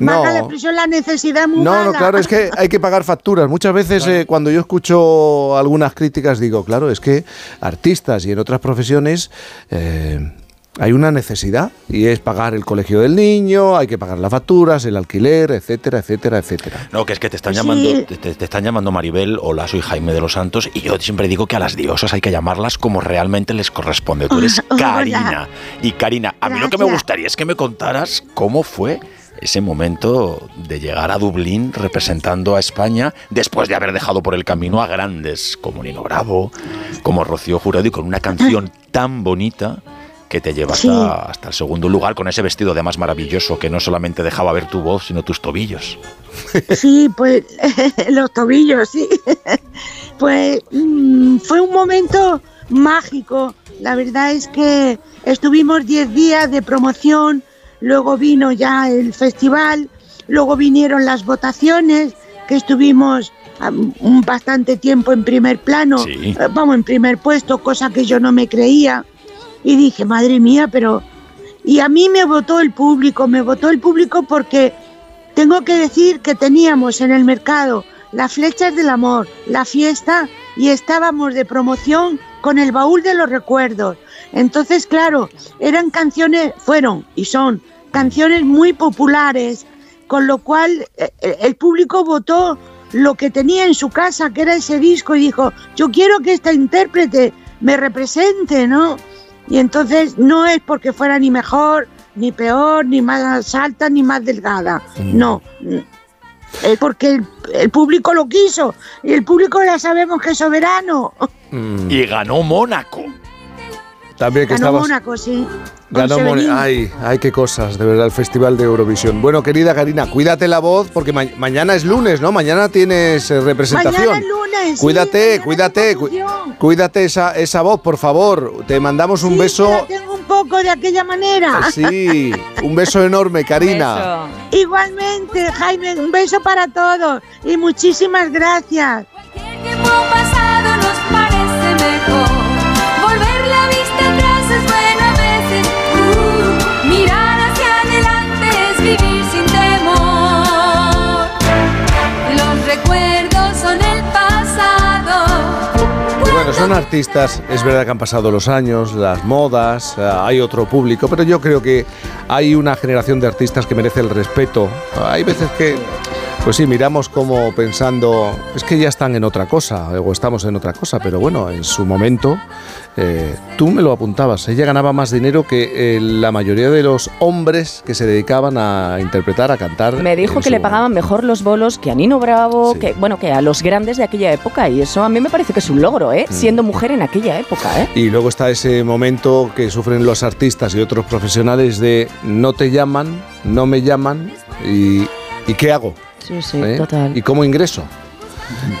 No. la expresión, la necesidad es muy No, no, claro, es que hay que pagar facturas. Muchas veces eh, cuando yo escucho algunas críticas digo, claro, es que artistas y en otras profesiones eh, hay una necesidad y es pagar el colegio del niño, hay que pagar las facturas, el alquiler, etcétera, etcétera, etcétera. No, que es que te están Sí. llamando, te, te- te están llamando Maribel, hola, soy Jaime de los Santos, y yo siempre digo que a las diosas hay que llamarlas como realmente les corresponde. Tú eres. [laughs] Karina. Y Karina, a mí lo que me gustaría es que me contaras cómo fue ese momento de llegar a Dublín representando a España después de haber dejado por el camino a grandes como Nino Bravo, como Rocío Jurado y con una canción [laughs] tan bonita que te lleva Sí. hasta, hasta el segundo lugar con ese vestido además maravilloso que no solamente dejaba ver tu voz, sino tus tobillos. [laughs] Sí, pues [laughs] los tobillos, sí. [laughs] Pues mm, fue un momento mágico. La verdad es que estuvimos 10 días de promoción, luego vino ya el festival, luego vinieron las votaciones, que estuvimos bastante tiempo en primer plano, Sí. eh, vamos, en primer puesto, cosa que yo no me creía. Y dije, madre mía, pero... Y a mí me votó el público, me votó el público porque tengo que decir que teníamos en el mercado las flechas del amor, la fiesta y estábamos de promoción con el baúl de los recuerdos. Entonces, claro, eran canciones, fueron y son canciones muy populares, con lo cual eh, eh, el público votó lo que tenía en su casa, que era ese disco, y dijo, yo quiero que esta intérprete me represente, ¿no? Y entonces no es porque fuera ni mejor, ni peor, ni más alta, ni más delgada. No. Es porque el, el público lo quiso. Y el público ya sabemos que es soberano. Y ganó Mónaco. También que Ganó estabas... Mónaco, sí. Ganó. Ay, ay, qué cosas, de verdad, el Festival de Eurovisión. Bueno, querida Karina, cuídate la voz porque ma- mañana es lunes, ¿no? Mañana tienes eh, representación. Mañana es lunes. sí, Cuídate, cuídate, cu- cuídate esa, esa voz, por favor. Te mandamos un Sí, beso. que la tengo un poco de aquella manera. Sí, un beso enorme, Karina. Igualmente, Jaime, un beso para todos y muchísimas gracias. tiempo pasado son artistas, es verdad que han pasado los años, las modas, eh, hay otro público, pero yo creo que hay una generación de artistas que merece el respeto. Hay veces que, pues sí, miramos como pensando, es que ya están en otra cosa, o estamos en otra cosa, pero bueno, en su momento, eh, tú me lo apuntabas, ella ganaba más dinero que eh, la mayoría de los hombres que se dedicaban a interpretar, a cantar. Me dijo que le pagaban mejor los bolos que a Nino Bravo, que bueno, que a los grandes de aquella época y eso a mí me parece que es un logro, ¿eh? Mm. Siendo mujer en aquella época, ¿eh? Y luego está ese momento que sufren los artistas y otros profesionales de no te llaman, no me llaman y, ¿y qué hago? Sí, sí, ¿Eh? total. ¿Y cómo ingreso?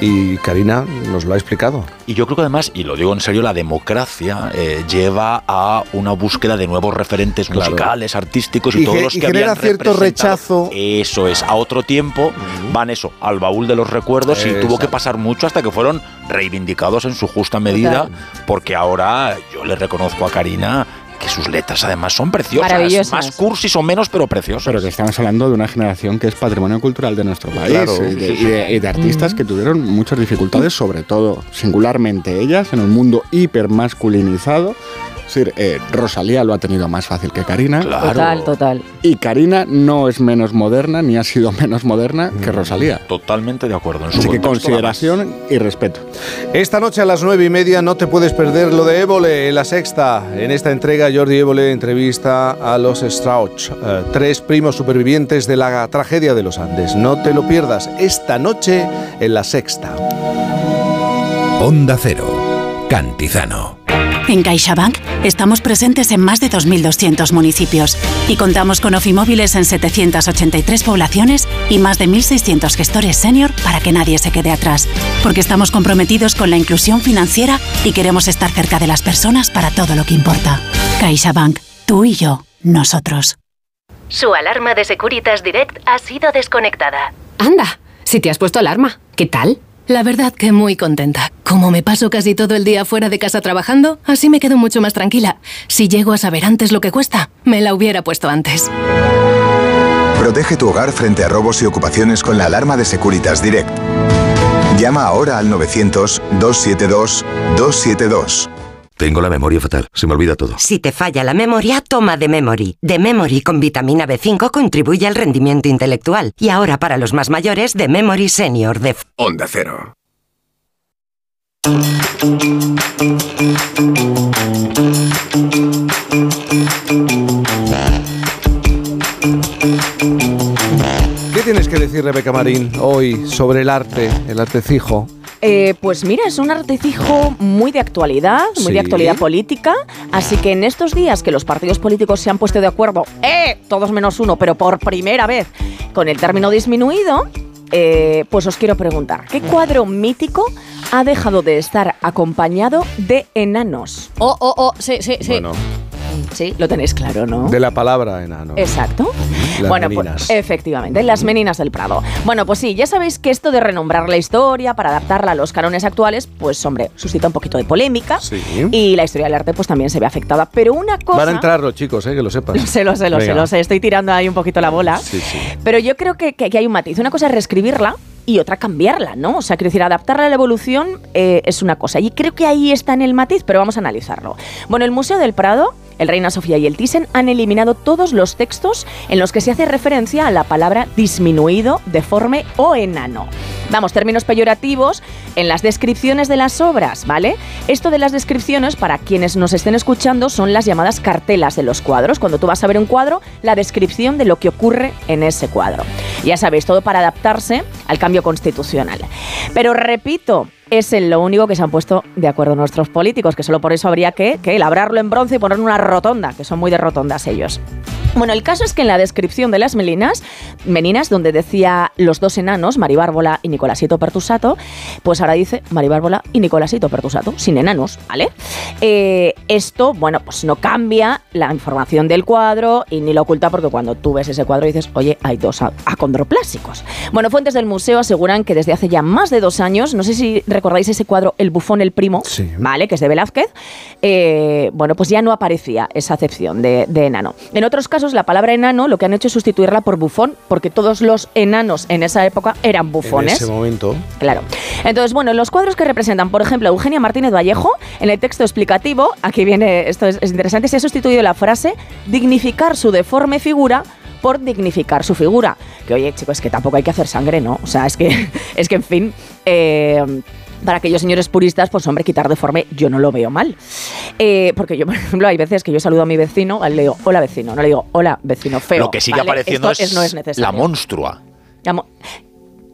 Y Karina nos lo ha explicado. Y yo creo que además, y lo digo en serio, la democracia eh, lleva a una búsqueda de nuevos referentes Claro. musicales, artísticos y, Y todos ge- los y que genera habían cierto rechazo. Eso es, a otro tiempo van eso, al baúl de los recuerdos y tuvo que pasar mucho hasta que fueron reivindicados en su justa medida, porque ahora yo le reconozco a Karina que sus letras además son preciosas, Maravillosas. más cursis o menos, pero preciosas. Pero que estamos hablando de una generación que es patrimonio cultural de nuestro país Claro, y, de, y de- y de artistas que tuvieron muchas dificultades, sobre todo singularmente ellas, en un mundo hiper masculinizado. Es decir, eh, Rosalía lo ha tenido más fácil que Karina. Total, total. Y Karina no es menos moderna ni ha sido [laughs] menos moderna que Rosalía. Totalmente de acuerdo. En su Así que consideración y respeto. Esta noche a las nueve y media no te puedes perder lo de Évole en la sexta. En esta entrega Jordi Évole entrevista a los Strauch, eh, tres primos supervivientes de la tragedia de los Andes. No te lo pierdas esta noche en la sexta. Onda Cero. Cantizano. En CaixaBank estamos presentes en más de 2.200 municipios y contamos con ofimóviles en 783 poblaciones y más de 1.600 gestores senior para que nadie se quede atrás. Porque estamos comprometidos con la inclusión financiera y queremos estar cerca de las personas para todo lo que importa. CaixaBank, tú y yo, nosotros. Su alarma de Securitas Direct ha sido desconectada. Anda, si te has puesto alarma, ¿qué tal? La verdad que muy contenta. Como me paso casi todo el día fuera de casa trabajando, así me quedo mucho más tranquila. Si llego a saber antes lo que cuesta, me la hubiera puesto antes. Protege tu hogar frente a robos y ocupaciones con la alarma de Securitas Direct. Llama ahora al 900-272-272. Tengo la memoria fatal, se me olvida todo. Si te falla la memoria, toma de Memory. De Memory con vitamina B5 contribuye al rendimiento intelectual. Y ahora para los más mayores, de Memory Senior de Onda Cero. ¿Qué tienes que decir, Rebeca Marín, hoy sobre el arte, el artecijo? Eh, pues mira, es un artecijo muy de actualidad, muy Sí. de actualidad política. Así que en estos días que los partidos políticos se han puesto de acuerdo, ¡eh! Todos menos uno, pero por primera vez, con el término disminuido, eh, pues os quiero preguntar: ¿qué cuadro mítico ha dejado de estar acompañado de enanos? Oh, oh, oh, sí, sí, sí. Bueno, Sí, lo tenéis claro, ¿no? de la palabra enano. Exacto. Las bueno, meninas. pues efectivamente, las meninas del Prado. Bueno, pues sí, ya sabéis que esto de renombrar la historia para adaptarla a los cánones actuales, pues hombre, suscita un poquito de polémica. Sí. Y la historia del arte pues también se ve afectada. Pero una cosa... Van a entrar los chicos, eh, que lo sepan. [laughs] Lo sé, lo sé, lo sé, lo sé. Estoy tirando ahí un poquito la bola. Sí, sí. Pero yo creo que, que- que hay un matiz. Una cosa es reescribirla y otra cambiarla, ¿no? O sea, quiero decir, adaptarla a la evolución eh, es una cosa. Y creo que ahí está en el matiz, pero vamos a analizarlo. Bueno, el Museo del Prado, el Reina Sofía y el Thyssen han eliminado todos los textos en los que se hace referencia a la palabra disminuido, deforme o enano. Vamos, términos peyorativos en las descripciones de las obras, ¿vale? Esto de las descripciones, para quienes nos estén escuchando, son las llamadas cartelas de los cuadros. Cuando tú vas a ver un cuadro, la descripción de lo que ocurre en ese cuadro. Ya sabéis, todo para adaptarse al cambio constitucional. Pero repito, es en lo único que se han puesto de acuerdo nuestros políticos, que solo por eso habría que, que labrarlo en bronce y poner una rotonda, que son muy de rotondas ellos. Bueno, el caso es que en la descripción de las melinas, meninas, donde decía los dos enanos, Maribárbola y Nicolasito Pertusato, pues ahora dice Maribárbola y Nicolasito Pertusato, sin enanos, ¿vale? Eh, esto, bueno, pues no cambia la información del cuadro y ni lo oculta porque cuando tú ves ese cuadro dices, oye, hay dos acondroplásicos. Bueno, fuentes del museo aseguran que desde hace ya más de dos años, no sé si recordáis ese cuadro El bufón el primo, ¿vale? Que es de Velázquez, eh, bueno, pues ya no aparecía esa acepción de, de enano. En otros casos, la palabra enano lo que han hecho es sustituirla por bufón, porque todos los enanos en esa época eran En bufones. ese momento. Claro. Entonces, bueno, los cuadros que representan, por ejemplo, a Eugenia Martínez Vallejo, en el texto explicativo, aquí viene, esto es, es interesante, se ha sustituido la frase dignificar su deforme figura por dignificar su figura. Que oye, chicos, es que tampoco hay que hacer sangre, ¿no? O sea, es que, [laughs] es que en fin, eh, para aquellos señores puristas, pues hombre, quitar deforme yo no lo veo mal. Eh, porque yo, [laughs] por ejemplo, hay veces que yo saludo a mi vecino, le digo, hola vecino, no le digo, hola vecino feo. Lo que sigue ¿vale? apareciendo Esto es, no es necesario. la monstrua. La mo-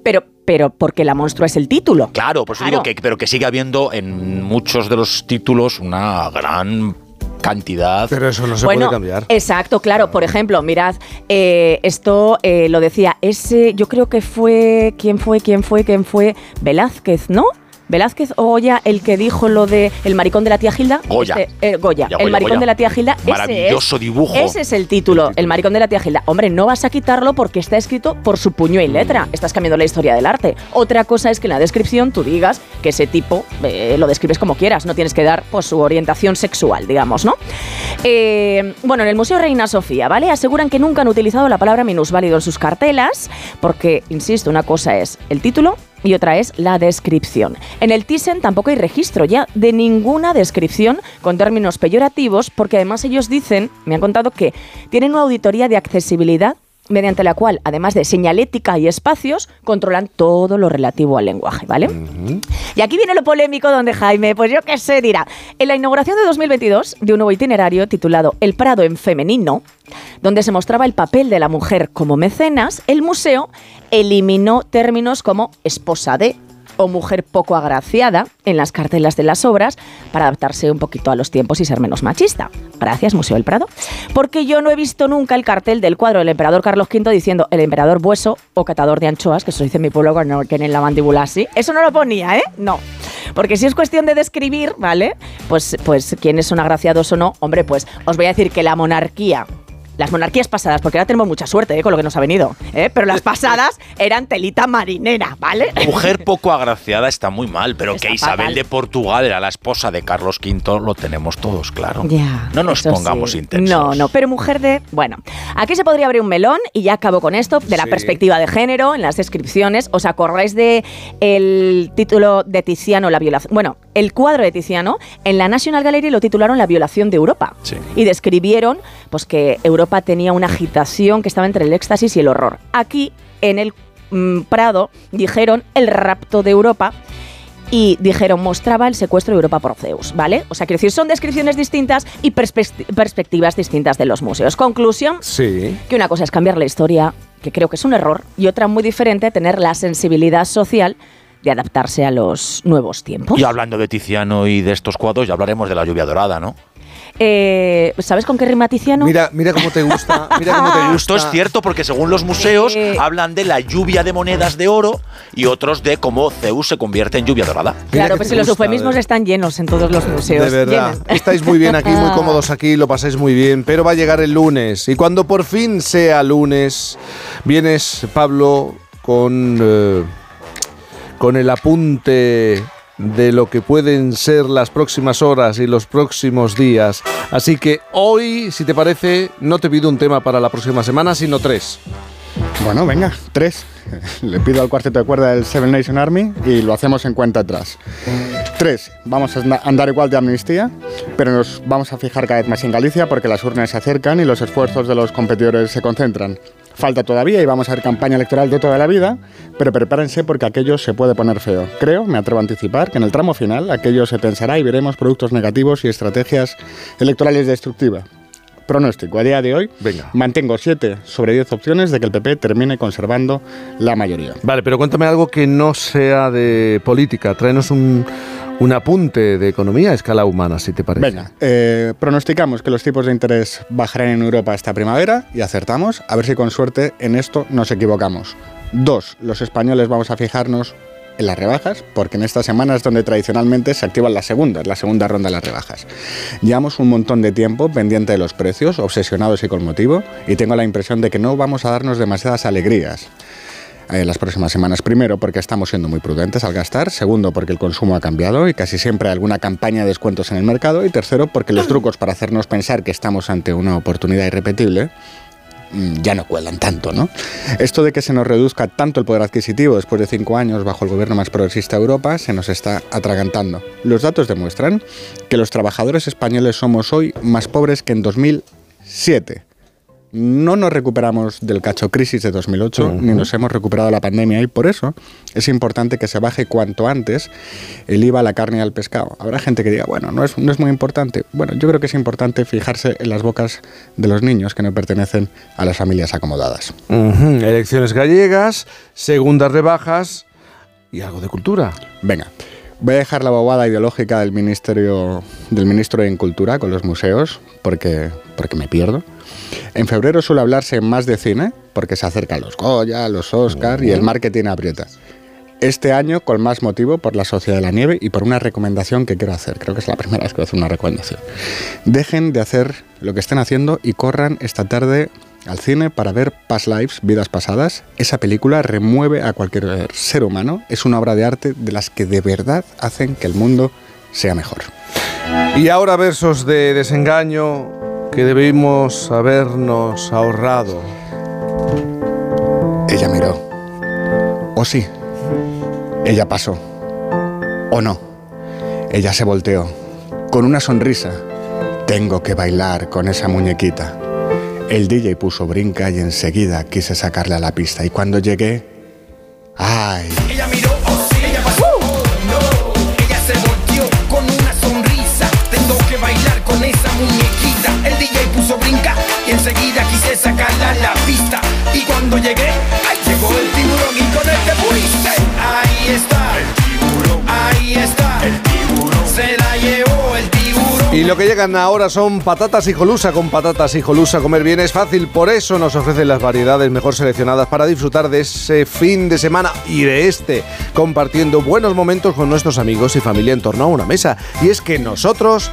Pero, pero porque la monstrua es el título. Claro, por eso Claro. digo que, pero que sigue habiendo en muchos de los títulos una gran cantidad. Pero eso no bueno, Exacto, claro. Por ejemplo, mirad, eh, esto eh, lo decía ese, yo creo que fue, ¿quién fue, quién fue, quién fue? Velázquez, ¿no? Velázquez o Goya el que dijo lo de el maricón de la tía Gilda. Goya. Este, eh, Goya. Ya, el maricón Goya. de la tía Gilda. ese Maravilloso es- dibujo. Ese es el título, el maricón de la tía Gilda. Hombre, no vas a quitarlo porque está escrito por su puño y letra. Estás cambiando la historia del arte. Otra cosa es que en la descripción tú digas que ese tipo eh, lo describes como quieras. No tienes que dar pues, su orientación sexual, digamos, ¿no? Eh, bueno, en el Museo Reina Sofía, ¿vale? Aseguran que nunca han utilizado la palabra minusválido en sus cartelas, porque, insisto, una cosa es el título y otra es la descripción. En el Thyssen tampoco hay registro ya de ninguna descripción con términos peyorativos, porque además ellos dicen, me han contado que tienen una auditoría de accesibilidad mediante la cual, además de señalética y espacios, controlan todo lo relativo al lenguaje, ¿vale? Y aquí viene lo polémico donde Jaime, pues yo qué sé, dirá, en la inauguración de 2022 de un nuevo itinerario titulado El Prado en femenino, donde se mostraba el papel de la mujer como mecenas, el museo eliminó términos como esposa de o mujer poco agraciada en las cartelas de las obras para adaptarse un poquito a los tiempos y ser menos machista. Gracias, Museo del Prado. Porque yo no he visto nunca el cartel del cuadro del emperador Carlos V diciendo el emperador bueso o catador de anchoas, que eso dice mi pueblo cuando tienen la mandíbula así. Eso no lo ponía, ¿eh? No. Porque si es cuestión de describir, ¿vale? Pues, pues quiénes son agraciados o no, hombre, pues os voy a decir que la monarquía las monarquías pasadas, porque ahora tenemos mucha suerte ¿eh? con lo que nos ha venido, ¿eh? pero las pasadas eran telita marinera, ¿vale? [laughs] Mujer poco agraciada está muy mal, pero que Isabel fatal. de Portugal era la esposa de Carlos V lo tenemos todos claro. Ya, no nos pongamos sí. intensos. No, no, pero mujer de... Bueno, aquí se podría abrir un melón y ya acabo con esto, de la Sí. perspectiva de género, en las descripciones. ¿Os acordáis de el título de Tiziano, la violación? Bueno, el cuadro de Tiziano, en la National Gallery lo titularon La violación de Europa. Y describieron pues, que Europa tenía una agitación que estaba entre el éxtasis y el horror. Aquí, en el mm, Prado, dijeron el rapto de Europa y dijeron mostraba el secuestro de Europa por Zeus, ¿vale? O sea, quiero decir, son descripciones distintas y perspect- perspectivas distintas de los museos. Conclusión, Sí. que una cosa es cambiar la historia, que creo que es un error, y otra muy diferente, tener la sensibilidad social de adaptarse a los nuevos tiempos. Y hablando de Tiziano y de estos cuadros, ya hablaremos de la lluvia dorada, ¿no? Eh, ¿Sabes con qué rima Tiziano? Mira, mira cómo te gusta, mira cómo te [laughs] gusta. Esto es cierto porque según los museos Eh. hablan de la lluvia de monedas de oro y otros de cómo Zeus se convierte en lluvia dorada. Claro, pues si los eufemismos están llenos en todos los museos. De verdad, Llenos. estáis muy bien aquí, muy [laughs] cómodos aquí, lo pasáis muy bien, pero va a llegar el lunes. Y cuando por fin sea lunes, vienes, Pablo, con, eh, con el apunte de lo que pueden ser las próximas horas y los próximos días. Así que hoy, si te parece, no te pido un tema para la próxima semana, sino tres. Bueno, venga, tres. Le pido al cuarteto de cuerda del Seven Nation Army y lo hacemos en cuenta atrás. Tres, vamos a anda- andar igual de amnistía, pero nos vamos a fijar cada vez más en Galicia porque las urnas se acercan y los esfuerzos de los competidores se concentran. Falta todavía y vamos a ver campaña electoral de toda la vida, pero prepárense porque aquello se puede poner feo. Creo, me atrevo a anticipar, que en el tramo final aquello se tensará y veremos productos negativos y estrategias electorales destructivas. Pronóstico, a día de hoy Venga. mantengo 7 sobre 10 opciones de que el PP termine conservando la mayoría. Vale, pero cuéntame algo que no sea de política. Tráenos un, un apunte de economía a escala humana, si te parece. Venga, eh, pronosticamos que los tipos de interés bajarán en Europa esta primavera y acertamos. A ver si con suerte en esto nos equivocamos. Dos, los españoles vamos a fijarnos en las rebajas, porque en esta semana es donde tradicionalmente se activan las segundas, la segunda ronda de las rebajas. Llevamos un montón de tiempo pendiente de los precios, obsesionados y con motivo, y tengo la impresión de que no vamos a darnos demasiadas alegrías en las próximas semanas. Primero, porque estamos siendo muy prudentes al gastar. Segundo, porque el consumo ha cambiado y casi siempre hay alguna campaña de descuentos en el mercado. Y tercero, porque los trucos para hacernos pensar que estamos ante una oportunidad irrepetible mm, ya no cuelan tanto, ¿no? Esto de que se nos reduzca tanto el poder adquisitivo después de cinco años bajo el gobierno más progresista de Europa se nos está atragantando. Los datos demuestran que los trabajadores españoles somos hoy más pobres que en 2007. No nos recuperamos del cacho crisis de 2008, Ujú. ni nos hemos recuperado de la pandemia y por eso es importante que se baje cuanto antes el IVA a la carne y al pescado. Habrá gente que diga, bueno, no es, no es muy importante. Bueno, yo creo que es importante fijarse en las bocas de los niños que no pertenecen a las familias acomodadas. Elecciones gallegas, segundas rebajas y algo de cultura. Venga, voy a dejar la bobada ideológica del ministerio del ministro en Cultura con los museos porque porque me pierdo. En febrero suele hablarse más de cine porque se acercan los Goya, los Oscar y el marketing aprieta. Este año con más motivo por la Sociedad de la Nieve y por una recomendación que quiero hacer. Creo que es la primera vez que voy a hacer una recomendación. Dejen de hacer lo que estén haciendo y corran esta tarde al cine para ver Past Lives, Vidas Pasadas. Esa película remueve a cualquier ser humano. Es una obra de arte de las que de verdad hacen que el mundo sea mejor. Y ahora versos de desengaño que debimos habernos ahorrado. Ella miró. O sí. Ella pasó. O no. Ella se volteó. Con una sonrisa. Tengo que bailar con esa muñequita. El DJ puso brinca y enseguida quise sacarle a la pista. Y cuando llegué... ¡Ay! Ella miró, oh sí, ella pasó, oh no. Ella se volteó con una sonrisa. Tengo que bailar con esa muñequita. El DJ puso brinca y enseguida quise sacarla a la pista. Y cuando llegué, ahí llegó el tiburón y con él te fuiste. Ahí está, el tiburón. Ahí está, el tiburón. Se la llevó. Y lo que llegan ahora son patatas hijolusa. Con patatas hijolusa comer bien es fácil, por eso nos ofrecen las variedades mejor seleccionadas para disfrutar de ese fin de semana y de este, compartiendo buenos momentos con nuestros amigos y familia en torno a una mesa. Y es que nosotros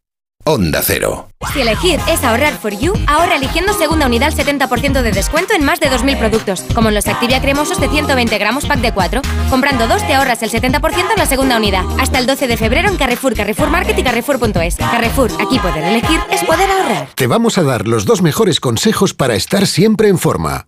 Onda Cero. Si elegir es ahorrar for you, ahorra eligiendo segunda unidad al 70% de descuento en más de 2.000 productos, como en los Activia cremosos de 120 gramos pack de 4. Comprando dos te ahorras el 70% en la segunda unidad. Hasta el 12 de febrero en Carrefour, Carrefour Market y Carrefour.es. Carrefour, aquí poder elegir es poder ahorrar. Te vamos a dar los dos mejores consejos para estar siempre en forma.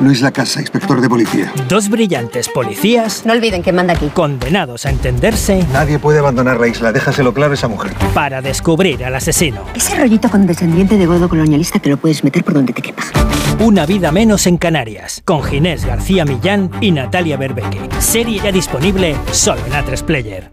Luis Lacasa, inspector de policía. Dos brillantes policías. No olviden que manda aquí. Condenados a entenderse Nadie puede abandonar la isla, déjaselo claro a esa mujer. para descubrir al asesino. Ese rollito con descendiente de godo colonialista te lo puedes meter por donde te quepa. Una vida menos en Canarias. Con Ginés García Millán y Natalia Berbeque. Serie ya disponible solo en A3 Player.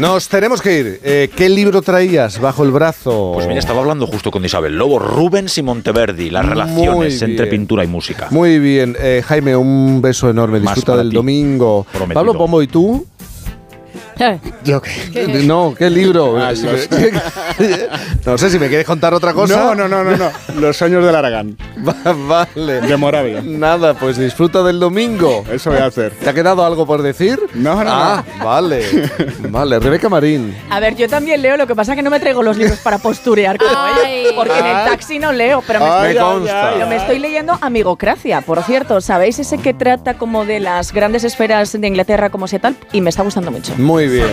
Nos tenemos que ir. Eh, ¿Qué libro traías bajo el brazo? Pues mira, estaba hablando justo con Isabel Lobo, Rubens y Monteverdi, las relaciones entre pintura y música. Muy bien. Eh, Jaime, un beso enorme. Disfruta del ti. domingo. Prometido. Pablo Pombo, ¿y tú? ¿Yo qué? No, ¿qué libro? Ah, [laughs] [laughs] no sé si me quieres contar otra cosa. No, no, no, no, no. Los sueños del Aragán. [laughs] Va- vale. De Moravia. Nada, pues disfruta del domingo. Eso voy a hacer. ¿Te ha quedado algo por decir? No, no, Ah, vale. Vale, Rebeca Marín. A ver, yo también leo, lo que pasa es que no me traigo los libros para posturear como Ay. ella, porque en el taxi no leo, pero me, Ay, estoy, consta. pero me estoy leyendo Amigocracia, por cierto, ¿sabéis ese que trata como de las grandes esferas de Inglaterra como sea tal? Y me está gustando mucho. Muy bien.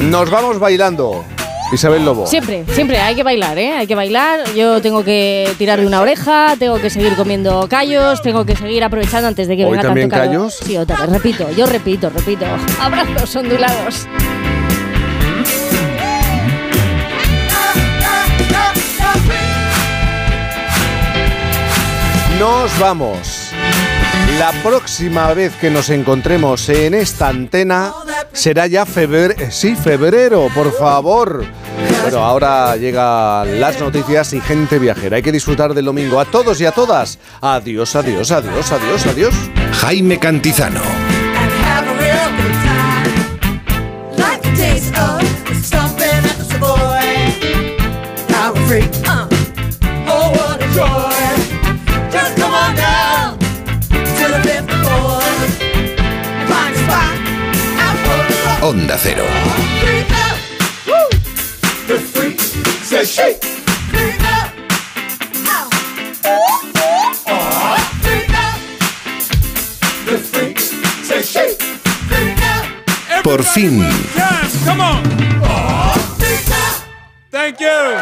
Nos vamos bailando. Isabel Lobo. Siempre, siempre hay que bailar, ¿eh? Hay que bailar. Yo tengo que tirar de una oreja, tengo que seguir comiendo callos, tengo que seguir aprovechando antes de que ¿Hoy venga también tanto calor. callos? Sí, otra vez, repito, yo repito, repito. Abrazos ondulados. Nos vamos. La próxima vez que nos encontremos en esta antena será ya febrero. Sí, febrero, por favor. Bueno, ahora llegan las noticias y gente viajera. Hay que disfrutar del domingo. A todos y a todas. Adiós, adiós, adiós, adiós, adiós. Jaime Cantizano. Like Freak out. Por fin. Thank you.